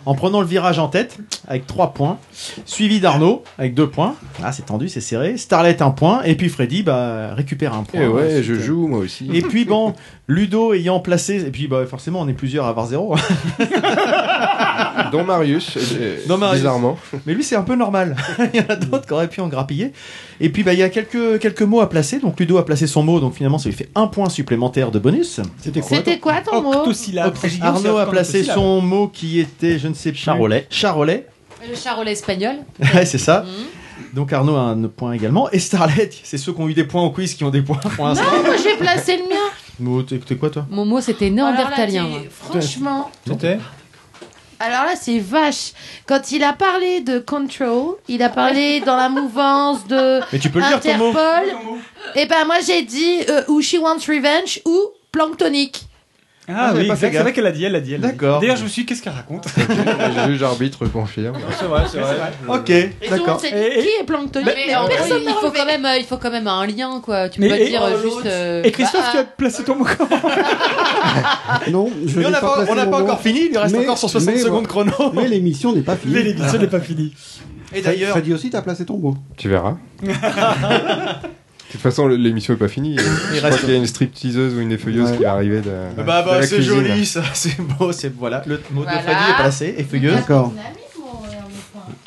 en prenant le virage en tête avec 3 points, suivi d'Arnaud avec 2 points. Ah, c'est tendu, c'est serré. Starlet 1 point, et puis Freddy bah, récupère un point. Eh ouais, je joue moi aussi. Et puis bon, Ludo ayant placé, et puis bah, forcément on est plusieurs à avoir 0. Dont Marius, euh, Non, Marius. bizarrement. Mais lui, c'est un peu normal. il y en a d'autres qui auraient pu en grappiller. Et puis, bah, il y a quelques, quelques mots à placer. Donc, Ludo a placé son mot. Donc, finalement, ça lui fait un point supplémentaire de bonus. C'était quoi C'était quoi ton mot. Arnaud a placé son mot qui était, je ne sais plus. Charolais. Charolais. Le charolais espagnol. Ouais, c'est ça. Donc, Arnaud a un point également. Et Starlet, c'est ceux qui ont eu des points au quiz qui ont des points pour l'instant. Non, moi j'ai placé le mien. Mot, t'es t'es quoi, toi Mon mot, c'était Alors là, néandertalien. moi. Franchement. C'était Alors là, c'est vache. Quand il a parlé de Control, il a parlé dans la mouvance de Mais tu peux le dire, ton mot. Et ben moi j'ai dit euh, ou She Wants Revenge ou Planktonic. Ah oui, c'est vrai qu'elle a dit, elle a dit. elle a dit. D'accord. D'ailleurs, je me suis dit, qu'est-ce qu'elle raconte Le juge arbitre confirme. C'est vrai, c'est vrai. Ok, d'accord. dit qui est Planktonic Mais- Mais Mais en vrai, personne il n'a faut quand même, euh, il faut quand même un lien, quoi. Tu peux pas dire oh, euh, juste. euh, Et Christophe, bah, tu as placé ton mot Non, je n'ai pas, on n'a pas encore fini. Il lui reste encore 160 mais- secondes chrono. Mais l'émission n'est pas finie. Mais l'émission n'est pas finie. Et d'ailleurs, Freddy aussi, t'as placé ton mot. Tu verras. De toute façon, l'émission est pas finie. Je crois qu'il y a une stripteaseuse ou une effeuilleuse Ouais. qui arriver de, de Bah, bah c'est joli, ça, c'est beau, c'est voilà, le mot Voilà. de Freddy est placé, effeuilleuse. D'accord.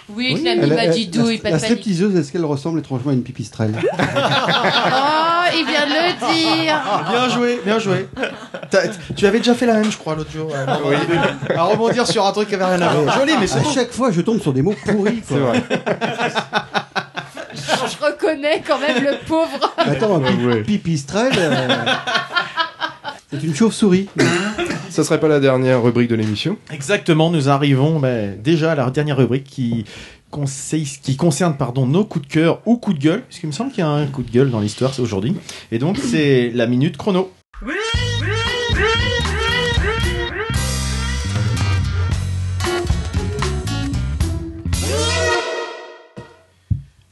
Oui, Oui, je l'ai mis, elle- m'a elle- dit douille, la, pas la stripteaseuse, est-ce qu'elle ressemble étrangement à une pipistrelle Oh, il vient de le dire. Bien joué, bien joué. Tu avais déjà fait la même, je crois, l'autre jour. euh, À rebondir sur un truc qui avait rien à voir. Joli, mais c'est À chaque fois, je tombe sur des mots pourris. C'est Quoi. vrai. Je reconnais quand même le pauvre. Attends, Ouais. euh, c'est une chauve-souris. Ça serait pas la dernière rubrique de l'émission Exactement, nous arrivons bah, déjà à la dernière rubrique qui, conseille, qui concerne pardon, nos coups de cœur ou coups de gueule, puisqu'il me semble qu'il y a un coup de gueule dans l'histoire c'est aujourd'hui. Et donc, c'est la minute chrono.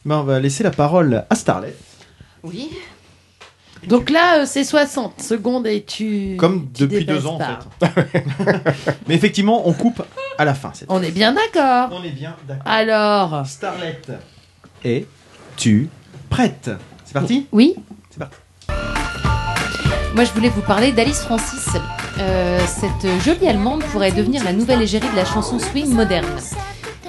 Ben, on va laisser la parole à Starlet. Oui. Donc là, euh, c'est 60 secondes et tu. Comme tu depuis deux ans, en fait. Mais effectivement, on coupe à la fin. cette On est bien d'accord. On est bien d'accord. Alors. Starlet. Et tu prête? C'est parti? Oui. C'est parti. Moi, je voulais vous parler d'Alice Francis. Euh, cette jolie Allemande pourrait devenir la nouvelle égérie de la chanson swing moderne.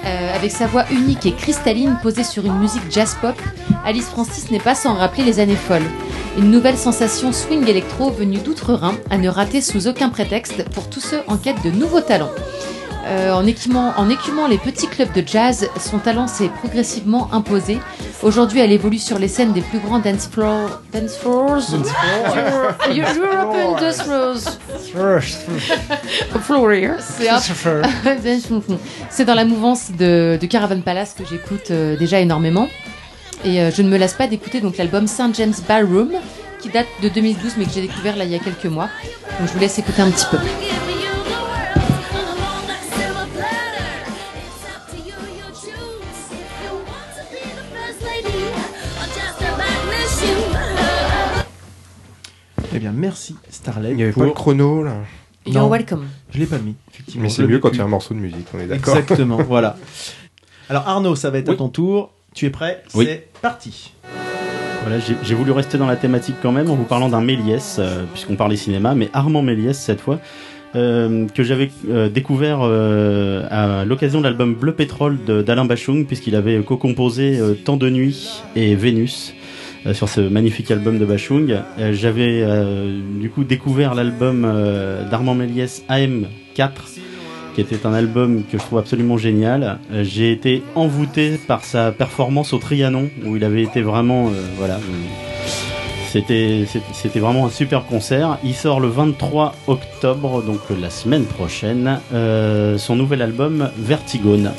Euh, avec sa voix unique et cristalline posée sur une musique jazz-pop, Alice Francis n'est pas sans rappeler les années folles. Une nouvelle sensation swing électro venue d'outre-Rhin à ne rater sous aucun prétexte pour tous ceux en quête de nouveaux talents. Euh, en, écumant, en écumant les petits clubs de jazz, son talent s'est progressivement imposé. Aujourd'hui, elle évolue sur les scènes des plus grands dance floors. Dance floors Euro- European dance floors. Floor. C'est dans la mouvance de, de Caravan Palace que j'écoute euh, déjà énormément. Et euh, je ne me lasse pas d'écouter donc l'album St. James Ballroom qui date de 2012 mais que j'ai découvert là il y a quelques mois. Donc je vous laisse écouter un petit peu. Eh bien, merci Starlet. Il n'y avait pour- pas le chrono là. You're Non, welcome. Je l'ai pas mis, effectivement. Mais c'est mieux quand il y a un morceau de musique, on est d'accord. Exactement, voilà. Alors Arnaud, ça va être à ton tour. Tu es prêt Oui. C'est parti. Voilà, j'ai voulu rester dans la thématique quand même en vous parlant d'un Méliès, euh, puisqu'on parlait cinéma, mais Armand Méliès cette fois, euh, que j'avais euh, découvert euh, à l'occasion de l'album Bleu Pétrole de- d'Alain Bachung, puisqu'il avait co-composé euh, Temps de nuit et Vénus euh, sur ce magnifique album de Bachung. Euh, j'avais euh, du coup découvert l'album d'Armand Méliès AM4 qui était un album que je trouve absolument génial. J'ai été envoûté par sa performance au Trianon, où il avait été vraiment, voilà, c'était vraiment un super concert. Il sort le 23 octobre, donc la semaine prochaine, son nouvel album Vertigone.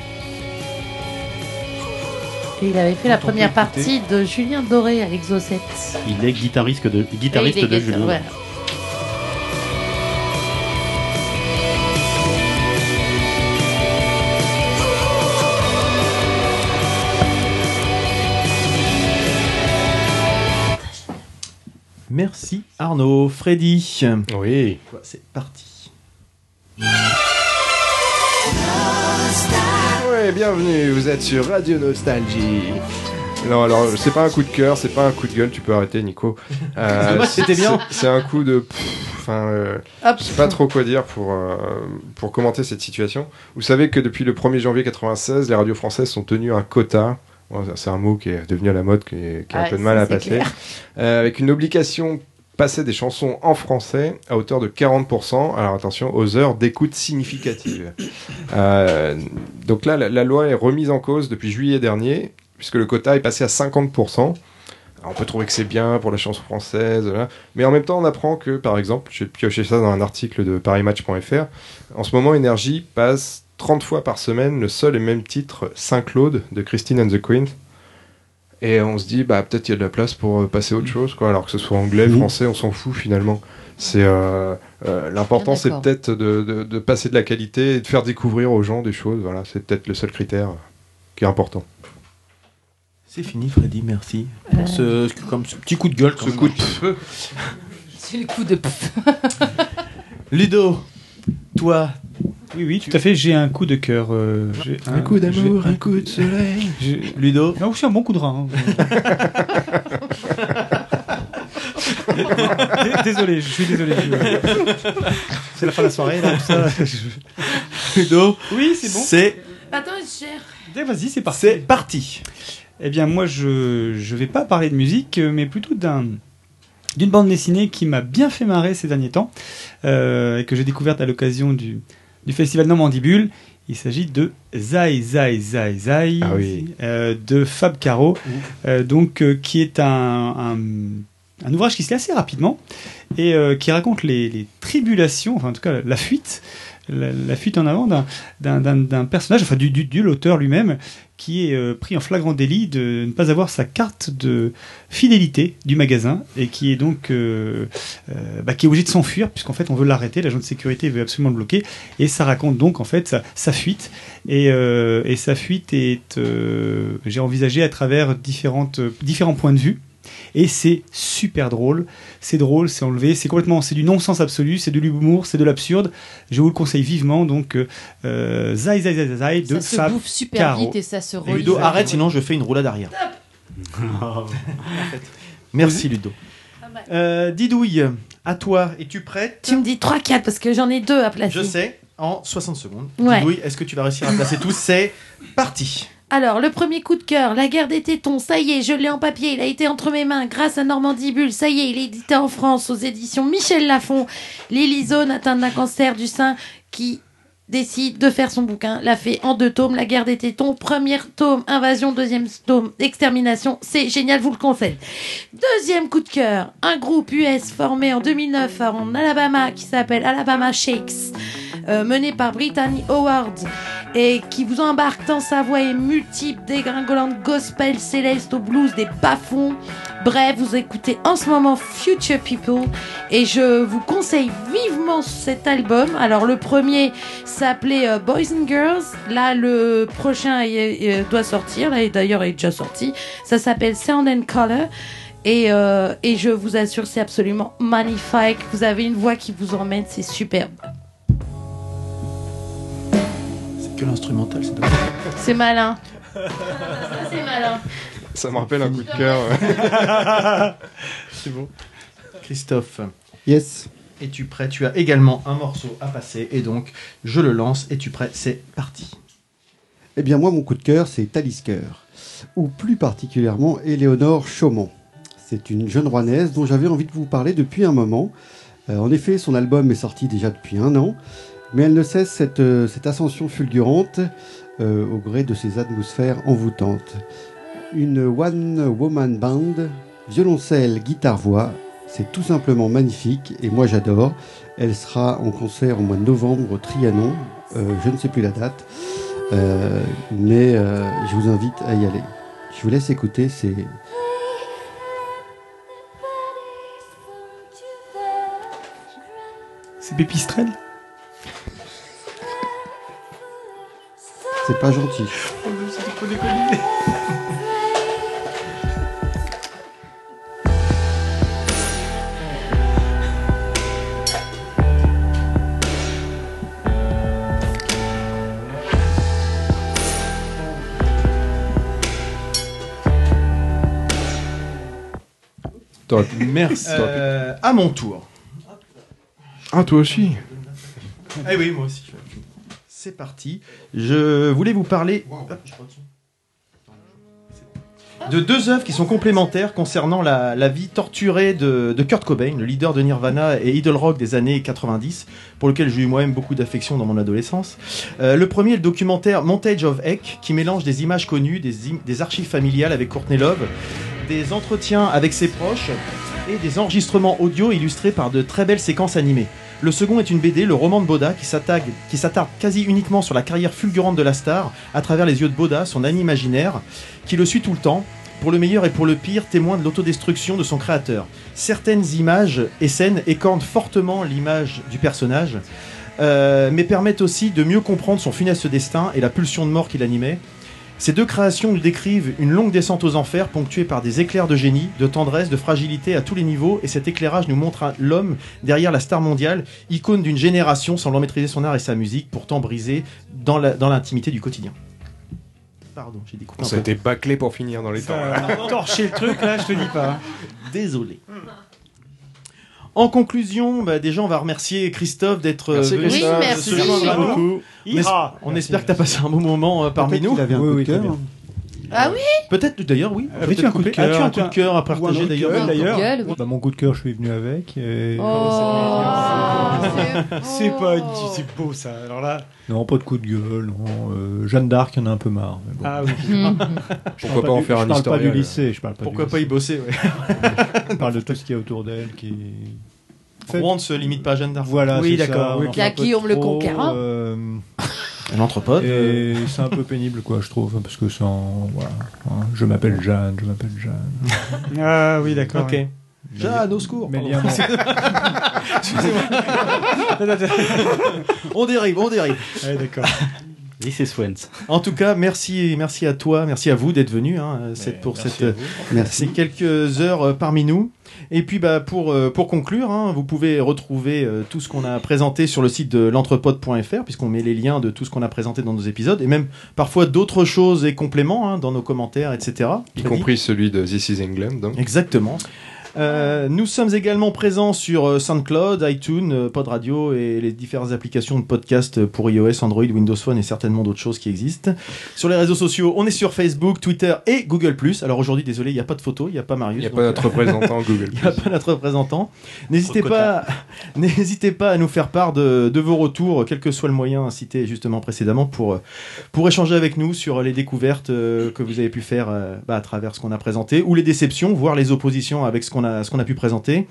Et il avait fait la première partie de Julien Doré à l'Exocet. Il est guitariste de, guitariste Et il est de guitar- Julien. voilà. Merci Arnaud. Freddy. Oui. C'est parti. Bienvenue, vous êtes sur Radio Nostalgie. Non, alors, c'est pas un coup de cœur, c'est pas un coup de gueule, tu peux arrêter, Nico. Euh, c'était bien. c'est- un coup de. Enfin, euh, je sais pas trop quoi dire pour, euh, pour commenter cette situation. Vous savez que depuis le 1er janvier 96, les radios françaises sont tenues un quota. Bon, c'est un mot qui est devenu à la mode, qui, est- qui a un peu de mal à passer. Euh, avec une obligation passer des chansons en français à hauteur de 40%, alors attention, aux heures d'écoute significatives. Euh, donc là, la, loi est remise en cause depuis juillet dernier, puisque le quota est passé à 50%. Alors, on peut trouver que c'est bien pour la chanson française, mais en même temps, on apprend que, par exemple, j'ai pioché ça dans un article de parismatch.fr, en ce moment, Énergie passe 30 fois par semaine le seul et même titre Saint-Claude de Christine and the Queen. Et on se dit, bah, peut-être qu'il y a de la place pour euh, passer à autre chose, quoi. Alors que ce soit anglais, Mhm. français, on s'en fout finalement. C'est euh, euh, l'important, c'est peut-être de, de- de passer de la qualité et de faire découvrir aux gens des choses. Voilà, c'est peut-être le seul critère qui est important. C'est fini Freddy, merci. Pour ce, comme ce petit coup de gueule. Ce coup de peu. C'est le coup de Ludo, toi. Oui, oui, tout à fait. J'ai un coup de cœur. euh, j'ai Un coup d'amour, un coup de soleil. j'ai- Ludo. Non, aussi un bon coup de rein. hein. désolé, je suis désolé. C'est la fin de la soirée, là, tout ça. Ludo. Oui, c'est bon. C'est Attends. Eh, Vas-y, c'est parti. c'est parti. Eh bien, moi, je je vais pas parler de musique, euh, mais plutôt d'un d'une bande dessinée qui m'a bien fait marrer ces derniers temps euh, et que j'ai découverte à l'occasion du, du festival Normandibule. Il s'agit de Zai Zai Zai Zai Ah oui. euh, de Fab Caro, euh, donc euh, qui est un, un, un ouvrage qui se lit assez rapidement et qui raconte les, les tribulations, enfin en tout cas la fuite, la, fuite en avant d'un- personnage, enfin du, du, l'auteur lui-même, qui est euh, pris en flagrant délit de ne pas avoir sa carte de fidélité du magasin et qui est donc euh, euh, bah, qui est obligé de s'enfuir puisqu'en fait on veut l'arrêter, l'agent de sécurité veut absolument le bloquer. Et ça raconte donc en fait sa, fuite. Et, sa fuite est j'ai envisagé à travers différentes différents points de vue et c'est super drôle, c'est drôle, c'est enlevé, c'est complètement, c'est du non-sens absolu, c'est de l'humour, c'est de l'absurde. Je vous le conseille vivement, donc euh, Zai Zai Zai Zai de Ça se Fab bouffe super Caro. vite et ça se relie. Ludo, arrête, sinon je fais une roulade arrière. Merci Ludo. Euh, Didouille, à toi. Es-tu prête Tu me dis 3-4 parce que j'en ai deux à placer. Je sais, en 60 secondes. Ouais. Didouille, est-ce que tu vas réussir à placer tous C'est parti. Alors, le premier coup de cœur, La guerre des tétons, ça y est, je l'ai en papier, il a été entre mes mains grâce à Normandibule, ça y est, il est édité en France aux éditions Michel Lafon. Lily Zone, atteinte d'un cancer du sein, qui décide de faire son bouquin, l'a fait en deux tomes, La guerre des tétons, premier tome, Invasion, deuxième tome, Extermination, c'est génial, vous le conseille. Deuxième coup de cœur, un groupe US formé en 2009 en Alabama qui s'appelle Alabama Shakes, euh, mené par Brittany Howard et qui vous embarque dans sa voix et multiple dégringolante gospel céleste au blues des bas-fonds. Bref, vous écoutez en ce moment Future People et je vous conseille vivement cet album. Alors le premier s'appelait euh, Boys and Girls. Là, le prochain est- doit sortir. Là, d'ailleurs, il est déjà sorti. Ça s'appelle Sound and Color. Et, euh, et je vous assure, c'est absolument magnifique. Vous avez une voix qui vous emmène, c'est superbe. C'est que l'instrumental, c'est pas C'est malin. c'est malin. Ça me rappelle un coup de cœur. C'est beau. Christophe. Yes. Es-tu prêt? Tu as également un morceau à passer et donc je le lance. Es-tu prêt? C'est parti. Eh bien, moi, mon coup de cœur, c'est Talisker, ou plus particulièrement Éléonore Chaumont. C'est une jeune rouennaise dont j'avais envie de vous parler depuis un moment. Euh, en effet, son album est sorti déjà depuis un an, mais elle ne cesse cette, euh, cette ascension fulgurante euh, au gré de ses atmosphères envoûtantes. Une one-woman band, violoncelle, guitare-voix, c'est tout simplement magnifique et moi j'adore. Elle sera en concert au mois de novembre au Trianon, euh, je ne sais plus la date, mais je vous invite à y aller. Je vous laisse écouter, c'est C'est Pépistrel c'est pas gentil. Merci. Euh, à mon tour. Ah, toi aussi Eh oui, moi aussi. C'est parti. Je voulais vous parler de deux œuvres qui sont complémentaires concernant la, la vie torturée de, de Kurt Cobain, le leader de Nirvana et idol rock des années 90, pour lequel j'ai eu moi-même beaucoup d'affection dans mon adolescence. Euh, le premier est le documentaire Montage of Heck, qui mélange des images connues, des archives familiales avec Courtney Love, des entretiens avec ses proches et des enregistrements audio illustrés par de très belles séquences animées. Le second est une BD, le roman de Boda, qui s'attarde quasi uniquement sur la carrière fulgurante de la star, à travers les yeux de Boda, son ami imaginaire, qui le suit tout le temps, pour le meilleur et pour le pire, témoin de l'autodestruction de son créateur. Certaines images et scènes écornent fortement l'image du personnage, euh, mais permettent aussi de mieux comprendre son funeste destin et la pulsion de mort qui l'animait. Ces deux créations nous décrivent une longue descente aux enfers ponctuée par des éclairs de génie, de tendresse, de fragilité à tous les niveaux, et cet éclairage nous montre l'homme derrière la star mondiale, icône d'une génération semblant maîtriser son art et sa musique, pourtant brisé dans la- dans l'intimité du quotidien. Pardon, j'ai découpé Ça a été bâclé pour finir dans les temps. là. Torcher le truc, là, je te dis pas. Désolé. En conclusion, bah, déjà on va remercier Christophe d'être Merci, euh, venu Oui, merci. se joindre à nous. On, es- Ira. on espère que tu as passé un bon moment euh, parmi nous. qu'il avait un Oui, coup oui, de très cœur. Ah oui Peut-être d'ailleurs, oui. Avais-tu un coup de cœur As-tu un coup de cœur à partager d'ailleurs. Bah, mon coup de cœur, je suis venu avec. et- Oh, C'est pas c'est beau ça. Alors là, Non, pas de coup de gueule. Non. Euh, Jeanne d'Arc, il y en a un peu marre. mais bon. ah oui. Mhm. Je Pourquoi parle pas en du- faire un Je parle pas historien, du lycée. Je parle pas Pourquoi du pas y bosser ouais. Je parle de tout ce qu'il y a autour d'elle qui. Rouen ne se limite pas à Jeanne d'Arc. Voilà, Oui, c'est d'accord, ça, oui. on le Conquérant. Euh, L'entrepôt. et c'est un peu pénible, quoi, je trouve, parce que sans. Voilà. hein, je m'appelle Jeanne, je m'appelle Jeanne. Ah oui, d'accord. Ok. Jeanne, au secours. Pardon. on dérive, on dérive. Ouais, d'accord. This is. En tout cas, merci, merci à toi, merci à vous d'être venus. Hein, c'est pour cette. Merci. ces quelques heures euh, parmi nous. Et puis, bah, pour euh, pour conclure, hein, vous pouvez retrouver euh, tout ce qu'on a présenté sur le site de l'entrepode.fr, puisqu'on met les liens de tout ce qu'on a présenté dans nos épisodes, et même parfois d'autres choses et compléments hein, dans nos commentaires, etc. Y compris celui de This is England. donc. Exactement. Euh, nous sommes également présents sur euh, SoundCloud, iTunes, euh, Pod Radio et les différentes applications de podcast pour iOS, Android, Windows Phone et certainement d'autres choses qui existent. Sur les réseaux sociaux, on est sur Facebook, Twitter et Google+. Alors aujourd'hui, désolé, il n'y a pas de photo, il n'y a pas Marius. Il n'y a donc, pas notre représentant Google. il n'y a pas notre représentant. N'hésitez pas, n'hésitez pas à nous faire part de, de vos retours, quel que soit le moyen cité justement précédemment, pour, pour échanger avec nous sur les découvertes que vous avez pu faire bah, à travers ce qu'on a présenté, ou les déceptions, voire les oppositions avec ce qu'on a, ce qu'on a pu présenter.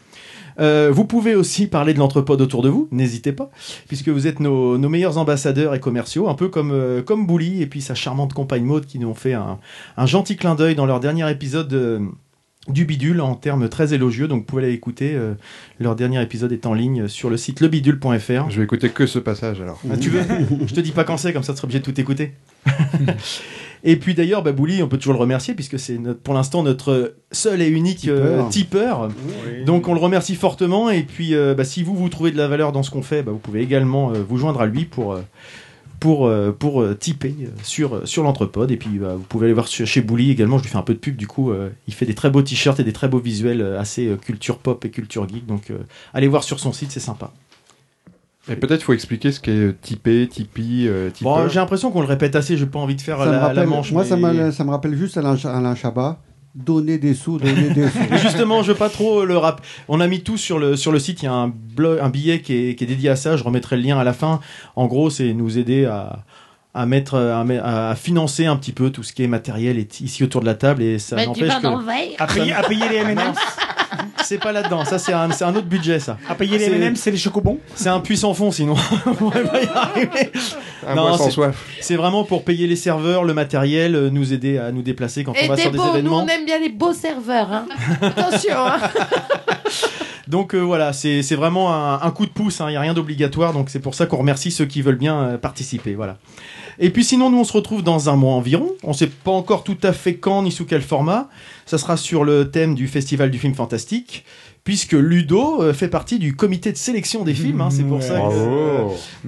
Euh, vous pouvez aussi parler de l'entrepôt autour de vous, n'hésitez pas, puisque vous êtes nos, nos meilleurs ambassadeurs et commerciaux, un peu comme, euh, comme Bouli et puis sa charmante compagne Maud qui nous ont fait un, un gentil clin d'œil dans leur dernier épisode euh, du bidule en termes très élogieux. Donc vous pouvez aller écouter. euh, leur dernier épisode est en ligne sur le site lebidule.fr. Je vais écouter que ce passage alors. Ah, tu veux? Je te dis pas quand c'est, comme ça tu seras obligé de tout écouter. Et puis d'ailleurs, bah, Bouli, on peut toujours le remercier puisque c'est pour l'instant notre seul et unique euh, tipeur. Donc on le remercie fortement. Et puis euh, bah, si vous vous trouvez de la valeur dans ce qu'on fait, bah, vous pouvez également euh, vous joindre à lui pour euh, pour pour tiper euh, sur sur l'entrepode. Et puis bah, vous pouvez aller voir chez Bouli également. Je lui fais un peu de pub du coup. euh, il fait des très beaux t-shirts et des très beaux visuels assez culture pop et culture geek. Donc euh, allez voir sur son site, c'est sympa. Et peut-être faut expliquer ce qu'est euh, Tipeee, Tipeee, euh, Bon, j'ai l'impression qu'on le répète assez. J'ai pas envie de faire Ça me la, la rappelle- manche. moi, mais- ça, m'a- ça me rappelle juste Alain, Alain Chabat. Donner des sous, donner des sous. Mais justement, je veux pas trop le rap. On a mis tout sur le sur le site. Il y a un blog, un billet qui est, qui est dédié à ça. Je remettrai le lien à la fin. En gros, c'est nous aider à à mettre à, financer un petit peu tout ce qui est matériel ici autour de la table et ça n'empêche que. À payer, à payer les M&M's c'est pas là-dedans. Ça c'est un c'est un autre budget ça. À payer les C'est- M&M's, c'est les chocobons C'est un puits sans fond sinon. On pourrait pas y arriver. Un sans c'est- soif. C'est vraiment pour payer les serveurs, le matériel, euh, nous aider à nous déplacer quand Et on va sur des beaux, nous événements. on aime bien les beaux serveurs. Hein. Attention. Hein. Donc euh, voilà, c'est vraiment un, un coup de pouce, il n'y a rien d'obligatoire, donc c'est pour ça qu'on remercie ceux qui veulent bien euh, participer. Voilà. Et puis sinon, nous on se retrouve dans un mois environ, on sait pas encore tout à fait quand ni sous quel format, ça sera sur le thème du Festival du film fantastique, puisque Ludo euh, fait partie du comité de sélection des films, hein, c'est pour ça que...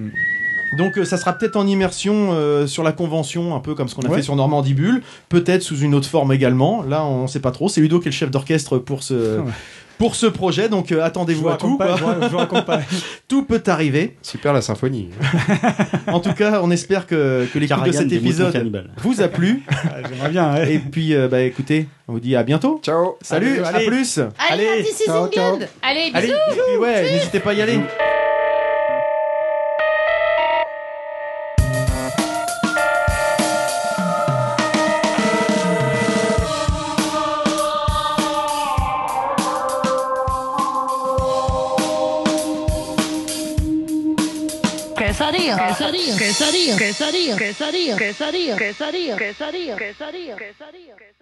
Donc euh, ça sera peut-être en immersion euh, sur la convention, un peu comme ce qu'on a Ouais. fait sur Normandie Bulle, peut-être sous une autre forme également. Là, on sait pas trop. C'est Ludo qui est le chef d'orchestre pour ce Ouais. Pour ce projet, donc euh, attendez-vous vous à tout. pas, je vous- je raconte pas. tout peut arriver. Super la symphonie. En tout cas, on espère que, que l'écoute de cet épisode vous a plu. Ah, J'aimerais bien, ouais. Et puis, euh, bah écoutez, on vous dit à bientôt. Ciao. Salut, Allez, à plus. Allez, à This is ciao, ciao. Allez, Allez, bisous. et puis ouais, n'hésitez pas à y aller. quesarío, quesarío, quesarío, quesarío, quesarío, quesarío, quesarío, quesarío, quesarío, quesarío.